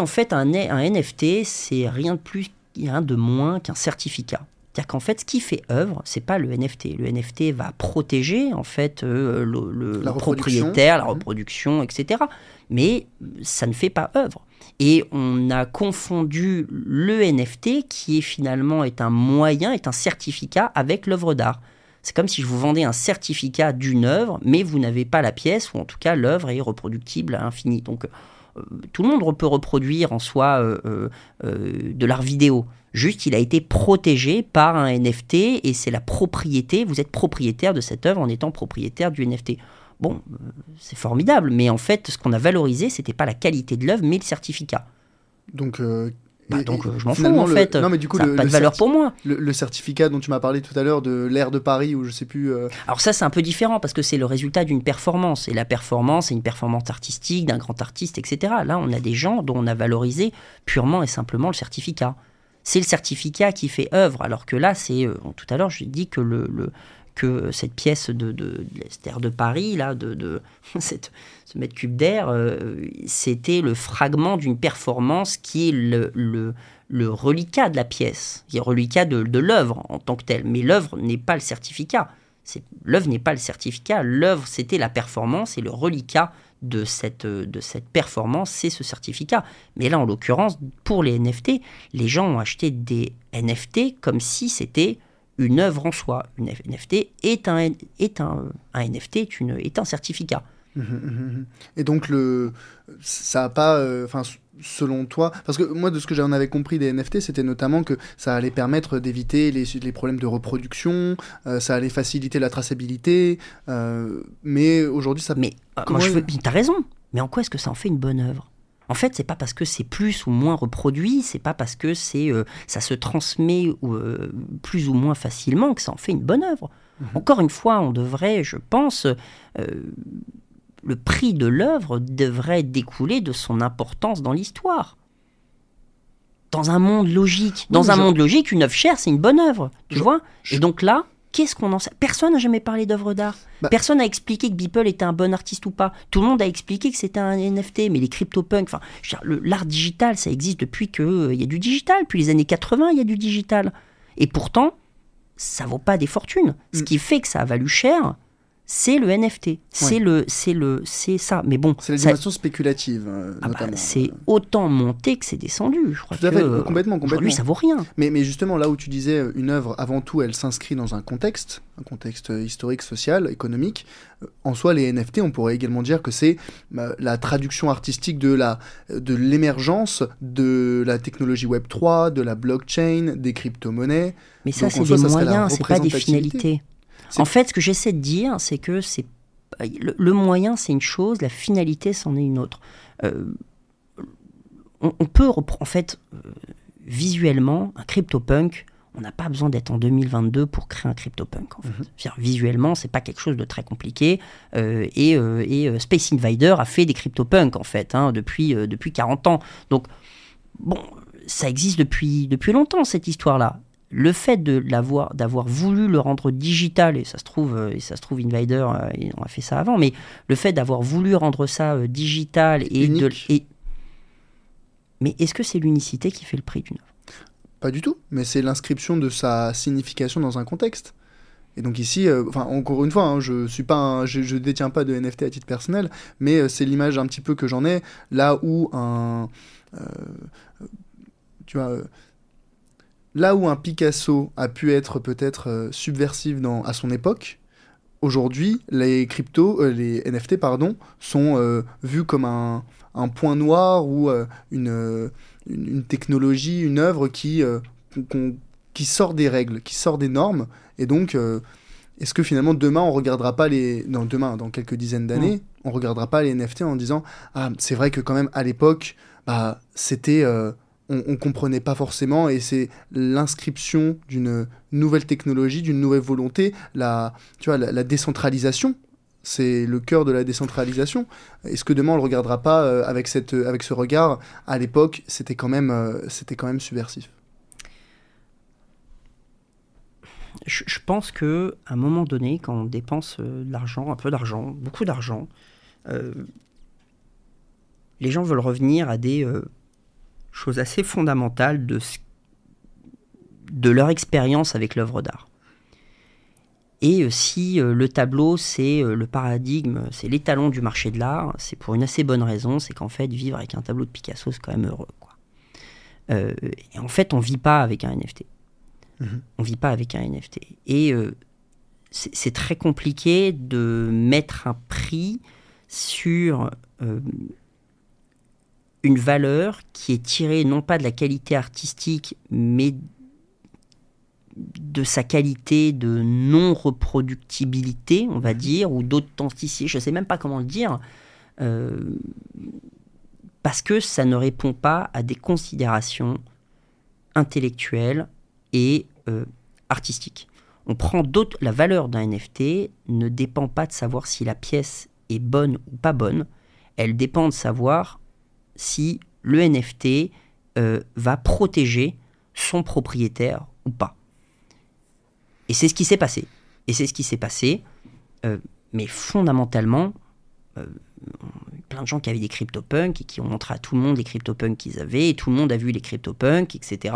en fait, un, un NFT, c'est rien de plus, rien de moins qu'un certificat. C'est-à-dire qu'en fait, ce qui fait œuvre, c'est pas le NFT. Le NFT va protéger en fait euh, le, propriétaire, la mhm. reproduction, etc. Mais ça ne fait pas œuvre. Et on a confondu le NFT, qui est finalement est un moyen, est un certificat avec l'œuvre d'art. C'est comme si je vous vendais un certificat d'une œuvre, mais vous n'avez pas la pièce, ou en tout cas l'œuvre est reproductible à l'infini. Donc euh, tout le monde peut reproduire en soi euh, de l'art vidéo. Juste, il a été protégé par un NFT et c'est la propriété. Vous êtes propriétaire de cette œuvre en étant propriétaire du NFT. Bon, euh, c'est formidable, mais en fait, ce qu'on a valorisé, c'était pas la qualité de l'œuvre, mais le certificat. Donc, euh, bah, donc je m'en fous en fait. Non, mais du coup, ça n'a pas de valeur pour moi. Le, certificat dont tu m'as parlé tout à l'heure de l'air de Paris ou je sais plus. Euh, Alors ça, c'est un peu différent parce que c'est le résultat d'une performance et la performance, c'est une performance artistique d'un grand artiste, etc. Là, on a des gens dont on a valorisé purement et simplement le certificat c'est le certificat qui fait œuvre. Alors que là, c'est euh, tout à l'heure, j'ai dit que cette pièce de, de, de Paris, là, de, ce mètre cube d'air, euh, c'était le fragment d'une performance qui est le, reliquat de la pièce, qui est reliquat de, de l'œuvre en tant que telle. Mais l'œuvre n'est pas le certificat. L'œuvre n'est pas le certificat, l'œuvre c'était la performance et le reliquat de cette, de cette performance, c'est ce certificat. Mais là, en l'occurrence, pour les NFT, les gens ont acheté des NFT comme si c'était une œuvre en soi. Une NFT est un, est un, un NFT est, une, est un certificat. Mmh, mmh, mmh, Et donc, le, ça n'a pas. Euh, selon toi Parce que moi, de ce que j'en avais compris des NFT, c'était notamment que ça allait permettre d'éviter les, les, problèmes de reproduction, euh, ça allait faciliter la traçabilité, euh, mais aujourd'hui, ça... Mais euh, moi, je veux... t'as raison, mais en quoi est-ce que ça en fait une bonne œuvre? En fait, c'est pas parce que c'est plus ou moins reproduit, c'est pas parce que c'est ça se transmet plus ou moins facilement que ça en fait une bonne œuvre. Mhm. Encore une fois, on devrait, je pense, le prix de l'œuvre devrait découler de son importance dans l'histoire. Dans un monde logique, dans un monde logique, une œuvre chère, c'est une bonne œuvre, tu vois. Et donc là, qu'est-ce qu'on en sait? Personne n'a jamais parlé d'œuvre d'art. Bah Personne n'a expliqué que Beeple était un bon artiste ou pas. Tout le monde a expliqué que c'était un NFT, mais les CryptoPunk, enfin, l'art digital, ça existe depuis qu'il euh, y a du digital. Depuis les années 80, il y a du digital. Et pourtant, ça vaut pas des fortunes. Ce mm. qui fait que ça a valu cher, c'est le NFT. C'est le, c'est le, c'est ça. Mais bon, c'est la dimension spéculative. Euh, ah bah, c'est autant monté que c'est descendu. Je crois Tout que, complètement, complètement. Ça vaut rien. Mais, mais justement, là où tu disais euh, une œuvre, avant tout, elle s'inscrit dans un contexte, un contexte euh, historique, social, économique. En soi, les NFT, on pourrait également dire que c'est la traduction artistique de la, de l'émergence de la technologie Web 3, de la blockchain, des crypto-monnaies. Mais ça, c'est des moyens, c'est pas des finalités. En fait, ce que j'essaie de dire, c'est que c'est le, moyen, c'est une chose, la finalité, c'en est une autre. Euh, on, peut, en fait, euh, visuellement, un CryptoPunk, on n'a pas besoin d'être en 2022 pour créer un CryptoPunk. En fait. Mm-hmm. Visuellement, c'est pas quelque chose de très compliqué. Euh, et, Space Invader a fait des CryptoPunk, en fait, hein, depuis, depuis 40 ans. Donc, bon, ça existe depuis, depuis longtemps, cette histoire-là le fait de l'avoir, d'avoir voulu le rendre digital, et ça se trouve, euh, et ça se trouve Invader, euh, on a fait ça avant, mais le fait d'avoir voulu rendre ça euh, digital et de, mais est-ce que c'est l'unicité qui fait le prix d'une œuvre? Pas du tout, mais c'est l'inscription de sa signification dans un contexte. Et donc ici, enfin encore une fois, hein, je suis pas, je, détiens pas de NFT à titre personnel, mais c'est l'image un petit peu que j'en ai là où un, tu vois là où un Picasso a pu être peut-être euh, subversif dans, à son époque, aujourd'hui, les cryptos, euh, les NFT, pardon, sont euh, vus comme un, point noir ou une, une, technologie, une œuvre qui, qui sort des règles, qui sort des normes. Et donc, est-ce que finalement demain on regardera pas les non demain dans quelques dizaines d'années mm. on regardera pas les NFT en disant ah c'est vrai que quand même à l'époque bah c'était on, on, comprenait pas forcément et c'est l'inscription d'une nouvelle technologie d'une nouvelle volonté la tu vois la, décentralisation c'est le cœur de la décentralisation. Est-ce que demain on le regardera pas euh, avec, cette, avec ce regard? À l'époque, c'était quand, même, euh, c'était quand même subversif. je, pense que à un moment donné, quand on dépense euh, de l'argent, un peu d'argent, beaucoup d'argent, euh, les gens veulent revenir à des euh, choses assez fondamentales de, de leur expérience avec l'œuvre d'art. Et si le tableau, c'est le paradigme, c'est l'étalon du marché de l'art, c'est pour une assez bonne raison, c'est qu'en fait, vivre avec un tableau de Picasso, c'est quand même heureux. Quoi. et en fait, on ne vit pas avec un NFT. Mhm. On ne vit pas avec un NFT. Et euh, c'est très compliqué de mettre un prix sur euh, une valeur qui est tirée non pas de la qualité artistique, mais de sa qualité de non-reproductibilité, on va dire, ou d'authenticité, je ne sais même pas comment le dire, euh, parce que ça ne répond pas à des considérations intellectuelles et euh, artistique. On prend d'autres. La valeur d'un NFT ne dépend pas de savoir si la pièce est bonne ou pas bonne. Elle dépend de savoir si le NFT euh, va protéger son propriétaire ou pas. Et c'est ce qui s'est passé. Et c'est ce qui s'est passé. Euh, mais fondamentalement, plein de gens qui avaient des CryptoPunks et qui ont montré à tout le monde les CryptoPunks qu'ils avaient, et tout le monde a vu les CryptoPunks, etc.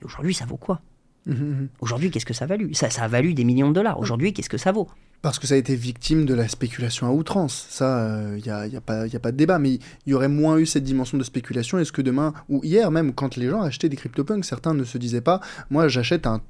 Et aujourd'hui, ça vaut quoi? Mhm. Aujourd'hui, qu'est-ce que ça a valu ça, ça a valu des millions de dollars. Aujourd'hui, qu'est-ce que ça vaut? Parce que ça a été victime de la spéculation à outrance. Ça, il euh, n'y a, a, pas, a pas de débat. Mais il y aurait moins eu cette dimension de spéculation. Est-ce que demain, ou hier même, quand les gens achetaient des CryptoPunks, certains ne se disaient pas Moi, j'achète un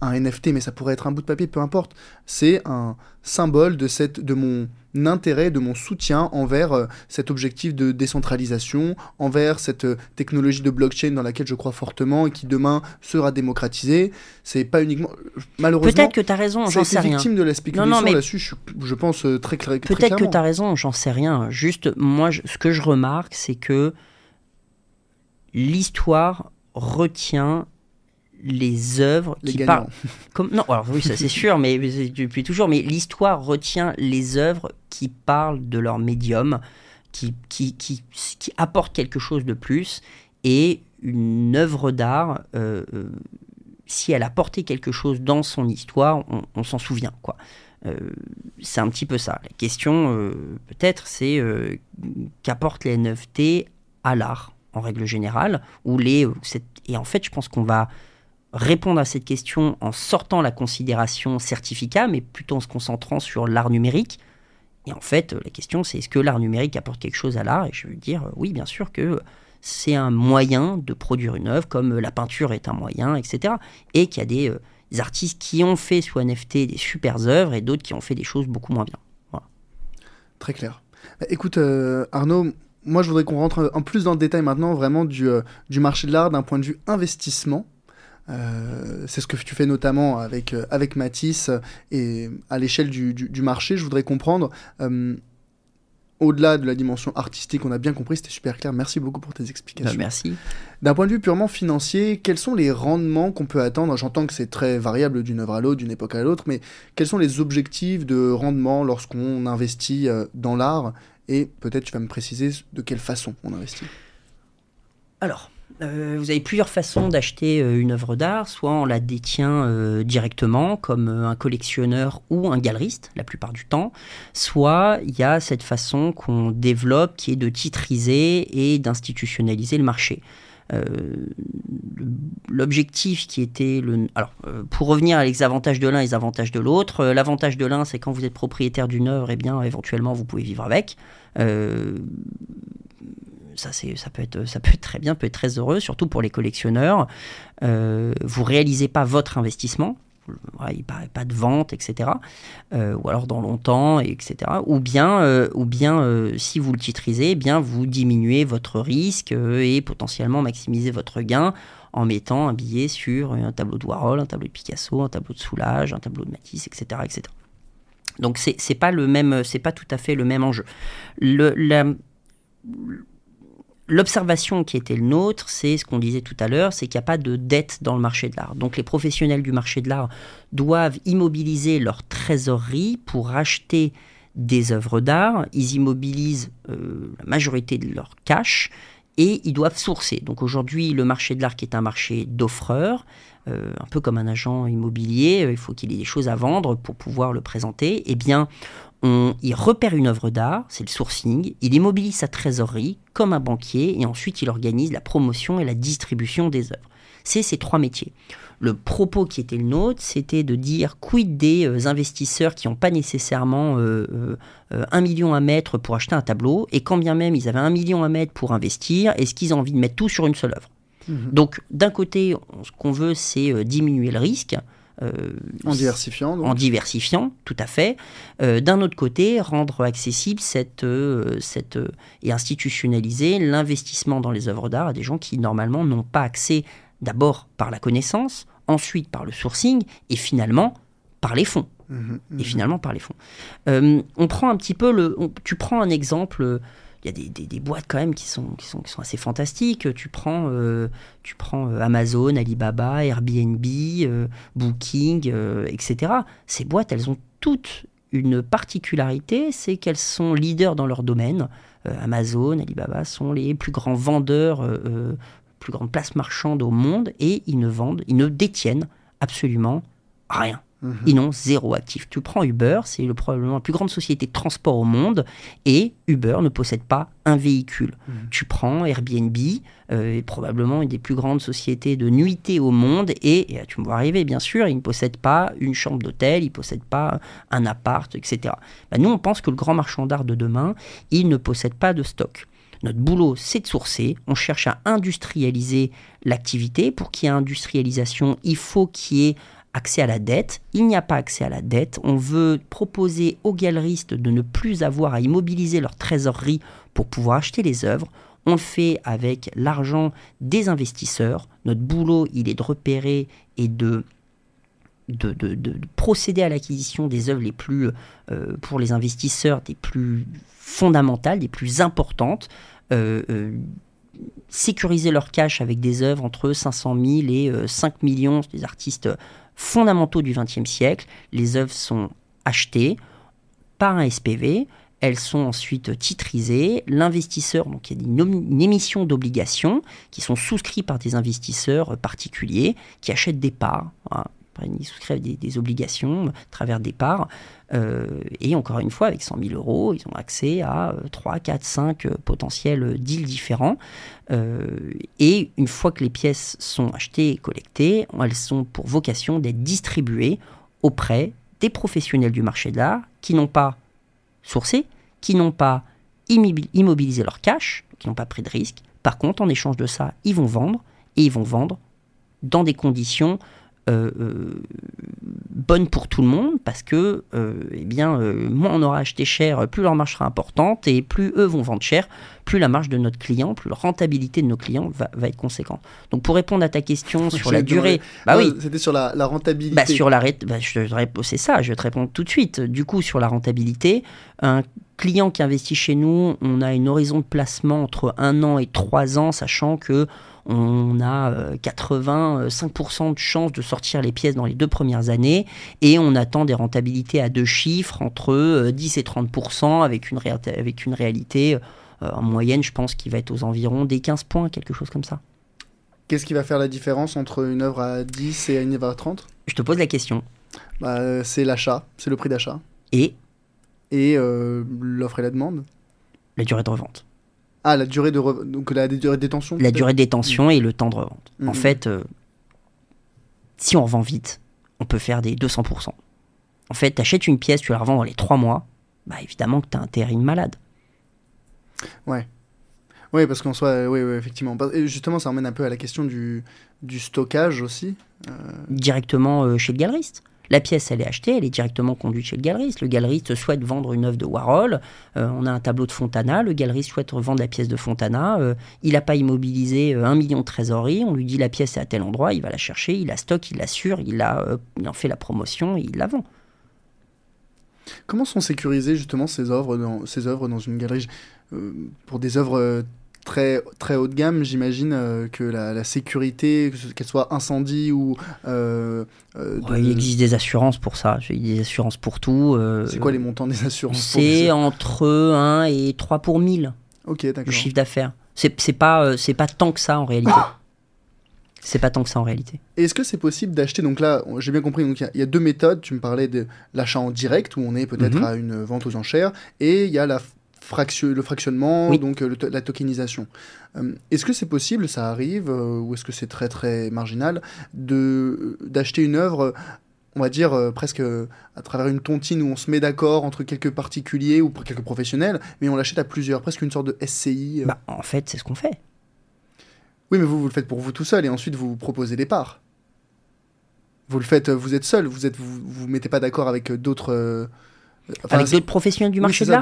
un NFT, mais ça pourrait être un bout de papier, peu importe. C'est un symbole de, cette, de mon intérêt, de mon soutien envers euh, cet objectif de décentralisation, envers cette euh, technologie de blockchain dans laquelle je crois fortement et qui demain sera démocratisée. C'est pas uniquement. Malheureusement. Peut-être que tu as raison, j'en sais rien. victime de la spéculation là-dessus, je, je, pense euh, très, très, clairement. Peut-être que tu as raison, j'en sais rien. Juste, moi, ce que je remarque, c'est que l'histoire retient les œuvres qui parlent. Comme, non, alors oui, ça c'est sûr, mais depuis toujours, mais l'histoire retient les œuvres qui parlent de leur médium, qui, qui, qui, qui apportent quelque chose de plus. Et une œuvre d'art, euh, euh, si elle a porté quelque chose dans son histoire, on, s'en souvient. quoi. Euh, c'est un petit peu ça. La question, peut-être, c'est qu'apportent les NFT à l'art, en règle générale, ou les, et en fait, je pense qu'on va répondre à cette question en sortant la considération certificat, mais plutôt en se concentrant sur l'art numérique. Et en fait, la question, c'est est-ce que l'art numérique apporte quelque chose à l'art? Et je veux dire, euh, oui, bien sûr que c'est un moyen de produire une œuvre, comme la peinture est un moyen, etc. Et qu'il y a des, euh, artistes qui ont fait sous NFT des super œuvres et d'autres qui ont fait des choses beaucoup moins bien. Très clair. Écoute, euh, Arnaud, moi je voudrais qu'on rentre en plus dans le détail maintenant vraiment du marché de l'art d'un point de vue investissement. Euh, c'est ce que tu fais notamment avec, euh, avec Matisse et à l'échelle du, du, marché. Je voudrais comprendre, euh, au-delà de la dimension artistique, on a bien compris, c'était super clair. Merci beaucoup pour tes explications. Bah, merci. D'un point de vue purement financier, quels sont les rendements qu'on peut attendre? J'entends que c'est très variable d'une œuvre à l'autre, d'une époque à l'autre, mais quels sont les objectifs de rendement lorsqu'on investit dans l'art? Et peut-être tu vas me préciser de quelle façon on investit. Alors, euh, vous avez plusieurs façons d'acheter euh, une œuvre d'art. Soit on la détient euh, directement comme un collectionneur ou un galeriste, la plupart du temps. Soit il y a cette façon qu'on développe qui est de titriser et d'institutionnaliser le marché. L'objectif qui était le. Alors, pour revenir à les avantages de l'un et les avantages de l'autre, l'avantage de l'un, c'est quand vous êtes propriétaire d'une œuvre, et eh bien, éventuellement, vous pouvez vivre avec ça, ça, peut être, ça peut très bien, peut être très heureux, surtout pour les collectionneurs. Euh, vous réalisez pas votre investissement, il n'y pas de vente, etc. Euh, ou alors dans longtemps, etc. Ou bien, euh, ou bien euh, si vous le titrisez, eh bien vous diminuez votre risque et potentiellement maximisez votre gain en mettant un billet sur un tableau de Warhol, un tableau de Picasso, un tableau de Soulage, un tableau de Matisse, etc., etc. Donc c'est pas le même, c'est pas tout à fait le même enjeu. L'observation qui était le nôtre, c'est ce qu'on disait tout à l'heure, c'est qu'il n'y a pas de dette dans le marché de l'art. Donc les professionnels du marché de l'art doivent immobiliser leur trésorerie pour acheter des œuvres d'art. Ils immobilisent euh, la majorité de leur cash et ils doivent sourcer. Donc aujourd'hui, le marché de l'art qui est un marché d'offreurs, euh, un peu comme un agent immobilier, euh, il faut qu'il ait des choses à vendre pour pouvoir le présenter. Eh bien, on, il repère une œuvre d'art, c'est le sourcing, il immobilise sa trésorerie comme un banquier et ensuite il organise la promotion et la distribution des œuvres. C'est ces trois métiers. Le propos qui était le nôtre, c'était de dire quid des euh, investisseurs qui n'ont pas nécessairement euh, euh, un million à mettre pour acheter un tableau, et quand bien même ils avaient un million à mettre pour investir, est-ce qu'ils ont envie de mettre tout sur une seule œuvre? Mhm. Donc d'un côté, on- ce qu'on veut, c'est diminuer le risque. Euh, En diversifiant. donc. en diversifiant, tout à fait. Euh, D'un autre côté, rendre accessible cette, euh, cette, et institutionnaliser l'investissement dans les œuvres d'art à des gens qui normalement n'ont pas accès d'abord par la connaissance, ensuite par le sourcing et finalement par les fonds. Mhm, mhm. Et finalement par les fonds. On prend un petit peu le. on- tu prends un exemple. Il y a des, des- boîtes quand même qui sont, qui sont, qui sont assez fantastiques. Tu prends, euh, tu prends euh, Amazon, Alibaba, Airbnb, euh, Booking, etc. Ces boîtes, elles ont toutes une particularité, c'est qu'elles sont leaders dans leur domaine. Amazon, Alibaba sont les plus grands vendeurs, plus grandes places marchandes au monde et ils ne vendent, ils ne détiennent absolument rien. Mhm. Ils n'ont zéro actif. Tu prends Uber, c'est le, probablement la plus grande société de transport au monde, et Uber ne possède pas un véhicule. Mhm. Tu prends Airbnb, euh, probablement une des plus grandes sociétés de nuitée au monde, et, et tu me vois arriver, bien sûr, ils ne possèdent pas une chambre d'hôtel, ils ne possèdent pas un appart, etc. Bah, nous, on pense que le grand marchand d'art de demain, il ne possède pas de stock. Notre boulot, c'est de sourcer. On cherche à industrialiser l'activité. Pour qu'il y ait industrialisation, il faut qu'il y ait accès à la dette. Il n'y a pas accès à la dette. On veut proposer aux galeristes de ne plus avoir à immobiliser leur trésorerie pour pouvoir acheter les œuvres. On le fait avec l'argent des investisseurs. Notre boulot, il est de repérer et de de, de- de- de procéder à l'acquisition des œuvres les plus, euh, pour les investisseurs, des plus fondamentales, des plus importantes, euh, euh, sécuriser leur cash avec des œuvres entre 500 000 et euh, 5 millions, des artistes fondamentaux du XXe siècle. Les œuvres sont achetées par un SPV, elles sont ensuite titrisées. L'investisseur, donc il y a une, émission d'obligations qui sont souscrits par des investisseurs euh, particuliers qui achètent des parts. Voilà. Ils souscrivent des, obligations à travers des parts. Euh, et encore une fois, avec 100 000 euros, ils ont accès à euh, 3, 4, 5 euh, potentiels euh, deals différents. Euh, et une fois que les pièces sont achetées et collectées, elles sont pour vocation d'être distribuées auprès des professionnels du marché de l'art qui n'ont pas sourcé, qui n'ont pas immobi- immobilisé leur cash, qui n'ont pas pris de risque. Par contre, en échange de ça, ils vont vendre et ils vont vendre dans des conditions euh, euh, bonnes pour tout le monde parce que euh, eh bien, moins on aura acheté cher, plus leur marge sera importante et plus eux vont vendre cher, plus la marge de notre client, plus la rentabilité de nos clients va, va être conséquente. Donc pour répondre à ta question sur la durée, bah Non, oui, C'était sur la, la rentabilité. bah, sur la bah, c'est ça, je vais te répondre tout de suite. Du coup, sur la rentabilité, un client qui investit chez nous, on a une horizon de placement entre un an et trois ans, sachant que on a euh, 85% de chances de sortir les pièces dans les deux premières années et on attend des rentabilités à deux chiffres entre euh, 10 et 30% avec une, réa- avec une réalité euh, en moyenne, je pense, qui va être aux environs des 15 points, quelque chose comme ça. Qu'est-ce qui va faire la différence entre une œuvre à 10 et une œuvre à 30 Je te pose la question. bah, euh, C'est l'achat, c'est le prix d'achat. Et? Et euh, l'offre et la demande? la durée de revente. Ah, la durée de, re- donc la durée de détention la durée de détention et le temps de revente. En Mhm. fait, euh, si on revend vite, on peut faire des 200%. En fait, tu achètes une pièce, tu la revends dans les 3 mois, bah évidemment que tu as un terrine malade. Oui, parce qu'en soi, euh, oui, oui, effectivement. Et justement, ça emmène un peu à la question du, du stockage aussi. Directement euh, chez le galeriste. La pièce, elle est achetée, elle est directement conduite chez le galeriste. Le galeriste souhaite vendre une œuvre de Warhol. Euh, on a un tableau de Fontana. Le galeriste souhaite vendre la pièce de Fontana. Euh, il n'a pas immobilisé un million de trésorerie. On lui dit la pièce est à tel endroit. Il va la chercher. Il la stocke, il l'assure. Il, il en fait la promotion et il la vend. Comment sont sécurisées justement ces œuvres dans une galerie? Pour des œuvres très, très haut de gamme, j'imagine euh, que la, sécurité, qu'elle soit incendie ou... Euh, euh, il existe des assurances pour ça, il y a des assurances pour tout. c'est quoi les montants des assurances C'est entre 1 et 3 pour 1000 Ok, d'accord. Le chiffre d'affaires. C'est, pas, c'est pas tant que ça en réalité. C'est pas tant que ça en réalité. Est-ce que c'est possible d'acheter Donc là, j'ai bien compris, il y, a deux méthodes. Tu me parlais de l'achat en direct, où on est peut-être mhm. à une vente aux enchères, et il y a la le fractionnement, donc euh, la tokenisation. Euh, est-ce que c'est possible, ça arrive, euh, ou est-ce que c'est très très marginal, de d'acheter une œuvre on va dire presque à travers une tontine où on se met d'accord entre quelques particuliers ou quelques professionnels, mais on l'achète à plusieurs, presque une sorte de SCI. Bah, en fait, c'est ce qu'on fait. Oui, mais vous, vous le faites pour vous tout seul et ensuite vous proposez des parts. Vous le faites, vous êtes seul, vous êtes, vous, vous mettez pas d'accord avec d'autres avec d'autres professionnels du marché de l'art.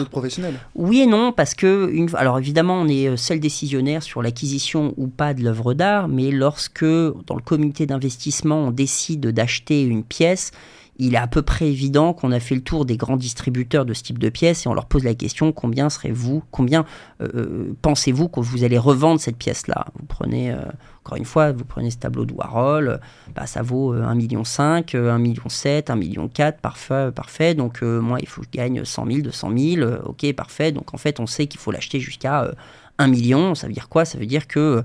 Oui et non, parce que, une... alors évidemment, on est euh, seul décisionnaire sur l'acquisition ou pas de l'œuvre d'art, mais lorsque, dans le comité d'investissement, on décide d'acheter une pièce, il est à peu près évident qu'on a fait le tour des grands distributeurs de ce type de pièces et on leur pose la question combien serez-vous, combien euh, euh, pensez-vous que vous allez revendre cette pièce-là? Vous prenez, euh, encore une fois, vous prenez ce tableau de Warhol, bah, ça vaut 1,5 million, 1,7 million, 1,4 million, parfait, parfait. Donc moi, il faut que je gagne 100 000, 200 000, ok, parfait. Donc en fait, on sait qu'il faut l'acheter jusqu'à 1 million, ça veut dire quoi? Ça veut dire que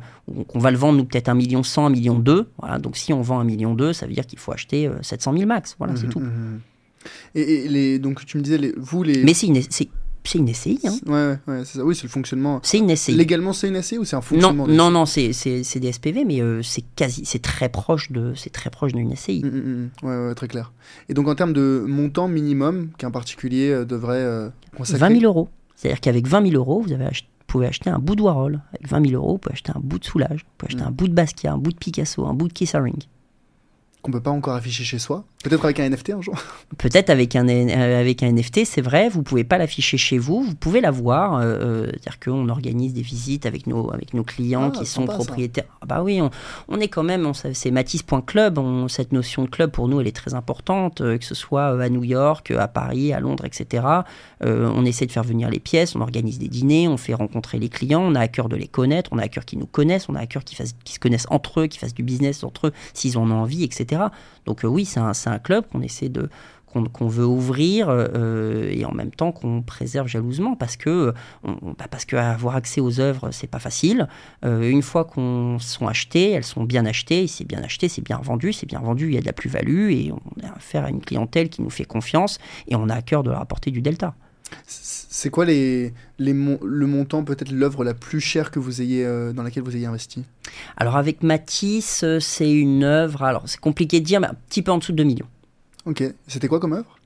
qu'on va le vendre nous peut-être 1 million 100, 1 million 2. Voilà, donc si on vend 1 million 2, ça veut dire qu'il faut acheter 700 000 max. Voilà, c'est mmh, tout. Mmh, mmh. Et, les, donc tu me disais, les, vous les... Mais c'est une, c'est une SCI. Hein. Ouais, ouais, c'est ça. Oui, c'est le fonctionnement. C'est une SCI. Légalement, c'est une SCI ou c'est un fonctionnement Non, non, non, c'est des SPV, mais euh, c'est quasi, c'est très proche de, c'est très proche d'une SCI. ouais, ouais, très clair. Et donc en termes de montant minimum qu'un particulier euh, devrait euh, consacrer 20 000 euros. C'est-à-dire qu'avec 20 000 euros, vous avez acheté pouvez acheter un bout de Warhol. Avec 20 000 euros, vous pouvez acheter un bout de Soulage, vous pouvez acheter mm. un bout de Basquiat, un bout de Picasso, un bout de Kissering qu'on peut pas encore afficher chez soi. Peut-être avec un NFT un jour. Peut-être avec un euh, avec un NFT, c'est vrai. Vous pouvez pas l'afficher chez vous. Vous pouvez l'avoir. Euh, euh, C'est-à-dire qu'on organise des visites avec nos avec nos clients ah, qui sont propriétaires. Ah bah oui, on, est quand même. C'est Matisse.club. Cette notion de club pour nous, elle est très importante. Euh, que ce soit à New York, à Paris, à Londres, etc. on essaie de faire venir les pièces. On organise des dîners. On fait rencontrer les clients. On a à cœur de les connaître. On a à cœur qu'ils nous connaissent. On a à cœur qu'ils se connaissent entre eux, qu'ils fassent du business entre eux, s'ils en ont envie, etc. Donc euh, oui, c'est un, club qu'on essaie de qu'on veut ouvrir euh, et en même temps qu'on préserve jalousement parce que bah, parce que avoir accès aux œuvres c'est pas facile. Euh, une fois qu'on sont achetées elles sont bien achetées c'est bien acheté c'est bien vendu c'est bien vendu il y a de la plus-value et on a affaire à une clientèle qui nous fait confiance et on a à cœur de leur apporter du delta c'est quoi les, les le montant, peut-être l'œuvre la plus chère que vous ayez, euh, dans laquelle vous ayez investi? Alors avec Matisse, euh, c'est une œuvre, alors c'est compliqué de dire, mais un petit peu en dessous de 2 millions. Ok, c'était quoi comme œuvre?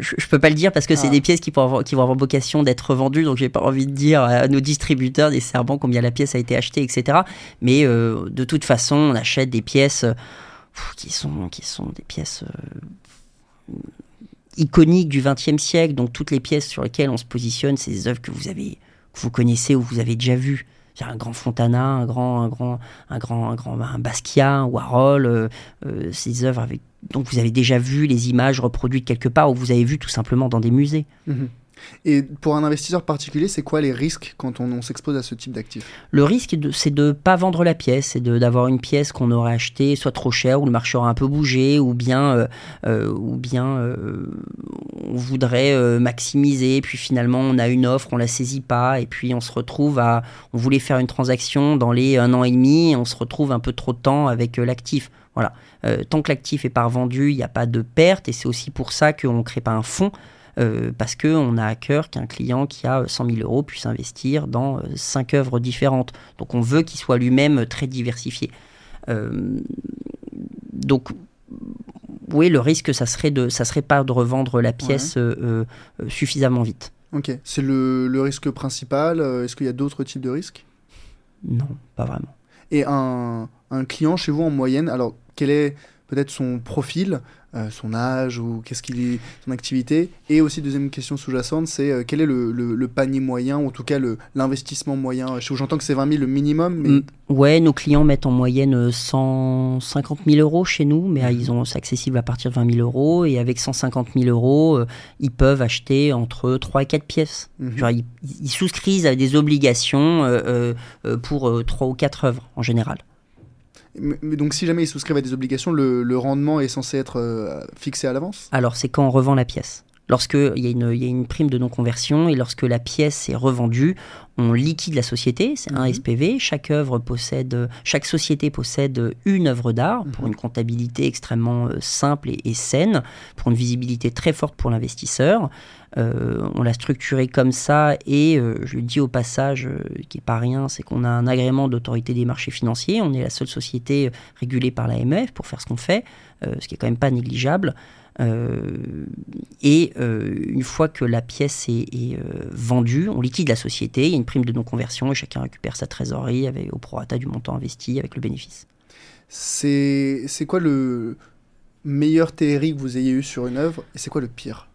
Je, ne peux pas le dire parce que c'est ah. des pièces qui, vont avoir, qui vont avoir vocation d'être vendues, donc j'ai pas envie de dire à nos distributeurs nécessairement combien la pièce a été achetée, etc. Mais euh, de toute façon, on achète des pièces qui, sont, qui sont des pièces iconiques du XXe siècle, donc toutes les pièces sur lesquelles on se positionne, c'est des œuvres que vous avez, que vous connaissez ou vous avez déjà vues. Un grand Fontana, un grand, un grand, un grand, un grand, un Basquiat, un Warhol, euh, euh, ces œuvres avec, vous avez déjà vu les images reproduites quelque part ou vous avez vu tout simplement dans des musées. Mhm. Et pour un investisseur particulier, c'est quoi les risques quand on, s'expose à ce type d'actifs Le risque, c'est de ne pas vendre la pièce, c'est d'avoir une pièce qu'on aurait achetée soit trop chère, ou le marché aura un peu bougé, ou bien, euh, euh, ou bien euh, on voudrait maximiser, puis finalement on a une offre, on la saisit pas, et puis on se retrouve à... On voulait faire une transaction dans les un an et demi, et on se retrouve un peu trop de temps avec l'actif. Voilà. tant que l'actif est pas vendu, il n'y a pas de perte, et c'est aussi pour ça qu'on ne crée pas un fonds. Euh, parce qu'on a à cœur qu'un client qui a 100 000 euros puisse investir dans euh, cinq œuvres différentes. Donc on veut qu'il soit lui-même très diversifié. Euh, donc oui, le risque, ça serait, de, ça serait pas de revendre la pièce suffisamment vite. Ok, c'est le, le, risque principal. Est-ce qu'il y a d'autres types de risques? Non, pas vraiment. Et un, un, client chez vous en moyenne, alors quel est peut-être son profil, euh, son âge ou qu'est-ce qu'il est, son activité. Et aussi, deuxième question sous-jacente, c'est euh, quel est le, le, panier moyen, ou en tout cas l'investissement moyen? J'entends que c'est 20 000 le minimum. Mais... Mm. Ouais, nos clients mettent en moyenne 150 000 euros chez nous, mais ils ont, c'est accessible à partir de 20 000 euros. Et avec 150 000 euros, ils peuvent acheter entre 3 et 4 pièces. Mhm. Genre, ils, ils, souscrivent à des obligations pour 3 ou 4 œuvres en général. Mais donc, si jamais ils souscrivent à des obligations, le, rendement est censé être euh, fixé à l'avance? Alors, c'est quand on revend la pièce. Lorsqu'il y, y, a une prime de non-conversion et lorsque la pièce est revendue, on liquide la société, c'est un mhm. SPV. Chaque œuvre possède, chaque société possède une œuvre d'art pour mhm. une comptabilité extrêmement euh, simple et, saine, pour une visibilité très forte pour l'investisseur. Euh, on l'a structuré comme ça et euh, je dis au passage, qui n'est pas rien, c'est qu'on a un agrément d'autorité des marchés financiers. On est la seule société régulée par l'AMF pour faire ce qu'on fait, ce qui est quand même pas négligeable. Euh, et euh, une fois que la pièce est, euh, vendue, on liquide la société, il y a une prime de non-conversion et chacun récupère sa trésorerie avec, au prorata du montant investi avec le bénéfice. C'est quoi le meilleur TRI que vous ayez eu sur une œuvre et c'est quoi le pire?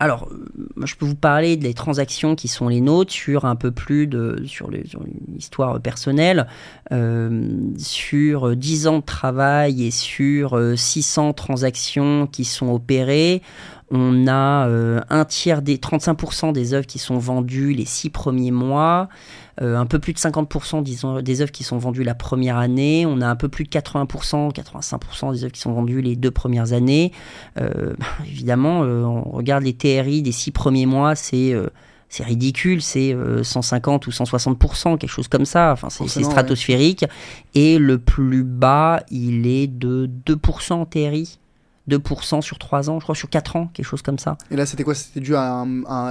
Alors, moi, je peux vous parler des transactions qui sont les nôtres sur un peu plus de sur, les, une histoire personnelle, euh, sur 10 ans de travail et sur 600 transactions qui sont opérées. On a euh, un tiers des 35% des œuvres qui sont vendues les six premiers mois. Euh, un peu plus de 50% disons, des œuvres qui sont vendues la première année. On a un peu plus de 80%, 85% des œuvres qui sont vendues les deux premières années. Euh, évidemment, on regarde les TRI des six premiers mois, c'est c'est ridicule, c'est 150 ou 160%, quelque chose comme ça. Enfin, c'est stratosphérique. Et le plus bas, il est de 2% TRI. 2% sur 3 ans, je crois, sur 4 ans, quelque chose comme ça. Et là, c'était quoi? C'était dû à,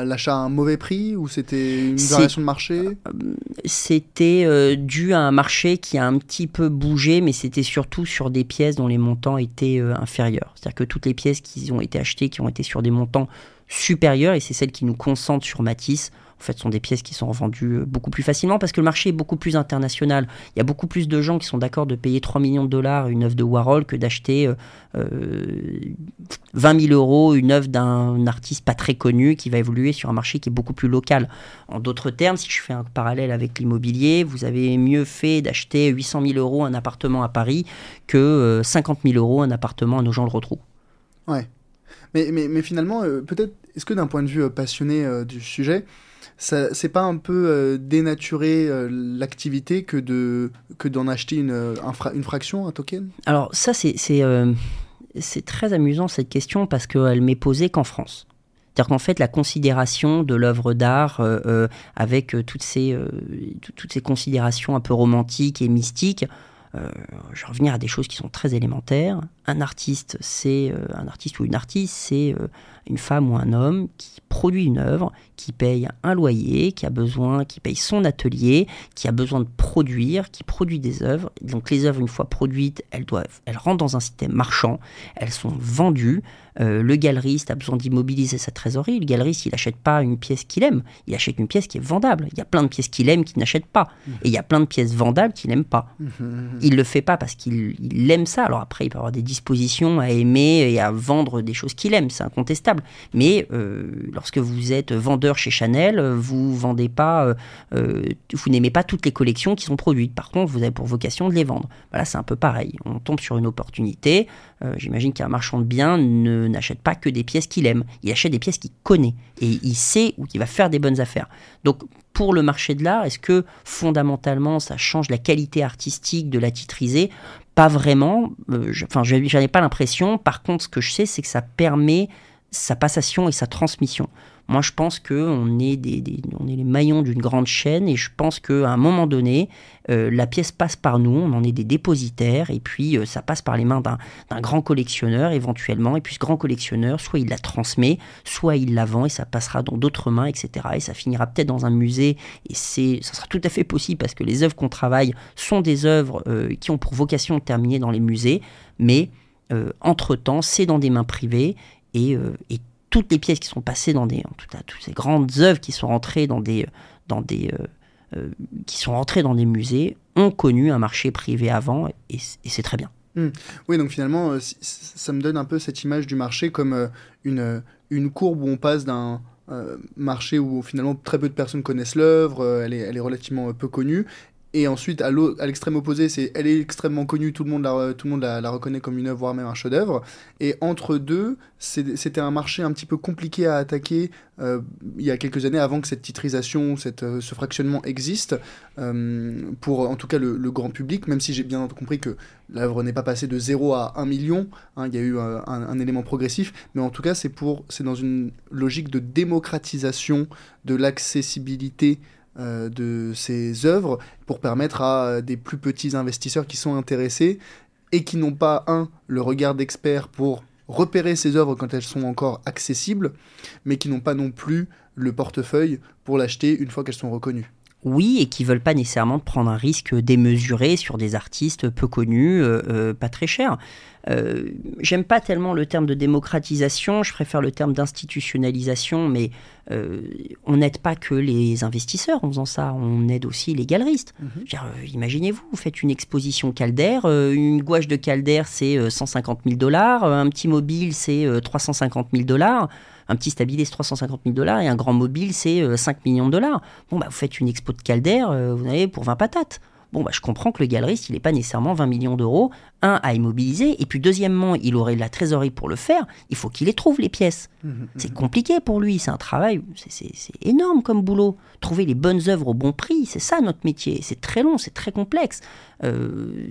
l'achat à un mauvais prix ou c'était une variation de marché? euh, C'était euh, dû à un marché qui a un petit peu bougé, mais c'était surtout sur des pièces dont les montants étaient euh, inférieurs. C'est-à-dire que toutes les pièces qui ont été achetées, qui ont été sur des montants supérieurs, et c'est celles qui nous concentrent sur Matisse, en fait, sont des pièces qui sont vendues euh, beaucoup plus facilement parce que le marché est beaucoup plus international. Il y a beaucoup plus de gens qui sont d'accord de payer 3 millions de dollars une œuvre de Warhol que d'acheter 20 euh, 000 euh, euros une œuvre d'un artiste pas très connu qui va évoluer sur un marché qui est beaucoup plus local. En d'autres termes, si je fais un parallèle avec l'immobilier, vous avez mieux fait d'acheter 800 000 euros un appartement à Paris que 50 000 euros un appartement à nos gens le retrouvent. Ouais. Mais, mais, mais finalement, peut-être, est-ce que d'un point de vue passionné du sujet, c'est pas un peu euh, dénaturer euh, l'activité que de que d'en acheter une, euh, fraction, un token? Alors ça c'est c'est très amusant cette question parce qu'elle m'est posée qu'en France. C'est-à-dire qu'en fait, la considération de l'œuvre d'art, avec toutes ces, considérations un peu romantiques et mystiques, je vais revenir à des choses qui sont très élémentaires. Un artiste, un artiste ou une artiste, c'est une femme ou un homme qui produit une œuvre, qui paye un loyer, qui a besoin, qui paye son atelier, qui a besoin de produire, qui produit des œuvres. Donc les œuvres, une fois produites, elles doivent, elles rentrent dans un système marchand, elles sont vendues. Euh, le galeriste a besoin d'immobiliser sa trésorerie. Le galeriste, il n'achète pas une pièce qu'il aime, il achète une pièce qui est vendable. Il y a plein de pièces qu'il aime qu'il n'achète pas. Mmh. Et il y a plein de pièces vendables qu'il n'aime pas. Mmh, mmh, il ne le fait pas parce qu'il aime ça. Alors après, il peut avoir des dispositions à aimer et à vendre des choses qu'il aime, c'est incontestable. Mais euh, lorsque vous êtes vendeur chez Chanel, vous vendez pas, euh, vous n'aimez pas toutes les collections qui sont produites. Par contre, vous avez pour vocation de les vendre. Voilà, c'est un peu pareil. On tombe sur une opportunité. J'imagine qu'un marchand de biens ne n'achète pas que des pièces qu'il aime, il achète des pièces qu'il connaît et il sait où il va faire des bonnes affaires. Donc pour le marché de l'art, est-ce que fondamentalement ça change la qualité artistique de la titrisée Pas vraiment, euh, enfin je n'en ai pas l'impression. Par contre, ce que je sais, c'est que ça permet sa passation et sa transmission. Moi, je pense qu'on est, des, on est les maillons d'une grande chaîne et je pense qu'à un moment donné, euh, la pièce passe par nous, on en est des dépositaires et puis euh, ça passe par les mains d'un grand collectionneur éventuellement. Et puis ce grand collectionneur, soit il la transmet, soit il la vend et ça passera dans d'autres mains, etc. Et ça finira peut-être dans un musée et c'est, ça sera tout à fait possible parce que les œuvres qu'on travaille sont des œuvres euh, qui ont pour vocation de terminer dans les musées, mais entre-temps, c'est dans des mains privées et, et toutes les pièces qui sont passées dans des, en tout cas, toutes ces grandes œuvres qui sont rentrées dans des, dans des, euh, euh, qui sont rentrées dans des musées ont connu un marché privé avant et, c'est très bien. Hmm. Oui, donc finalement, euh, ça me donne un peu cette image du marché comme euh, une, une courbe où on passe d'un marché où finalement très peu de personnes connaissent l'œuvre, elle, elle est relativement peu connue, et ensuite, à l'extrême opposé, elle est extrêmement connue, tout le monde la, tout le monde la, reconnaît comme une œuvre, voire même un chef-d'œuvre. Et entre deux, c'était un marché un petit peu compliqué à attaquer euh, il y a quelques années, avant que cette titrisation, cette, euh, ce fractionnement existe, euh, pour en tout cas le, grand public, même si j'ai bien compris que l'œuvre n'est pas passée de 0 à 1 million, hein, il y a eu un, un, élément progressif, mais en tout cas, c'est dans une logique de démocratisation de l'accessibilité euh, de ces œuvres pour permettre à des plus petits investisseurs qui sont intéressés et qui n'ont pas, un, le regard d'expert pour repérer ces œuvres quand elles sont encore accessibles, mais qui n'ont pas non plus le portefeuille pour l'acheter une fois qu'elles sont reconnues oui, et qui veulent pas nécessairement prendre un risque démesuré sur des artistes peu connus, euh, euh, pas très chers. Euh, J'aime pas tellement le terme de démocratisation, je préfère le terme d'institutionnalisation, mais euh, on n'aide pas que les investisseurs en faisant ça, on aide aussi les galeristes. Mhm. Imaginez-vous, vous faites une exposition Calder, une gouache de Calder c'est 150 000 dollars, un petit mobile c'est 350 000 dollars un petit stabilisé, c'est 350 000 dollars et un grand mobile, c'est 5 euh, millions de dollars. Bon, bah, vous faites une expo de Calder, euh, vous avez pour 20 patates. Bon, bah, je comprends que le galeriste, il n'est pas nécessairement 20 millions d'euros, un, à immobiliser, et puis deuxièmement, il aurait la trésorerie pour le faire, il faut qu'il les trouve, les pièces. Mmh, mmh, mmh. C'est compliqué pour lui, c'est un travail, c'est énorme comme boulot. Trouver les bonnes œuvres au bon prix, c'est ça notre métier, c'est très long, c'est très complexe. Euh,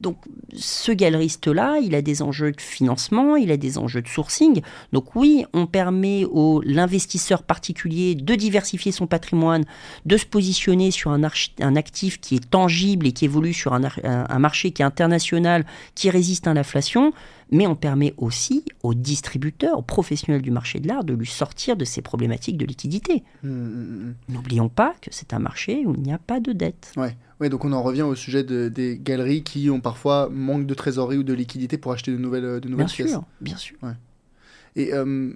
donc ce galeriste-là, il a des enjeux de financement, il a des enjeux de sourcing. Donc oui, on permet au l'investisseur particulier de diversifier son patrimoine, de se positionner sur un, un actif qui est tangible et qui évolue sur un, un marché qui est international, qui résiste à l'inflation mais on permet aussi aux distributeurs, aux professionnels du marché de l'art de lui sortir de ces problématiques de liquidité. Mmh, mmh, mmh, N'oublions pas que c'est un marché où il n'y a pas de dette. Ouais. Ouais, donc on en revient au sujet des galeries qui ont parfois manque de trésorerie ou de liquidité pour acheter de nouvelles, de nouvelles bien pièces. Sûr, bien sûr. Ouais. Et euh,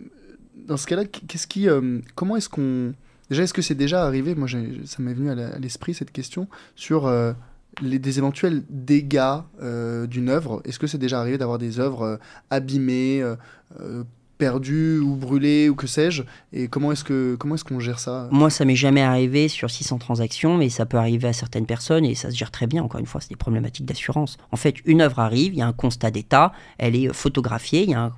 dans ce cas-là, qu'est-ce qui, euh, comment est-ce qu'on Déjà, est-ce que c'est déjà arrivé Moi, ça m'est venu à l'esprit cette question sur euh, les, des éventuels dégâts euh, d'une œuvre? Est-ce que c'est déjà arrivé d'avoir des œuvres euh, abîmées, euh, perdu ou brûlé ou que sais-je Et comment est-ce que comment est-ce qu'on gère ça? Moi, ça m'est jamais arrivé sur 600 transactions, mais ça peut arriver à certaines personnes et ça se gère très bien. Encore une fois, c'est des problématiques d'assurance. En fait, une œuvre arrive, il y a un constat d'état, elle est photographiée, il y a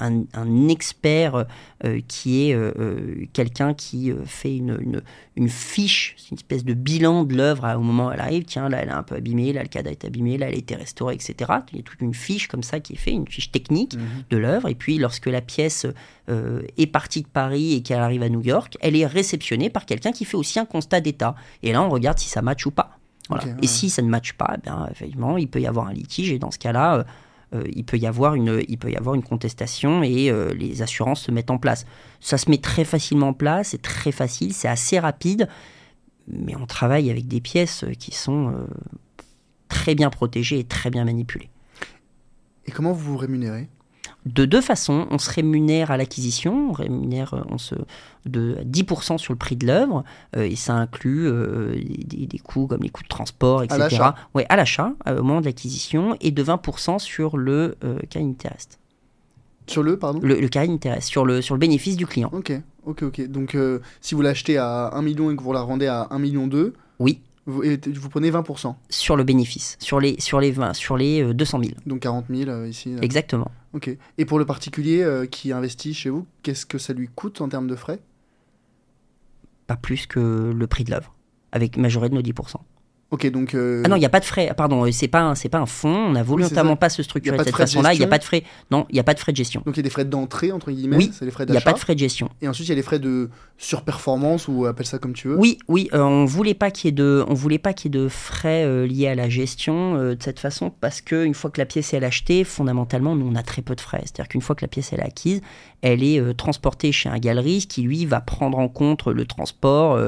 un, expert euh, qui est euh, euh, quelqu'un qui fait une, une, fiche, une espèce de bilan de l'œuvre au moment où elle arrive. Tiens, là, elle est un peu abîmée, là, le cadre est abîmé, là, elle a été restaurée, etc. Il y a toute une fiche comme ça qui est faite, une fiche technique mhm. de l'œuvre. Et puis, lorsque la pièce euh, est partie de Paris et qu'elle arrive à New York, elle est réceptionnée par quelqu'un qui fait aussi un constat d'état. Et là, on regarde si ça matche ou pas. et si ça ne matche pas, eh bien, effectivement, il peut y avoir un litige. Et dans ce cas-là, euh, euh, il, peut y avoir une, il peut y avoir une contestation et les assurances se mettent en place. Ça se met très facilement en place, c'est très facile, c'est assez rapide, mais on travaille avec des pièces qui sont très bien protégées et très bien manipulées. Et comment vous vous rémunérez? De deux façons. On se rémunère à l'acquisition, on rémunère euh, on se, de 10% sur le prix de l'œuvre, euh, et ça inclut euh, des, coûts comme les coûts de transport, etc. À ouais, à l'achat, au moment de l'acquisition, et de 20% sur le carry interest. Sur le, pardon? Le, le interest, sur le, sur le bénéfice du client. Ok, ok, ok. Donc si vous l'achetez à 1 million et que vous la rendez à 1 million 2, oui. Vous, vous prenez 20% Sur le bénéfice, sur les, sur les, 20, sur les 200 000. Donc 40 000 ici. Exactement. Ok. Et pour le particulier euh, qui investit chez vous, qu'est-ce que ça lui coûte en termes de frais? Pas plus que le prix de l'œuvre, avec majoré de nos 10%. Ok, donc. Euh, ah non, il n'y a pas de frais. Pardon, c'est pas c'est pas un fonds. On a volontairement pas se structurer de cette façon-là. Il n'y a pas de frais. Non, il n'y a pas de frais de gestion. Donc il y a des frais d'entrée entre guillemets. Oui. C'est les frais Il n'y a pas de frais de gestion. Et ensuite il y a les frais de surperformance ou appelle ça comme tu veux. Oui, oui. Euh, on voulait pas qu'il y y ait de frais euh, liés à la gestion de cette façon parce que une fois que la pièce est achetée, fondamentalement, nous on a très peu de frais. C'est-à-dire qu'une fois que la pièce est acquise, elle est transportée chez un galeriste qui lui va prendre en compte le transport,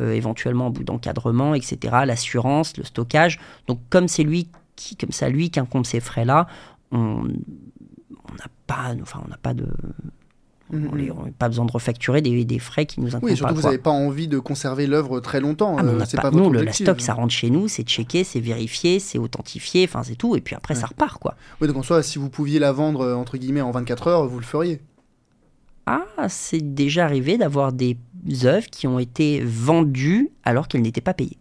éventuellement au bout d'encadrement, etc., l'assurance, le stockage donc comme c'est lui qui, comme ça, lui qui incombe ces frais-là, on n'a pas, enfin, on n'a pas de, On n'a pas besoin de refacturer des, des frais qui nous incombent Oui, surtout vous n'avez pas envie de conserver l'œuvre très longtemps. Ah, euh, c'est pas, non, le la stock, ça rentre chez nous, c'est checké, c'est vérifié, c'est authentifié, enfin c'est tout, et puis après ça repart quoi. Oui, donc en soi, si vous pouviez la vendre euh, entre guillemets en 24 heures, vous le feriez. Ah, c'est déjà arrivé d'avoir des œuvres qui ont été vendues alors qu'elles n'étaient pas payées.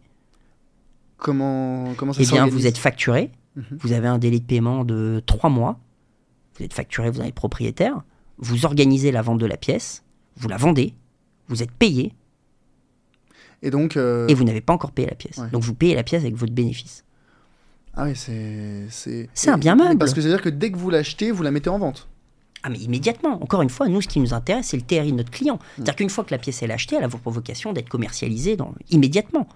Comment, comment ça Eh bien, vous êtes facturé, mhm. vous avez un délai de paiement de 3 mois, vous êtes facturé, vous êtes propriétaire, vous organisez la vente de la pièce, vous la vendez, vous êtes payé. Et donc. Euh, et vous n'avez pas encore payé la pièce. Donc vous payez la pièce avec votre bénéfice. Ah oui, c'est. C'est un bien meuble. Parce que c'est-à-dire que dès que vous l'achetez, vous la mettez en vente. Ah mais immédiatement. Encore une fois, nous, ce qui nous intéresse, c'est le TRI de notre client. Hmm. C'est-à-dire qu'une fois que la pièce est achetée, elle a pour vocation d'être commercialisée dans... immédiatement.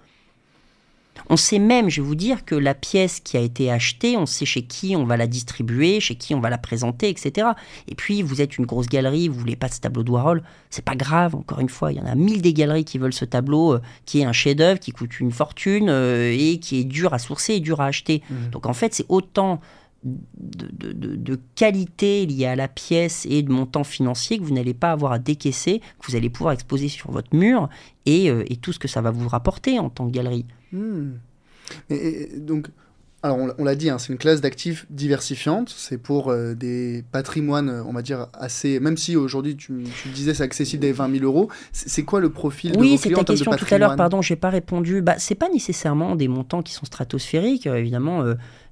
On sait même, je vais vous dire, que la pièce qui a été achetée, on sait chez qui on va la distribuer, chez qui on va la présenter, etc. Et puis, vous êtes une grosse galerie, vous voulez pas de ce tableau de Warhol, c'est pas grave, encore une fois, il y en a mille des galeries qui veulent ce tableau, euh, qui est un chef-d'œuvre, qui coûte une fortune euh, et qui est dur à sourcer et dur à acheter. Mmh. Donc en fait, c'est autant de, qualité liée à la pièce et de montant financier que vous n'allez pas avoir à décaisser, que vous allez pouvoir exposer sur votre mur et, euh, et tout ce que ça va vous rapporter en tant que galerie. Hmm. Et, donc, alors on, l'a dit, hein, c'est une classe d'actifs diversifiante. C'est pour euh, des patrimoines, on va dire, assez. Même si aujourd'hui, tu, tu, disais, c'est accessible des 20 000 euros. C'est quoi le profil oui, de c'est ta question tout à l'heure, pardon, j'ai pas répondu. Bah, c'est pas nécessairement des montants qui sont stratosphériques. Euh, évidemment,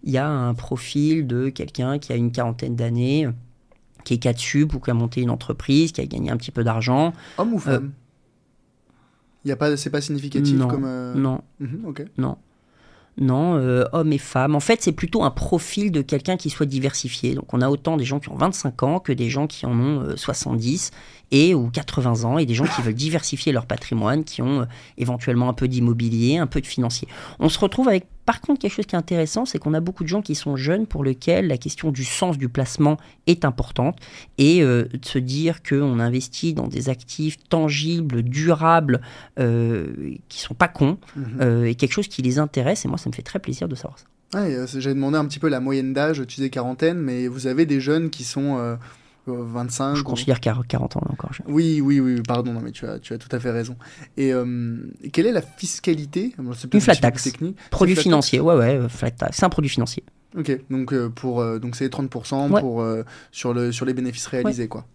il y a un profil de quelqu'un qui a une quarantaine d'années, qui est 4 sub ou qui a monté une entreprise, qui a gagné un petit peu d'argent. Homme ou femme? Il y a pas, c'est pas significatif non, comme. Euh, non. Mhm, ok. Non. Non, euh, hommes et femmes. En fait, c'est plutôt un profil de quelqu'un qui soit diversifié. Donc, on a autant des gens qui ont 25 ans que des gens qui en ont 70 euh, et ou 80 ans et des gens qui veulent diversifier leur patrimoine, qui ont euh, éventuellement un peu d'immobilier, un peu de financier. On se retrouve avec par contre quelque chose qui est intéressant, c'est qu'on a beaucoup de gens qui sont jeunes pour lesquels la question du sens du placement est importante et euh, de se dire qu'on investit dans des actifs tangibles, durables, euh, qui sont pas cons, mhm. euh, et quelque chose qui les intéresse. Et moi, ça me fait très plaisir de savoir ça. Ouais, J'avais demandé un petit peu la moyenne d'âge, tu disais quarantaine, mais vous avez des jeunes qui sont 25. Je considère 40 ans encore. Oui, oui, oui, pardon, non, mais tu as, tu as tout à fait raison. Et, euh, quelle est la fiscalité? Une flat tax. Technique. Produit financier, ouais, ouais, euh, flat tax. C'est un produit financier. Ok, donc euh, pour donc c'est 30% pour, sur, le, sur les bénéfices réalisés, quoi.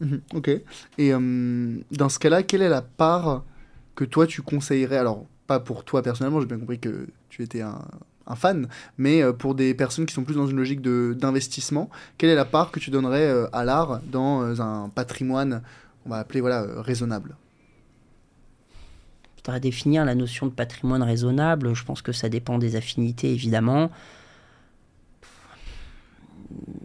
Mhm, ok. Et dans ce cas-là, quelle est la part que toi tu conseillerais? Alors, pas pour toi personnellement, j'ai bien compris que tu étais un, un fan, mais euh, pour des personnes qui sont plus dans une logique d'investissement, quelle est la part que tu donnerais euh, à l'art dans euh, un patrimoine, on va appeler voilà, raisonnable? Je voudrais définir la notion de patrimoine raisonnable. Je pense que ça dépend des affinités, évidemment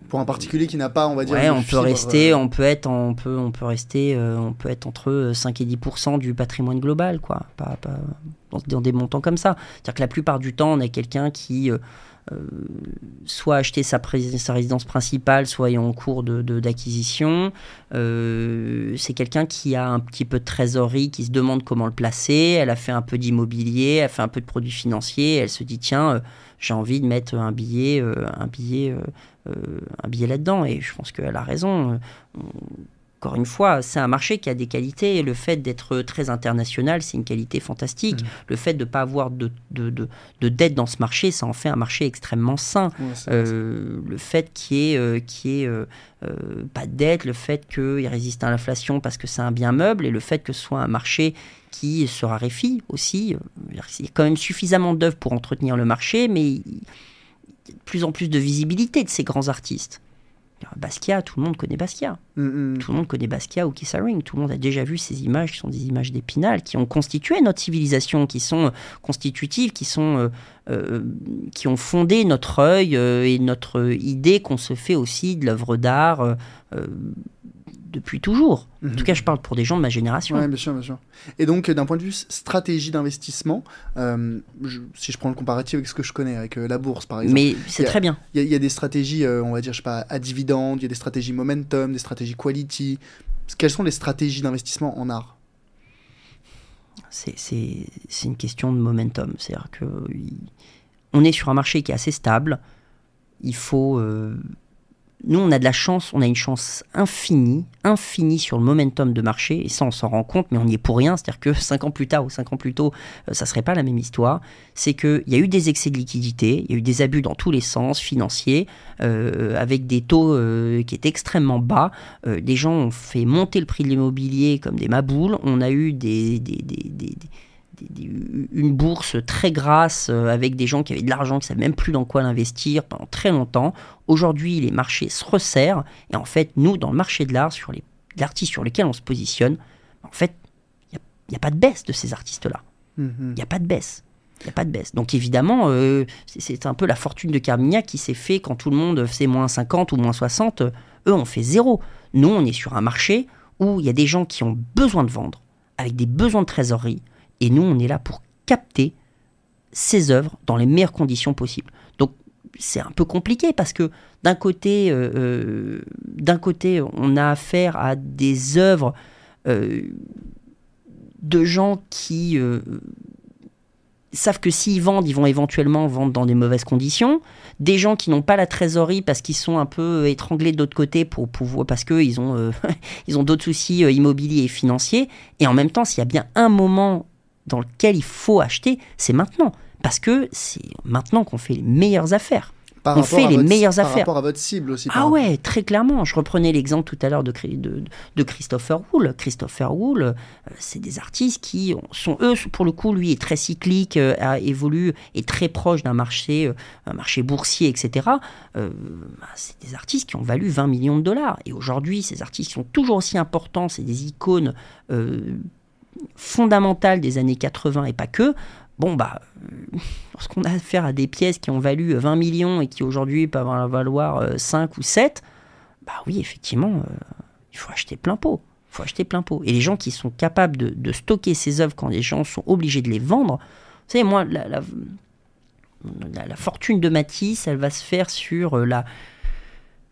pour un particulier qui n'a pas, on va dire, ouais, on peut rester, on peut être, on peut, on peut rester, on peut être entre 5 et 10% du patrimoine global, quoi. Pas, pas dans, des montants comme ça. C'est-à-dire que la plupart du temps, on a quelqu'un qui euh, euh, soit a acheté sa, sa, résidence principale, soit est en cours d'acquisition. De, euh, c'est quelqu'un qui a un petit peu de trésorerie, qui se demande comment le placer. Elle a fait un peu d'immobilier, elle a fait un peu de produits financiers. Elle se dit tiens, j'ai envie de mettre un billet, un billet, un billet là-dedans. Et je pense qu'elle a raison encore une fois, c'est un marché qui a des qualités. Le fait d'être très international, c'est une qualité fantastique. Mmh. Le fait de ne pas avoir de, de, de, dette dans ce marché, ça en fait un marché extrêmement sain. Euh, le fait qu'il n'y ait, euh, euh, pas de dette, le fait qu'il résiste à l'inflation parce que c'est un bien meuble, et le fait que ce soit un marché qui se raréfie aussi. Il y a quand même suffisamment d'œuvres pour entretenir le marché, mais il y de plus en plus de visibilité de ces grands artistes. Basquiat, tout le monde connaît Basquiat. Mm, mm. Tout le monde connaît Basquiat ou Keith Haring. Tout le monde a déjà vu ces images qui sont des images d'Épinal, qui ont constitué notre civilisation, qui sont constitutives, qui, sont, euh, euh, qui ont fondé notre œil euh, et notre idée qu'on se fait aussi de l'œuvre d'art depuis toujours. En tout mhm. cas, je parle pour des gens de ma génération. Oui, bien sûr, bien sûr. Et donc, d'un point de vue stratégie d'investissement, euh, si je prends le comparatif avec ce que je connais, avec euh, la bourse par exemple. Mais c'est très bien. Il y, a des stratégies, euh, on va dire, je sais pas, à dividende, il y a des stratégies momentum, des stratégies quality. Quelles sont les stratégies d'investissement en art? C'est une question de momentum. C'est-à-dire que on est sur un marché qui est assez stable. Il faut nous, on a de la chance, on a une chance infinie, infinie sur le momentum de marché, et ça, on s'en rend compte, mais on n'y est pour rien. C'est-à-dire que 5 ans plus tard ou 5 ans plus tôt, euh, ça serait pas la même histoire. C'est qu'il y a eu des excès de liquidité, il y a eu des abus dans tous les sens, financiers, euh, avec des taux euh, qui étaient extrêmement bas. des gens ont fait monter le prix de l'immobilier comme des maboules. On a eu des une bourse très grasse euh, avec des gens qui avaient de l'argent, qui ne savaient même plus dans quoi l'investir pendant très longtemps. Aujourd'hui, les marchés se resserrent et en fait, nous, dans le marché de l'art, sur les artistes sur lesquels on se positionne, en fait, il n'y a, pas de baisse de ces artistes-là. Mhm. Il n'y a pas de baisse. Il n'y a pas de baisse. Donc évidemment, euh, c'est un peu la fortune de Carmignac qui s'est fait quand tout le monde faisait moins 50 ou moins 60. Eux, on fait zéro. Nous, on est sur un marché où il y a des gens qui ont besoin de vendre, avec des besoins de trésorerie, et nous, on est là pour capter ces œuvres dans les meilleures conditions possibles. Donc c'est un peu compliqué parce que d'un côté, euh, euh, d'un côté, on a affaire à des œuvres euh, de gens qui savent que s'ils vendent, ils vont éventuellement vendre dans des mauvaises conditions. Des gens qui n'ont pas la trésorerie parce qu'ils sont un peu étranglés de l'autre côté pour pouvoir, parce qu'ils ont, ils ont d'autres soucis immobiliers et financiers. Et en même temps, s'il y a bien un moment dans lequel il faut acheter, c'est maintenant. Parce que c'est maintenant qu'on fait les meilleures affaires. on fait les meilleures affaires. Par rapport à votre cible aussi. Ah ouais, très clairement. Je reprenais l'exemple tout à l'heure de, de, de, Christopher Wool. Christopher Wool, euh, c'est des artistes qui sont, eux, pour le coup, lui est très cyclique, euh, a évolue, est très proche d'un marché, euh, un marché boursier, etc. Bah, c'est des artistes qui ont valu 20 millions de dollars. Et aujourd'hui, ces artistes sont toujours aussi importants, c'est des icônes fondamentale des années 80 et pas que, bon, bah, euh, lorsqu'on a affaire à des pièces qui ont valu 20 millions et qui aujourd'hui peuvent valoir 5 euh, ou 7, bah oui, effectivement, euh, il faut acheter plein pot. Il faut acheter plein pot. Et les gens qui sont capables de, stocker ces œuvres quand les gens sont obligés de les vendre, vous savez, moi, la, la, la fortune de Matisse, elle va se faire sur la,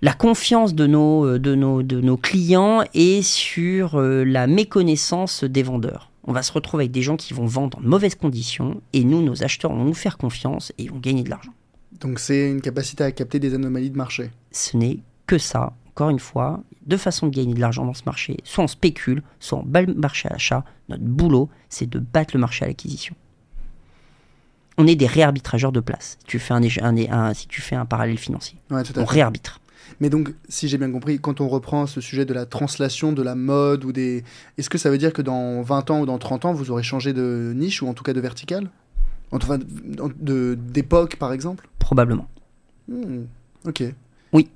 la confiance de nos, euh, de nos, de nos clients et sur euh, la méconnaissance des vendeurs. On va se retrouver avec des gens qui vont vendre en mauvaises conditions et nous, nos acheteurs, vont nous faire confiance et vont gagner de l'argent. Donc c'est une capacité à capter des anomalies de marché. Ce n'est que ça. Encore une fois, deux façons de gagner de l'argent dans ce marché. Soit on spécule, soit on bat le marché à l'achat. Notre boulot, c'est de battre le marché à l'acquisition. On est des réarbitrageurs de place. Si tu fais un, si tu fais un parallèle financier, on réarbitre. Mais donc, si j'ai bien compris, quand on reprend ce sujet de la translation de la mode ou des... Est-ce que ça veut dire que dans 20 ans ou dans 30 ans, vous aurez changé de niche ou en tout cas de verticale? Enfin, d'époque, par exemple? Probablement. Hmm, ok. Oui.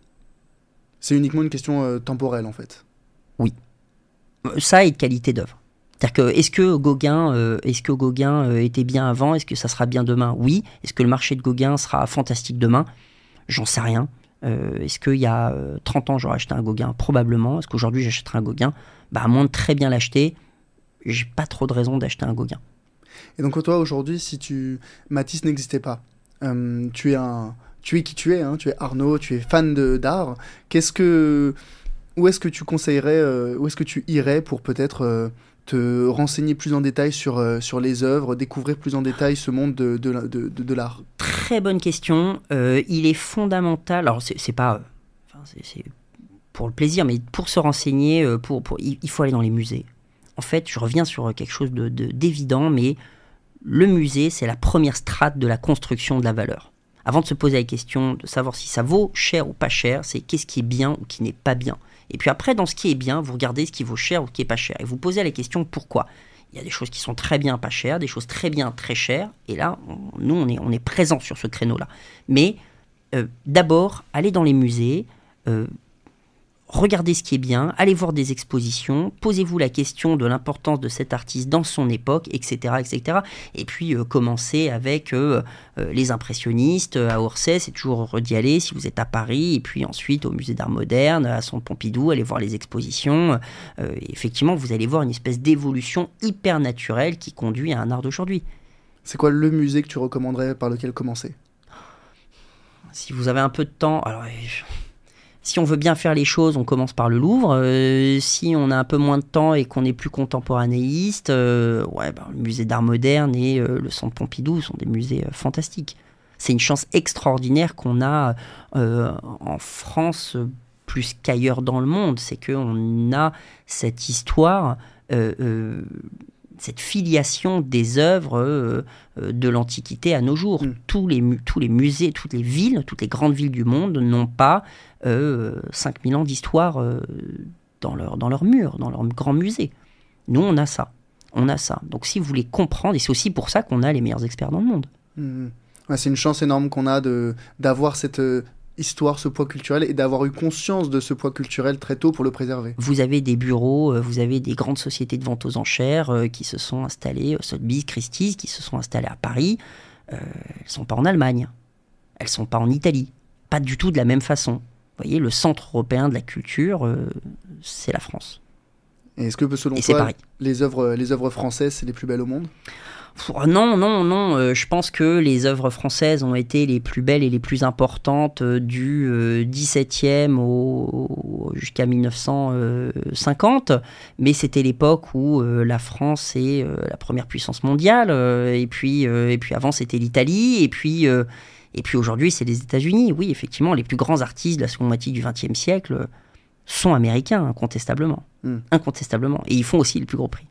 C'est uniquement une question euh, temporelle, en fait. Oui. Euh, ça et de qualité d'œuvre. C'est-à-dire que est-ce que Gauguin, euh, est-ce que Gauguin était bien avant? Est-ce que ça sera bien demain? Oui. Est-ce que le marché de Gauguin sera fantastique demain? J'en sais rien. Euh, est-ce qu'il y a 30 euh, ans, j'aurais acheté un Gauguin? Probablement. Est-ce qu'aujourd'hui, j'achèterai un Gauguin? Bah, À moins de très bien l'acheter, j'ai pas trop de raison d'acheter un Gauguin. Et donc, toi, aujourd'hui, si tu Matisse n'existait pas, euh, tu es un, tu es qui tu es, hein, tu es Arnaud, tu es fan d'art. Qu'est-ce que, où est-ce que tu conseillerais, où est-ce que tu irais pour peut-être te renseigner plus en détail sur, euh, sur les œuvres, découvrir plus en détail ce monde de, de, de, de l'art Très bonne question. Euh, il est fondamental, alors c'est pas... Pour le plaisir, mais pour se renseigner, euh, pour, pour, il faut aller dans les musées. En fait, je reviens sur quelque chose d'évident, mais le musée, c'est la première strate de la construction de la valeur. Avant de se poser la question de savoir si ça vaut cher ou pas cher, c'est qu'est-ce qui est bien ou qui n'est pas bien. Et puis après, dans ce qui est bien, vous regardez ce qui vaut cher ou qui est pas cher. Et vous posez la question pourquoi? Il y a des choses qui sont très bien pas chères, des choses très bien très chères. Et là, nous, on est, on présent sur ce créneau-là. Mais euh, d'abord, allez dans les musées, euh, regardez ce qui est bien, allez voir des expositions, posez-vous la question de l'importance de cet artiste dans son époque, etc. etc. Et puis euh, commencez avec euh, euh, les impressionnistes à Orsay, c'est toujours d'y aller si vous êtes à Paris, et puis ensuite au musée d'art moderne, à Centre Pompidou, allez voir les expositions. effectivement, vous allez voir une espèce d'évolution hyper naturelle qui conduit à un art d'aujourd'hui. C'est quoi le musée que tu recommanderais par lequel commencer? Si vous avez un peu de temps, alors si on veut bien faire les choses, on commence par le Louvre. Euh, si on a un peu moins de temps et qu'on est plus contemporanéiste, euh, ouais, ben, le musée d'art moderne et euh, le centre Pompidou sont des musées fantastiques. C'est une chance extraordinaire qu'on a en France plus qu'ailleurs dans le monde. C'est qu'on a cette histoire, cette filiation des œuvres de l'Antiquité à nos jours. Mm. Tous, les, tous les musées, toutes les villes, toutes les grandes villes du monde n'ont pas 5000 ans d'histoire dans, leur, dans leurs murs, dans leurs grands musées. Nous, on a ça. On a ça. Donc si vous voulez comprendre, et c'est aussi pour ça qu'on a les meilleurs experts dans le monde. Ouais, c'est une chance énorme qu'on a de d'avoir cette euh, histoire, ce poids culturel et d'avoir eu conscience de ce poids culturel très tôt pour le préserver. Vous avez des bureaux, euh, vous avez des grandes sociétés de vente aux enchères euh, qui se sont installées, Sotheby's, Christie's, qui se sont installées à Paris. elles sont pas en Allemagne, elles sont pas en Italie, pas du tout de la même façon. Vous voyez, le centre européen de la culture, c'est la France. Et est-ce que selon Et toi, les œuvres, les œuvres françaises, c'est les plus belles au monde? Non, non, non. euh, je pense que les œuvres françaises ont été les plus belles et les plus importantes euh, du euh, 17e au, au- jusqu'à 1950. Mais c'était l'époque où euh, la France est euh, la première puissance mondiale. euh, et, puis, euh, et puis avant, c'était l'Italie. Et puis, euh, et puis aujourd'hui, c'est les États-Unis. Oui, effectivement, les plus grands artistes de la seconde moitié du XXe siècle sont américains, incontestablement. Hmm. Incontestablement. Et ils font aussi les plus gros prix.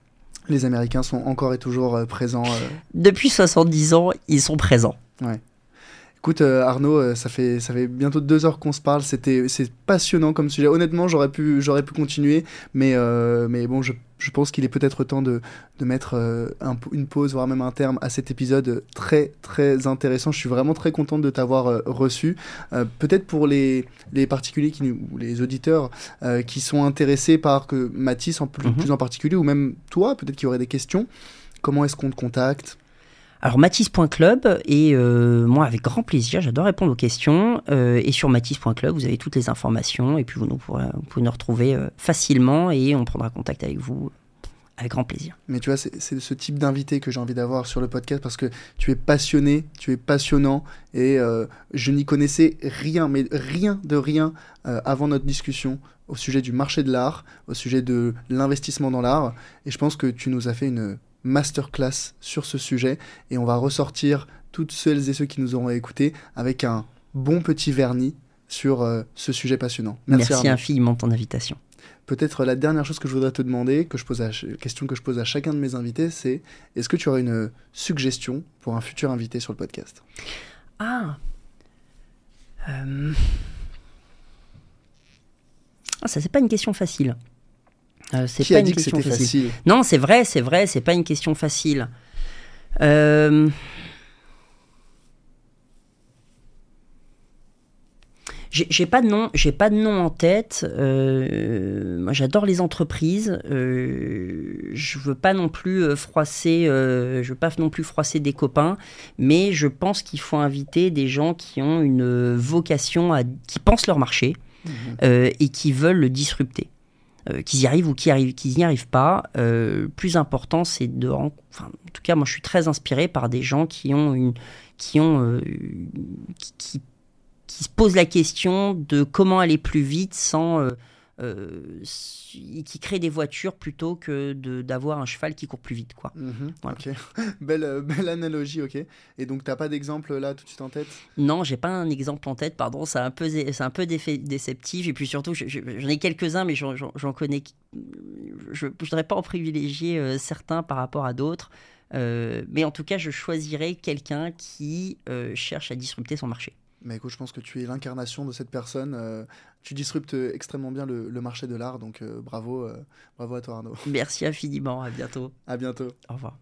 Les Américains sont encore et toujours euh, présents. euh. Depuis 70 ans, ils sont présents. Écoute, euh, Arnaud, euh, ça fait, ça fait bientôt deux heures qu'on se parle. C'était, c'est passionnant comme sujet. Honnêtement, j'aurais pu, j'aurais pu continuer, mais, euh, mais bon, je, je pense qu'il est peut-être temps de, de mettre euh, un une pause, voire même un terme à cet épisode très, très intéressant. Je suis vraiment très contente de t'avoir euh, reçu. Euh, peut-être pour les, les particuliers qui, nous- ou les auditeurs qui sont intéressés par que Mathis en plus, Mhm. plus en particulier, ou même toi, peut-être qu'il y aurait des questions. Comment est-ce qu'on te contacte? Alors matisse.club et euh, moi avec grand plaisir, j'adore répondre aux questions euh, et sur matisse.club vous avez toutes les informations et puis vous, nous pourrez- pouvez nous retrouver euh, facilement et on prendra contact avec vous avec grand plaisir. Mais tu vois, c'est ce type d'invité que j'ai envie d'avoir sur le podcast parce que tu es passionné, tu es passionnant et je n'y connaissais rien, mais rien de rien avant notre discussion au sujet du marché de l'art, au sujet de l'investissement dans l'art. Et je pense que tu nous as fait une masterclass sur ce sujet et on va ressortir toutes celles et ceux qui nous auront écoutés avec un bon petit vernis sur euh, ce sujet passionnant. Merci, Arnaud. infiniment de ton invitation. Peut-être la dernière chose que je voudrais te demander, que je pose à, question que je pose à chacun de mes invités, c'est est-ce que tu aurais une suggestion pour un futur invité sur le podcast? Ah Euh, Ah, ça c'est pas une question facile. Euh, c'est pas a une dit question facile Non, c'est vrai, c'est vrai, c'est pas une question facile. Euh, J'ai pas de nom, j'ai pas de nom en tête. Euh, moi, j'adore les entreprises. Euh, je veux pas non plus froisser, euh, je veux pas non plus froisser des copains, mais je pense qu'il faut inviter des gens qui ont une vocation, à, qui pensent leur marché Mhm. et qui veulent le disrupter. Euh, qu'ils y arrivent ou qu'ils n'y arrivent pas, euh, plus important, c'est de... Enfin, en tout cas, moi, je suis très inspiré par des gens qui ont une... qui ont... euh, qui, qui- qui se posent la question de comment aller plus vite sans... euh, qui créent des voitures plutôt que d'avoir un cheval qui court plus vite, quoi. Voilà. ok. belle, euh, belle analogie, ok. Et donc, t'as pas d'exemple là tout de suite en tête? Non, j'ai pas un exemple en tête, pardon, c'est un peu, c'est un peu déceptif. Et puis surtout, je- je- j'en ai quelques-uns, mais j'en- connais. Je ne voudrais pas en privilégier euh, certains par rapport à d'autres. Euh, mais en tout cas, je choisirais quelqu'un qui cherche à disrupter son marché. Mais écoute, je pense que tu es l'incarnation de cette personne. euh, tu disruptes extrêmement bien le, le marché de l'art, donc euh, bravo, euh, bravo à toi Arnaud. Merci infiniment, à bientôt. À bientôt. Au revoir.